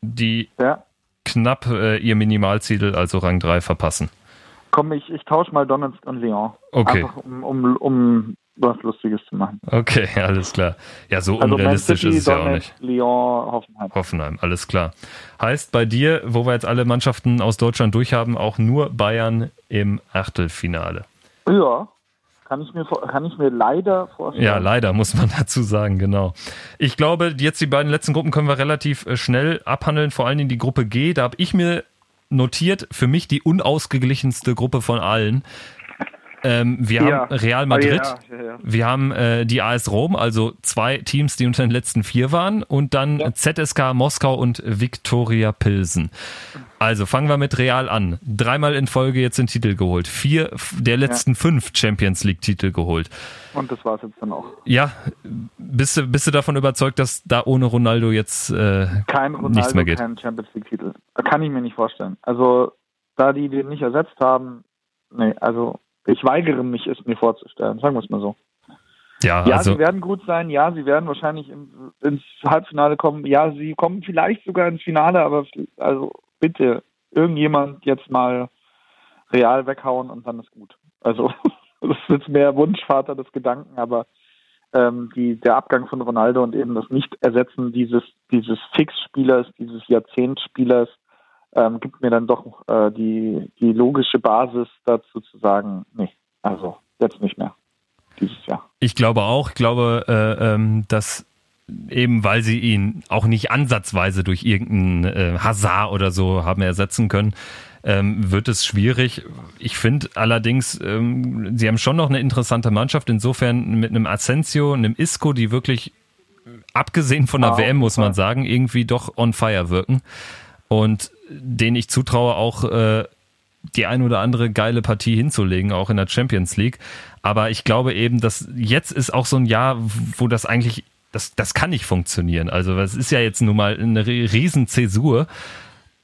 die ja. knapp äh, ihr Minimalziel, also Rang 3, verpassen. Komm, ich, ich tausche mal Donetsk und Lyon. Okay. Einfach um, um, um was Lustiges zu machen. Okay, alles klar. Ja, so also unrealistisch City, ist es ja auch nicht. Lyon, Hoffenheim. Hoffenheim, alles klar. Heißt bei dir, wo wir jetzt alle Mannschaften aus Deutschland durchhaben, auch nur Bayern im Achtelfinale. Ja, kann ich, mir, kann ich mir leider vorstellen. Ja, leider muss man dazu sagen, genau. Ich glaube, jetzt die beiden letzten Gruppen können wir relativ äh, schnell abhandeln, vor allem in die Gruppe G. Da habe ich mir notiert, für mich die unausgeglichenste Gruppe von allen. Ähm, wir ja. haben Real Madrid, oh, ja, ja, wir haben äh, die AS Rom, also zwei Teams, die unter den letzten vier waren, und dann ZSK Moskau und Viktoria Pilsen. Also fangen wir mit Real an. Dreimal in Folge jetzt den Titel geholt. Vier der letzten fünf Champions League Titel geholt. Und das war es jetzt dann auch. Ja, bist du, bist du davon überzeugt, dass da ohne Ronaldo jetzt äh, kein Ronaldo, nichts mehr geht? Kein Champions League Titel. Kann ich mir nicht vorstellen. Also da die den nicht ersetzt haben, nee, also ich weigere mich, es mir vorzustellen. Sagen wir es mal so. Ja, ja also, sie werden gut sein. Ja, sie werden wahrscheinlich ins Halbfinale kommen. Ja, sie kommen vielleicht sogar ins Finale, aber also bitte irgendjemand jetzt mal real weghauen und dann ist gut. Also das ist jetzt mehr Wunschvater des Gedanken, aber ähm, die, der Abgang von Ronaldo und eben das Nicht-Ersetzen dieses, dieses Fixspielers, dieses Jahrzehntspielers, ähm, gibt mir dann doch äh, die, die logische Basis dazu zu sagen, nee, also jetzt nicht mehr dieses Jahr. Ich glaube auch, ich glaube, äh, ähm, dass eben weil sie ihn auch nicht ansatzweise durch irgendeinen äh, Hazard oder so haben ersetzen können, ähm, wird es schwierig. Ich finde allerdings, ähm, sie haben schon noch eine interessante Mannschaft, insofern mit einem Asensio, einem Isco, die wirklich, abgesehen von der ah, WM, muss man sagen, irgendwie doch on fire wirken und den ich zutraue, auch äh, die ein oder andere geile Partie hinzulegen, auch in der Champions League. Aber ich glaube eben, dass jetzt ist auch so ein Jahr, wo das eigentlich, das, das kann nicht funktionieren. Also es ist ja jetzt nun mal eine riesen Zäsur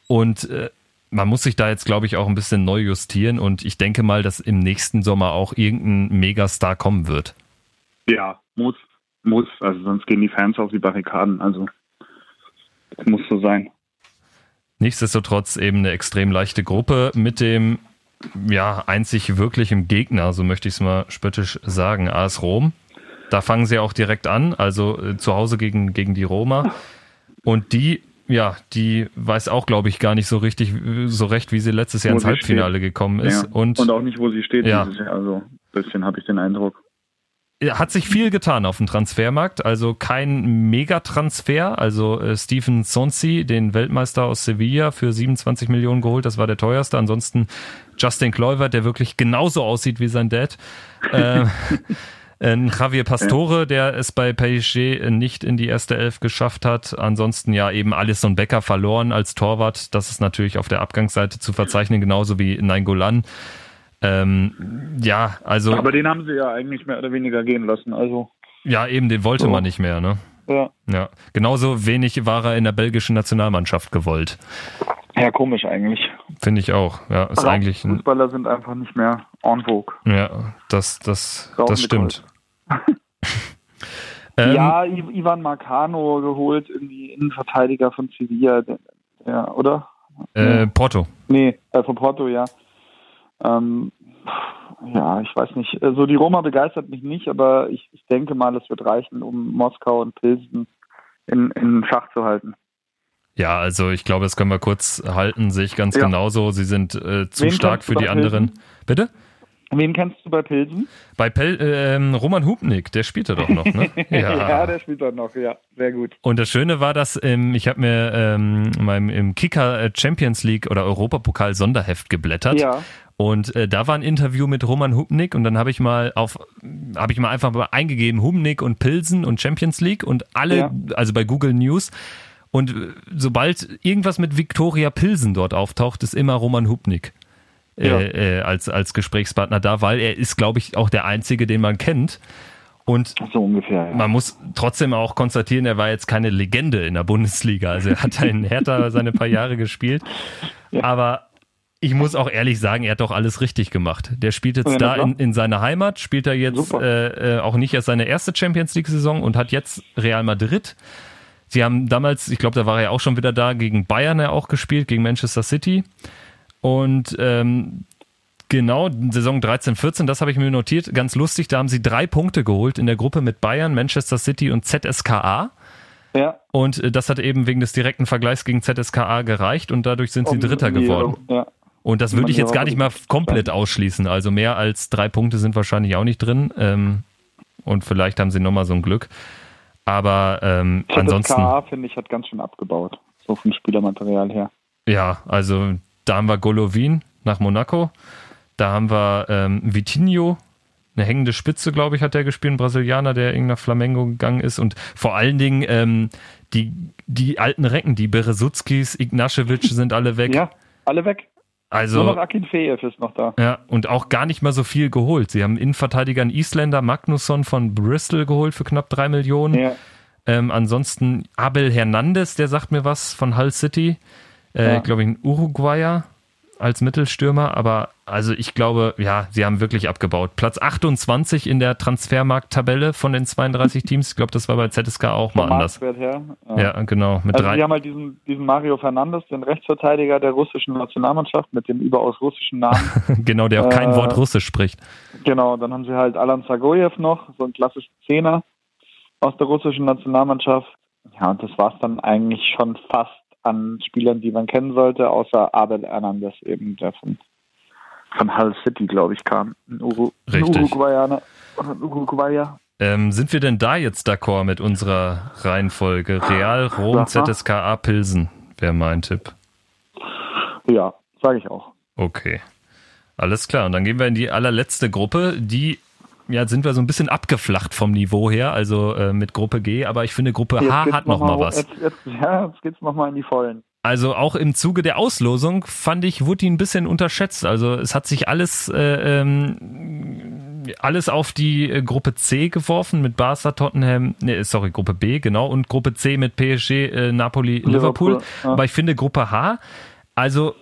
und äh, man muss sich da jetzt, glaube ich, auch ein bisschen neu justieren und ich denke mal, dass im nächsten Sommer auch irgendein Megastar kommen wird. Ja, muss, muss. Also sonst gehen die Fans auf die Barrikaden. Also das muss so sein. Nichtsdestotrotz eben eine extrem leichte Gruppe mit dem ja einzig wirklichen Gegner, so möchte ich es mal spöttisch sagen, AS Rom. Da fangen sie auch direkt an, also äh, zu Hause gegen, gegen die Roma. Und die, ja, die weiß auch, glaube ich, gar nicht so richtig, so recht, wie sie letztes Jahr wo ins Halbfinale steht. gekommen ist. Ja. Und, und auch nicht, wo sie steht ja. dieses Jahr. Also ein bisschen habe ich den Eindruck hat sich viel getan auf dem Transfermarkt, also kein Megatransfer. Also äh, Stephen Sonsi, den Weltmeister aus Sevilla, für 27 Millionen geholt, das war der teuerste. Ansonsten Justin Kluivert, der wirklich genauso aussieht wie sein Dad. Äh, Javier Pastore, der es bei PSG nicht in die erste Elf geschafft hat. Ansonsten ja eben Alisson Becker verloren als Torwart. Das ist natürlich auf der Abgangsseite zu verzeichnen, genauso wie Nainggolan. Ähm, ja, also. Aber den haben sie ja eigentlich mehr oder weniger gehen lassen, also. Ja, eben, den wollte so. man nicht mehr, ne? Ja. Ja. Genauso wenig war er in der belgischen Nationalmannschaft gewollt. Ja, komisch eigentlich. Finde ich auch. Ja, ist also eigentlich Fußballer sind einfach nicht mehr en vogue. Ja, das, das, das stimmt. ähm, ja, Ivan Marcano geholt, irgendwie Innenverteidiger von Sevilla, ja, oder? Äh, Porto. Nee, äh, von Porto, ja. Ähm, ja, ich weiß nicht. Also die Roma begeistert mich nicht, aber ich, ich denke mal, es wird reichen, um Moskau und Pilsen in, in Schach zu halten. Ja, also ich glaube, das können wir kurz halten, sehe ich ganz ja. genauso. Sie sind äh, zu Wen stark für die anderen. Bitte? Wen kennst du bei Pilsen? Bei Pel äh, Roman Hubnik, der spielte doch noch, ne? Ja. ja, der spielt doch noch, ja, sehr gut. Und das Schöne war, dass ähm, ich habe mir ähm, meinem, im Kicker äh, Champions League oder Europapokal Sonderheft geblättert. Ja. Und äh, da war ein Interview mit Roman Hubnik und dann habe ich mal auf, habe ich mal einfach mal eingegeben Hubnik und Pilsen und Champions League und alle, ja. also bei Google News. Und äh, sobald irgendwas mit Viktoria Pilsen dort auftaucht, ist immer Roman Hubnik. Äh, ja. Äh, als, als Gesprächspartner da, weil er ist, glaube ich, auch der Einzige, den man kennt. Und so ungefähr, ja. man muss trotzdem auch konstatieren, er war jetzt keine Legende in der Bundesliga. Also er hat in Hertha seine paar Jahre gespielt. Ja. Aber ich muss auch ehrlich sagen, er hat doch alles richtig gemacht. Der spielt jetzt ja, da in, in seiner Heimat, spielt er jetzt äh, äh, auch nicht erst seine erste Champions League-Saison und hat jetzt Real Madrid. Sie haben damals, ich glaube, da war er auch schon wieder da, gegen Bayern er auch gespielt, gegen Manchester City. Und ähm, genau, Saison 13, 14, das habe ich mir notiert. Ganz lustig, da haben sie drei Punkte geholt in der Gruppe mit Bayern, Manchester City und ZSKA. Ja. Und äh, das hat eben wegen des direkten Vergleichs gegen ZSKA gereicht und dadurch sind sie um, Dritter geworden. Ja. Und das würde ich jetzt gar nicht mal komplett ausschließen. Also mehr als drei Punkte sind wahrscheinlich auch nicht drin. Ähm, und vielleicht haben sie nochmal so ein Glück. Aber ähm, ZSKA, ansonsten. finde ich, hat ganz schön abgebaut. So vom Spielermaterial her. Ja, also da haben wir Golovin nach Monaco. Da haben wir ähm, Vitinho, eine hängende Spitze, glaube ich, hat der gespielt, ein Brasilianer, der irgendwie nach Flamengo gegangen ist. Und vor allen Dingen ähm, die, die alten Recken, die Beresutskis, Ignacevic sind alle weg. Ja, alle weg. Also, Nur noch Akin Feev ist noch da. Ja, und auch gar nicht mal so viel geholt. Sie haben Innenverteidiger einen Isländer, Magnusson von Bristol geholt für knapp drei Millionen. Ja. Ähm, ansonsten Abel Hernandez, der sagt mir was von Hull City. Äh, ja. Glaube ich, ein Uruguayer als Mittelstürmer, aber also ich glaube, ja, sie haben wirklich abgebaut. Platz 28 in der Transfermarkt-Tabelle von den 32 Teams. Ich glaube, das war bei ZSK auch mal anders. Her, ja. ja. genau. Mit also drei. Wir haben halt diesen, diesen Mario Fernandes, den Rechtsverteidiger der russischen Nationalmannschaft mit dem überaus russischen Namen. genau, der auch äh, kein Wort Russisch spricht. Genau, dann haben sie halt Alan Zagoyev noch, so ein klassischer Zehner aus der russischen Nationalmannschaft. Ja, und das war es dann eigentlich schon fast an Spielern, die man kennen sollte, außer Abel Hernandez eben, der von, von Hull City, glaube ich, kam. Ein, Uru Richtig. Uruguayaner. Uruguayer. Ähm, sind wir denn da jetzt d'accord mit unserer Reihenfolge? Real, Rom, ZSKA, Pilsen wäre mein Tipp. Ja, sage ich auch. Okay. Alles klar. Und dann gehen wir in die allerletzte Gruppe, die ja, sind wir so ein bisschen abgeflacht vom Niveau her, also äh, mit Gruppe G, aber ich finde Gruppe jetzt H hat noch, noch mal, was. Jetzt, jetzt, ja, jetzt geht's noch mal in die Vollen. Also auch im Zuge der Auslosung fand ich, wurde ein bisschen unterschätzt. Also es hat sich alles, äh, ähm, alles auf die äh, Gruppe C geworfen mit Barca, Tottenham, nee, sorry, Gruppe B, genau, und Gruppe C mit PSG, äh, Napoli, Liverpool. Liverpool ja. Aber ich finde Gruppe H, also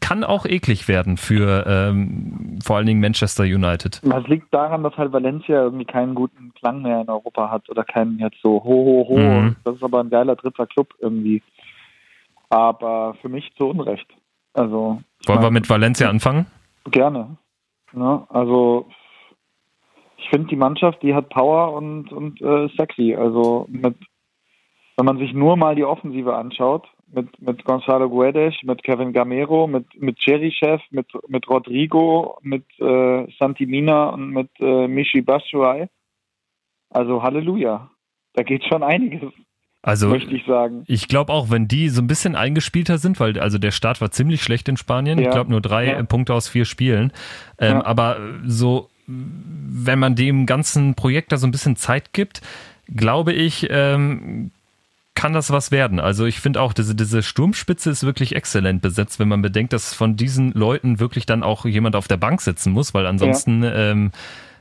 kann auch eklig werden für ähm, vor allen Dingen Manchester United. Das liegt daran, dass halt Valencia irgendwie keinen guten Klang mehr in Europa hat oder keinen jetzt so ho ho ho. Mhm. Das ist aber ein geiler dritter Club irgendwie. Aber für mich zu Unrecht. Also wollen mein, wir mit Valencia anfangen? Gerne. Ja, also ich finde die Mannschaft, die hat Power und und äh, sexy. Also mit wenn man sich nur mal die Offensive anschaut, mit, mit Gonzalo Guedes, mit Kevin Gamero, mit, mit Cherichev, mit, mit Rodrigo, mit äh, Santimina und mit äh, Michi Bashuay. Also Halleluja. Da geht schon einiges. Also, möchte ich sagen. Ich glaube auch, wenn die so ein bisschen eingespielter sind, weil also der Start war ziemlich schlecht in Spanien. Ja. Ich glaube nur drei ja. Punkte aus vier Spielen. Ähm, ja. Aber so, wenn man dem ganzen Projekt da so ein bisschen Zeit gibt, glaube ich, ähm, kann das was werden. Also ich finde auch, diese, diese Sturmspitze ist wirklich exzellent besetzt, wenn man bedenkt, dass von diesen Leuten wirklich dann auch jemand auf der Bank sitzen muss, weil ansonsten ja. ähm,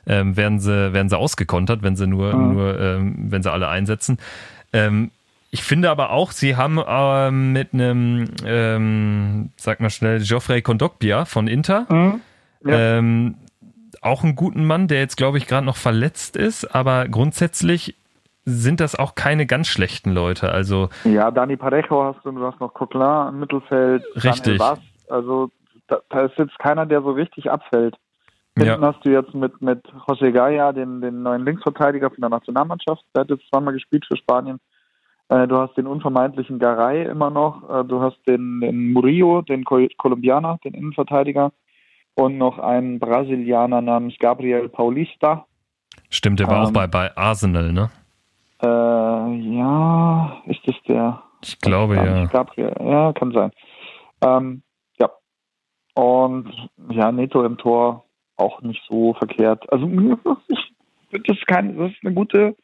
ähm, werden sie werden sie ausgekontert, wenn sie nur mhm. nur ähm, wenn sie alle einsetzen. Ähm, ich finde aber auch, sie haben äh, mit einem, ähm, sag mal schnell, Geoffrey Kondogbia von Inter mhm. ja. ähm, auch einen guten Mann, der jetzt glaube ich gerade noch verletzt ist, aber grundsätzlich sind das auch keine ganz schlechten Leute. Also ja, Dani Parejo hast du, du hast noch Coquelin im Mittelfeld. Richtig. Bass, also da, da, ist jetzt keiner, der so richtig abfällt. Hinten ja. hast du jetzt mit, mit José Gaya, den, den neuen Linksverteidiger von der Nationalmannschaft, der hat jetzt zweimal gespielt für Spanien. Äh, du hast den unvermeidlichen Garay immer noch. Äh, du hast den, den Murillo, den Kolumbianer, den Innenverteidiger. Und noch einen Brasilianer namens Gabriel Paulista. Stimmt, der war ähm, auch bei, bei Arsenal, ne? Äh, ja, ist das der? Ich glaube ja. Gabriel. Ja, kann sein. Ähm, ja. Und ja, Neto im Tor auch nicht so verkehrt. Also das ist, kein, das ist eine gute,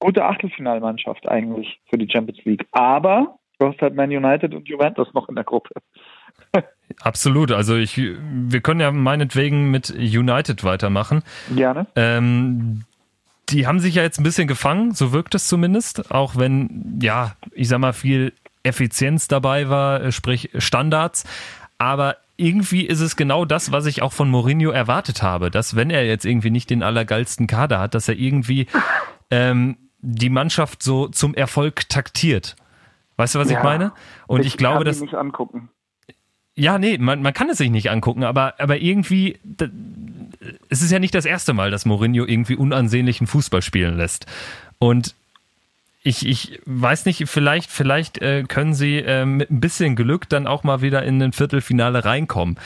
gute Achtelfinalmannschaft eigentlich für die Champions League. Aber du hast halt Man United und Juventus noch in der Gruppe. Absolut. Also ich, wir können ja meinetwegen mit United weitermachen. Gerne. Ähm, die haben sich ja jetzt ein bisschen gefangen, so wirkt es zumindest, auch wenn, ja, ich sag mal, viel Effizienz dabei war, äh, sprich Standards. Aber irgendwie ist es genau das, was ich auch von Mourinho erwartet habe, dass wenn er jetzt irgendwie nicht den allergeilsten Kader hat, dass er irgendwie ähm, die Mannschaft so zum Erfolg taktiert. Weißt du, was ja, ich meine? Und ich, ich glaube, kann dass nicht angucken. Ja, nee, man, man kann es sich nicht angucken, aber, aber irgendwie, es ist ja nicht das erste Mal, dass Mourinho irgendwie unansehnlichen Fußball spielen lässt. Und ich, ich weiß nicht, vielleicht, vielleicht äh, können sie äh, mit ein bisschen Glück dann auch mal wieder in ein Viertelfinale reinkommen.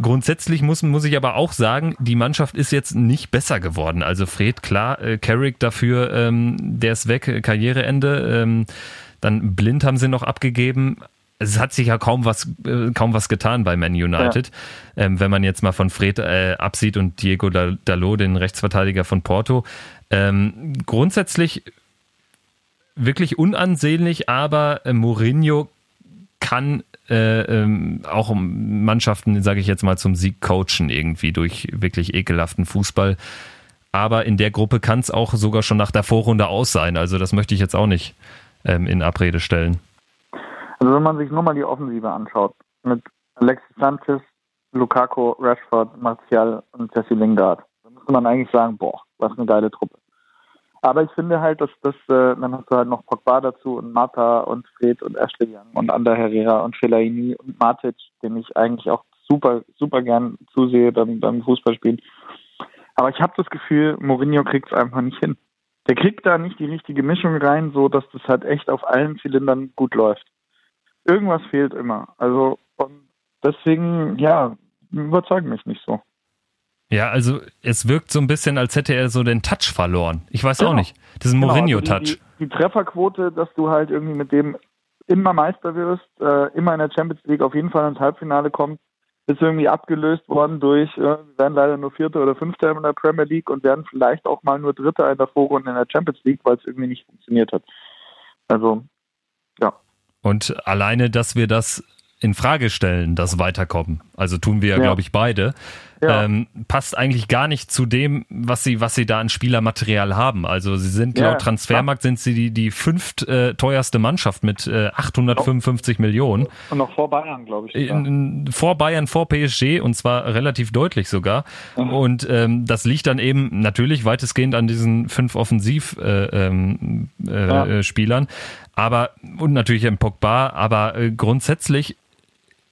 Grundsätzlich muss, muss ich aber auch sagen, die Mannschaft ist jetzt nicht besser geworden. Also Fred, klar, äh, Carrick dafür, ähm, der ist weg, Karriereende. Ähm, dann Blind haben sie noch abgegeben es hat sich ja kaum was, äh, kaum was getan bei Man United. Ja. Ähm, wenn man jetzt mal von Fred äh, absieht und Diego Dalot, den Rechtsverteidiger von Porto. Ähm, grundsätzlich wirklich unansehnlich, aber äh, Mourinho kann äh, ähm, auch Mannschaften, sage ich jetzt mal, zum Sieg coachen irgendwie durch wirklich ekelhaften Fußball. Aber in der Gruppe kann es auch sogar schon nach der Vorrunde aus sein. Also das möchte ich jetzt auch nicht ähm, in Abrede stellen. Also wenn man sich nur mal die Offensive anschaut, mit Alexis Sanchez, Lukaku, Rashford, Martial und Jesse Lingard, dann müsste man eigentlich sagen, boah, was eine geile Truppe. Aber ich finde halt, dass das, äh, dann hast du halt noch Pogba dazu und Mata und Fred und Ashley Young und Ander Herrera und Fellaini und Matic, den ich eigentlich auch super, super gern zusehe beim, beim Fußballspielen. Aber ich habe das Gefühl, Mourinho kriegt es einfach nicht hin. Der kriegt da nicht die richtige Mischung rein, so dass das halt echt auf allen Zylindern gut läuft irgendwas fehlt immer. Also und deswegen, ja, überzeugt mich nicht so. Ja, also es wirkt so ein bisschen, als hätte er so den Touch verloren. Ich weiß genau. auch nicht. Das ist ein genau, Mourinho-Touch. Also die, die, die, Trefferquote, dass du halt irgendwie mit dem immer Meister wirst, äh, immer in der Champions League auf jeden Fall ins Halbfinale kommst, ist irgendwie abgelöst worden durch, äh, wir werden leider nur Vierter oder Fünfter in der Premier League und werden vielleicht auch mal nur Dritter in der Vorrunde in der Champions League, weil es irgendwie nicht funktioniert hat. Also. Und alleine, dass wir das in Frage stellen, das Weiterkommen, also tun wir ja, glaube ich, beide, ja. ähm, passt eigentlich gar nicht zu dem, was sie, was sie da an Spielermaterial haben. Also sie sind ja, laut Transfermarkt sind sie die, die fünft äh, teuerste Mannschaft mit äh, 855 Millionen. Und noch vor Bayern, glaube ich. In, vor Bayern, vor PSG und zwar relativ deutlich sogar. Mhm. Und ähm, das liegt dann eben natürlich weitestgehend an diesen fünf Offensivspielern. Äh, ähm, äh, aber und natürlich im Pogba, aber äh, grundsätzlich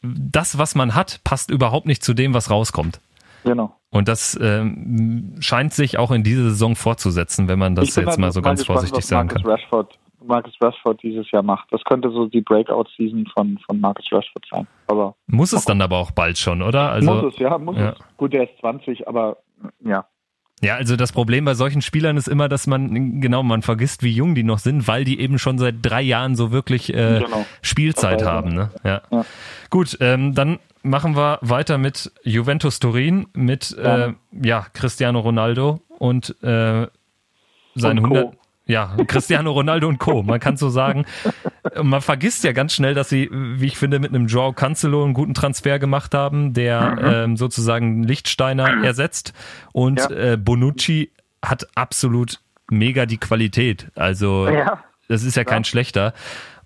das, was man hat, passt überhaupt nicht zu dem, was rauskommt. Genau. Und das ähm, scheint sich auch in dieser Saison fortzusetzen, wenn man das jetzt halt mal so ganz gespannt, vorsichtig sagen Marcus kann. Rashford, Marcus Rashford dieses Jahr macht. Das könnte so die Breakout-Season von, von Marcus Rashford sein. Aber muss es dann aber auch bald schon, oder? Also, muss es, ja, muss ja. es. Gut, der ist 20, aber ja. Ja, also das Problem bei solchen Spielern ist immer, dass man, genau, man vergisst, wie jung die noch sind, weil die eben schon seit drei Jahren so wirklich äh, genau. Spielzeit haben. Ne? Ja. ja. Gut, ähm, dann machen wir weiter mit Juventus Turin, mit ja, äh, ja Cristiano Ronaldo und äh, seine 100 ja, Cristiano Ronaldo und Co. Man kann so sagen. Man vergisst ja ganz schnell, dass sie, wie ich finde, mit einem Joao Cancelo einen guten Transfer gemacht haben, der mhm. ähm, sozusagen Lichtsteiner ersetzt. Und ja. äh, Bonucci hat absolut mega die Qualität. Also ja. das ist ja kein schlechter.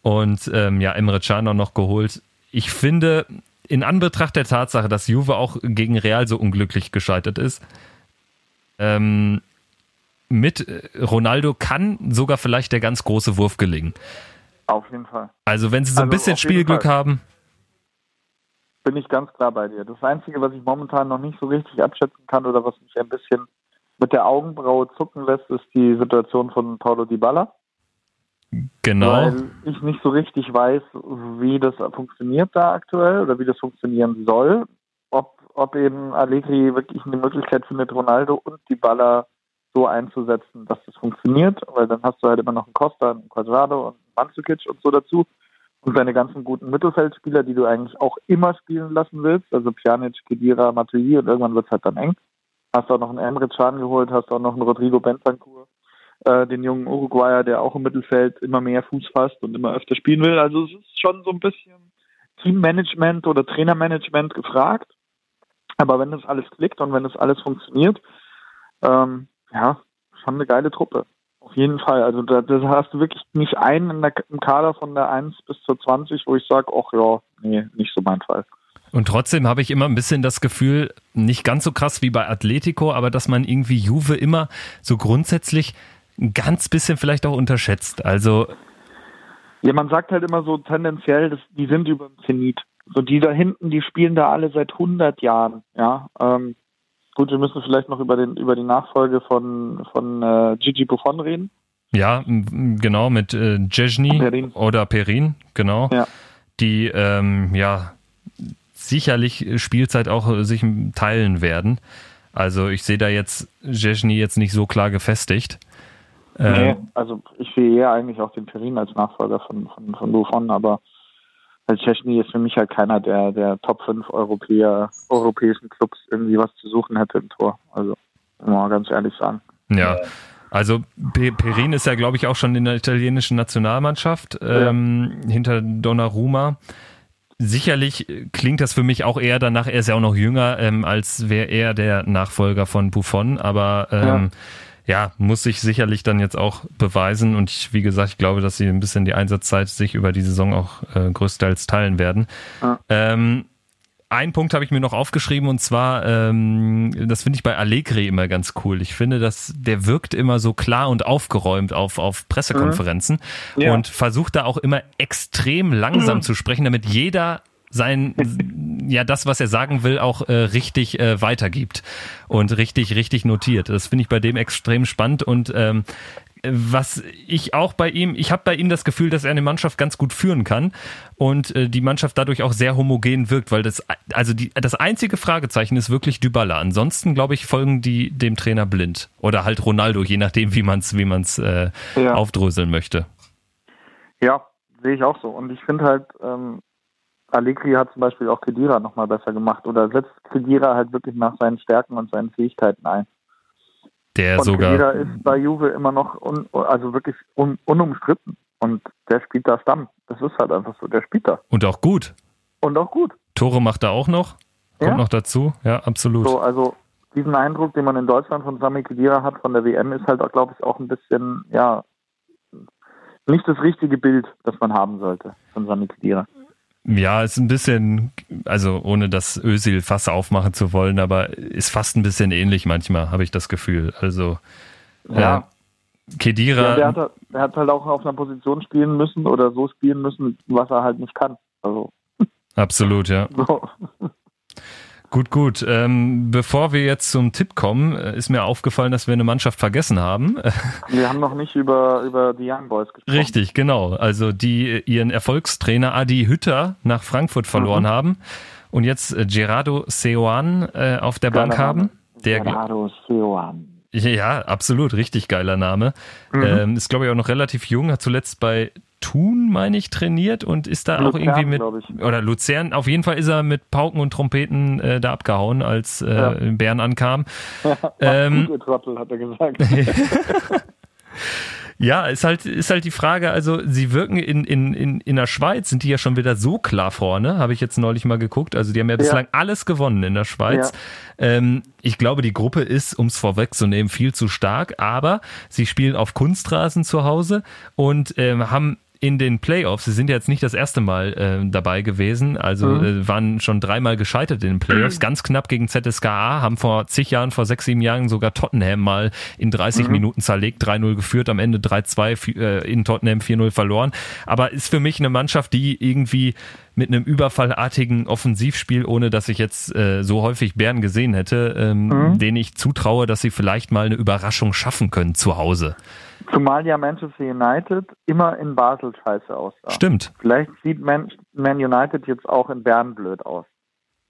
Und ähm, ja, Emre Can noch geholt. Ich finde, in Anbetracht der Tatsache, dass Juve auch gegen Real so unglücklich gescheitert ist, ähm, mit Ronaldo kann sogar vielleicht der ganz große Wurf gelingen. Auf jeden Fall. Also wenn sie so ein also bisschen Spielglück haben. Bin ich ganz klar bei dir. Das Einzige, was ich momentan noch nicht so richtig abschätzen kann oder was mich ein bisschen mit der Augenbraue zucken lässt, ist die Situation von Paulo Dybala. Genau. Weil ich nicht so richtig weiß, wie das funktioniert da aktuell oder wie das funktionieren soll. Ob, ob eben Allegri wirklich eine Möglichkeit findet, Ronaldo und Dybala so einzusetzen, dass das funktioniert, weil dann hast du halt immer noch einen Costa, einen Quadrado und einen Mandzukic und so dazu und deine ganzen guten Mittelfeldspieler, die du eigentlich auch immer spielen lassen willst, also Pjanic, Kedira, Matuidi und irgendwann wird es halt dann eng. Hast auch noch einen Emre Can geholt, hast auch noch einen Rodrigo Bentancur, äh, den jungen Uruguayer, der auch im Mittelfeld immer mehr Fuß fasst und immer öfter spielen will. Also es ist schon so ein bisschen Teammanagement oder Trainermanagement gefragt. Aber wenn das alles klickt und wenn das alles funktioniert, ähm, ja, schon eine geile Truppe. Auf jeden Fall. Also da, da hast du wirklich nicht einen der, im Kader von der 1 bis zur 20, wo ich sage, ach ja, nee, nicht so mein Fall. Und trotzdem habe ich immer ein bisschen das Gefühl, nicht ganz so krass wie bei Atletico, aber dass man irgendwie Juve immer so grundsätzlich ein ganz bisschen vielleicht auch unterschätzt. Also ja, man sagt halt immer so tendenziell, dass die sind über dem Zenit. So die da hinten, die spielen da alle seit 100 Jahren. Ja, ähm, gut, wir müssen vielleicht noch über den über die Nachfolge von von äh, Gigi Buffon reden. Ja, genau mit äh, Jezny Perin. oder Perin, genau. Ja. Die ähm, ja sicherlich Spielzeit auch äh, sich teilen werden. Also ich sehe da jetzt Jezny jetzt nicht so klar gefestigt. Nee, ähm, also ich sehe eher eigentlich auch den Perin als Nachfolger von, von, von Buffon, aber als Chesney ist für mich halt keiner der, der Top 5 Europäer, europäischen Clubs irgendwie was zu suchen hätte im Tor. Also, mal ganz ehrlich sagen. Ja. Also Perin ist ja, glaube ich, auch schon in der italienischen Nationalmannschaft ähm, ja. hinter Donnarumma. Sicherlich klingt das für mich auch eher danach, er ist ja auch noch jünger, ähm, als wäre er der Nachfolger von Buffon, aber ähm, ja ja, muss sich sicherlich dann jetzt auch beweisen. Und ich, wie gesagt, ich glaube, dass sie ein bisschen die Einsatzzeit sich über die Saison auch äh, größtenteils teilen werden. Ja. Ähm, ein Punkt habe ich mir noch aufgeschrieben und zwar, ähm, das finde ich bei Allegri immer ganz cool. Ich finde, dass der wirkt immer so klar und aufgeräumt auf, auf Pressekonferenzen mhm. ja. und versucht da auch immer extrem langsam mhm. zu sprechen, damit jeder sein, ja, das, was er sagen will, auch äh, richtig äh, weitergibt und richtig, richtig notiert. Das finde ich bei dem extrem spannend und ähm, was ich auch bei ihm, ich habe bei ihm das Gefühl, dass er eine Mannschaft ganz gut führen kann und äh, die Mannschaft dadurch auch sehr homogen wirkt, weil das, also die, das einzige Fragezeichen ist wirklich Dybala. Ansonsten, glaube ich, folgen die dem Trainer blind oder halt Ronaldo, je nachdem, wie man es wie man's, äh, ja. aufdröseln möchte. Ja, sehe ich auch so. Und ich finde halt, ähm, Allegri hat zum Beispiel auch Kedira nochmal besser gemacht oder setzt Kedira halt wirklich nach seinen Stärken und seinen Fähigkeiten ein. Der und sogar. Kedira ist bei Juve immer noch un, also wirklich un, unumstritten und der spielt da Stamm. Das ist halt einfach so, der spielt da. Und auch gut. Und auch gut. Tore macht er auch noch. Kommt ja. noch dazu. Ja, absolut. So, also diesen Eindruck, den man in Deutschland von Sami Kedira hat von der WM, ist halt, glaube ich, auch ein bisschen, ja, nicht das richtige Bild, das man haben sollte von Sami Kedira. Ja, ist ein bisschen, also ohne das Ösil Fass aufmachen zu wollen, aber ist fast ein bisschen ähnlich manchmal, habe ich das Gefühl. Also ja. Äh, Kedira. Ja, der, hat, halt, der hat halt auch auf einer Position spielen müssen oder so spielen müssen, was er halt nicht kann. Also. Absolut, ja. So. Gut, gut. Ähm, bevor wir jetzt zum Tipp kommen, äh, ist mir aufgefallen, dass wir eine Mannschaft vergessen haben. Wir haben noch nicht über, über die Young Boys gesprochen. Richtig, genau. Also die ihren Erfolgstrainer Adi Hütter nach Frankfurt verloren mhm. haben und jetzt äh, Gerardo Seoan äh, auf der Bank haben. Der Gerardo Seoan. Ja, absolut, richtig geiler Name. Mhm. Ähm, ist, glaube ich, auch noch relativ jung, hat zuletzt bei Thun, meine ich, trainiert und ist da Luzern, auch irgendwie mit, oder Luzern, auf jeden Fall ist er mit Pauken und Trompeten äh, da abgehauen, als äh, ja. Bern ankam. Ja, ähm, gute Trottel, hat er gesagt. Ja, ist halt, ist halt die Frage, also sie wirken in, in, in, in der Schweiz, sind die ja schon wieder so klar vorne, habe ich jetzt neulich mal geguckt. Also die haben ja bislang ja. alles gewonnen in der Schweiz. Ja. Ähm, ich glaube, die Gruppe ist, um es vorwegzunehmen, viel zu stark, aber sie spielen auf Kunstrasen zu Hause und ähm, haben in den Playoffs, sie sind jetzt nicht das erste Mal äh, dabei gewesen, also mhm. äh, waren schon dreimal gescheitert in den Playoffs, mhm. ganz knapp gegen ZSKA, haben vor zig Jahren, vor sechs, sieben Jahren sogar Tottenham mal in 30 mhm. Minuten zerlegt, 3-0 geführt, am Ende 3-2 äh, in Tottenham 4-0 verloren. Aber ist für mich eine Mannschaft, die irgendwie mit einem überfallartigen Offensivspiel, ohne dass ich jetzt äh, so häufig Bern gesehen hätte, ähm, mhm. denen ich zutraue, dass sie vielleicht mal eine Überraschung schaffen können zu Hause. Zumal ja Manchester United immer in Basel scheiße aussah. Stimmt. Vielleicht sieht Man, Man United jetzt auch in Bern blöd aus.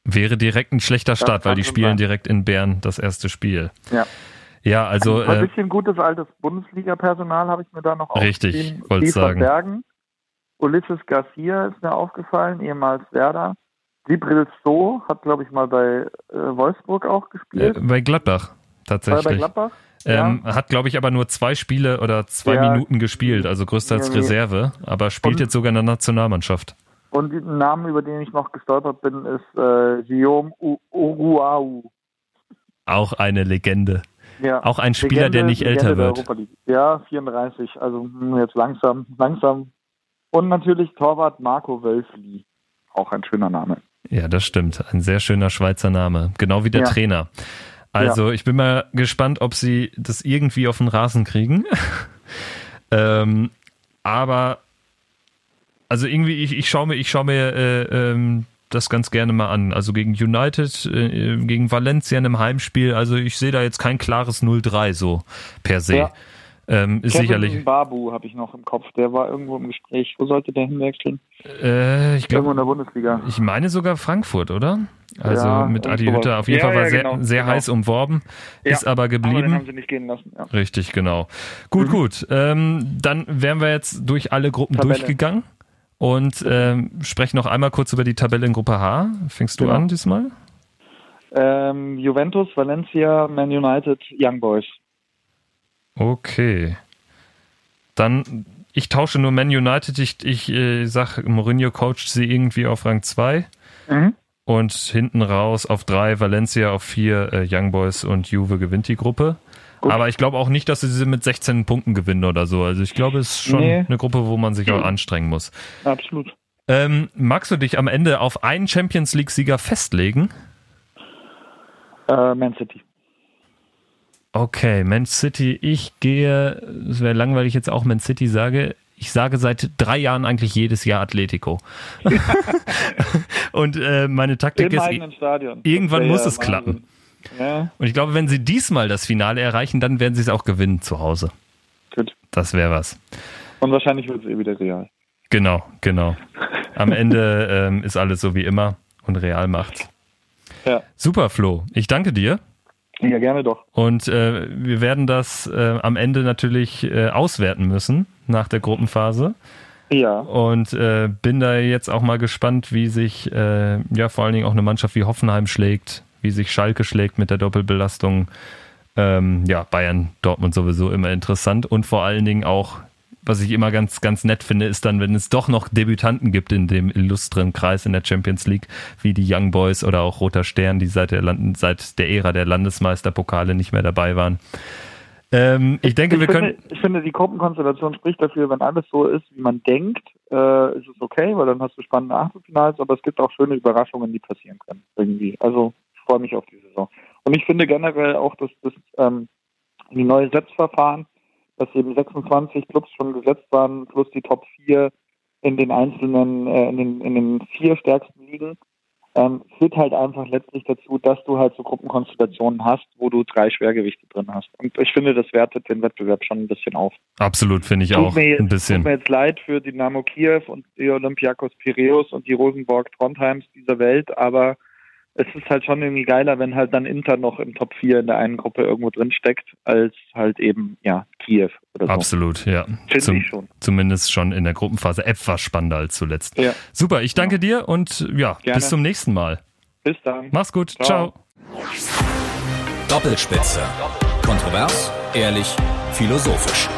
Wäre direkt ein schlechter Start, weil die spielen sein. direkt in Bern das erste Spiel. Ja. Ja, also. Ein, ein bisschen äh, gutes altes Bundesliga-Personal habe ich mir da noch Richtig, wollte sagen. Bergen. Ulysses Garcia ist mir aufgefallen, ehemals Werder. Libril So hat, glaube ich, mal bei äh, Wolfsburg auch gespielt. Äh, bei Gladbach, tatsächlich. War bei Gladbach? Ähm, ja. Hat, glaube ich, aber nur zwei Spiele oder zwei ja. Minuten gespielt, also größtenteils ja, Reserve, aber spielt und, jetzt sogar in der Nationalmannschaft. Und der Name, über den ich noch gestolpert bin, ist äh, Guillaume Uruau. Auch eine Legende. Ja. Auch ein Spieler, Legende, der nicht älter wird. Ja, 34, also hm, jetzt langsam, langsam. Und natürlich Torwart Marco Wölfli. Auch ein schöner Name. Ja, das stimmt. Ein sehr schöner Schweizer Name. Genau wie der Ja. Trainer. Also ich bin mal gespannt, ob sie das irgendwie auf den Rasen kriegen. ähm, aber also irgendwie, ich, ich schaue mir, ich schaue mir äh, ähm, das ganz gerne mal an. Also gegen United, äh, gegen Valencia in einem Heimspiel. Also ich sehe da jetzt kein klares 0-3 so per se. Ja. Ähm, ist Kevin sicherlich. Babu habe ich noch im Kopf. Der war irgendwo im Gespräch. Wo sollte der hinwechseln? Äh, ich Irgendwo glaube, in der Bundesliga. ich meine sogar Frankfurt, oder? Also Ja, mit Adi Hütter auf jeden Ja, Fall war ja, sehr, genau, sehr genau. heiß umworben, ist aber Aber geblieben. haben sie nicht gehen lassen. Richtig, genau. Gut, Mhm. gut. Ähm, dann wären wir jetzt durch alle Gruppen Tabelle. durchgegangen und ähm, sprechen noch einmal kurz über die Tabelle in Gruppe H. Fängst du Genau. an diesmal? Ähm, Juventus, Valencia, Man United, Young Boys. Okay. Dann, ich tausche nur Man United. Ich, ich äh, sag, Mourinho coacht sie irgendwie auf Rang 2 Mhm. und hinten raus auf 3 Valencia, auf 4 äh, Young Boys und Juve gewinnt die Gruppe. Gut. Aber ich glaube auch nicht, dass sie sie mit 16 Punkten gewinnen oder so. Also ich glaube, es ist schon Nee. eine Gruppe, wo man sich auch anstrengen muss. Absolut. Ähm, magst du dich am Ende auf einen Champions League-Sieger festlegen? Äh, Man City. Okay, Man City, ich gehe, es wäre langweilig jetzt auch Man City sage, ich sage seit drei Jahren eigentlich jedes Jahr Atletico. und äh, meine Taktik Im ist, Stadion. irgendwann muss ja es klappen. Ja, und ich glaube, wenn sie diesmal das Finale erreichen, dann werden sie es auch gewinnen zu Hause. gut. Das wäre was. Und wahrscheinlich wird es eh wieder real. Genau, genau. Am Ende ähm, ist alles so wie immer und Real macht's. Ja. Super, Flo. Ich danke dir. Ja, gerne doch. Und äh, wir werden das äh, am Ende natürlich äh, auswerten müssen nach der Gruppenphase. Ja. Und äh, bin da jetzt auch mal gespannt, wie sich äh, ja vor allen Dingen auch eine Mannschaft wie Hoffenheim schlägt, wie sich Schalke schlägt mit der Doppelbelastung. Ähm, ja, Bayern, Dortmund sowieso immer interessant. Und vor allen Dingen auch, was ich immer ganz, ganz nett finde, ist dann, wenn es doch noch Debütanten gibt in dem illustren Kreis in der Champions League, wie die Young Boys oder auch Roter Stern, die seit der, Land seit der Ära der Landesmeisterpokale nicht mehr dabei waren. Ähm, ich denke, ich, wir finde, können. ich finde, die Gruppenkonstellation spricht dafür, wenn alles so ist, wie man denkt, äh, ist es okay, weil dann hast du spannende Achtelfinals, aber es gibt auch schöne Überraschungen, die passieren können. Irgendwie. Also ich freue mich auf die Saison. Und ich finde generell auch, dass das ähm, die neue Setzverfahren, dass eben 26 Clubs schon gesetzt waren, plus die Top 4 in den einzelnen, äh, in, den, in den vier stärksten Ligen, ähm, führt halt einfach letztlich dazu, dass du halt so Gruppenkonstellationen hast, wo du drei Schwergewichte drin hast. Und ich finde, das wertet den Wettbewerb schon ein bisschen auf. Absolut, finde ich Tut auch. mir, Ein bisschen. tut mir jetzt leid für Dynamo Kiew und die Olympiakos Piräus und die Rosenborg Trondheims dieser Welt, aber es ist halt schon irgendwie geiler, wenn halt dann Inter noch im Top 4 in der einen Gruppe irgendwo drin steckt, als halt eben, ja, Kiew oder so. Absolut, ja. Finde Zum, ich schon. Zumindest schon in der Gruppenphase etwas spannender als zuletzt. Ja. Super, ich danke dir und ja, Gerne. bis zum nächsten Mal. Bis dann. Mach's gut. Ciao. Ciao. Doppelspitze. Kontrovers, ehrlich, philosophisch.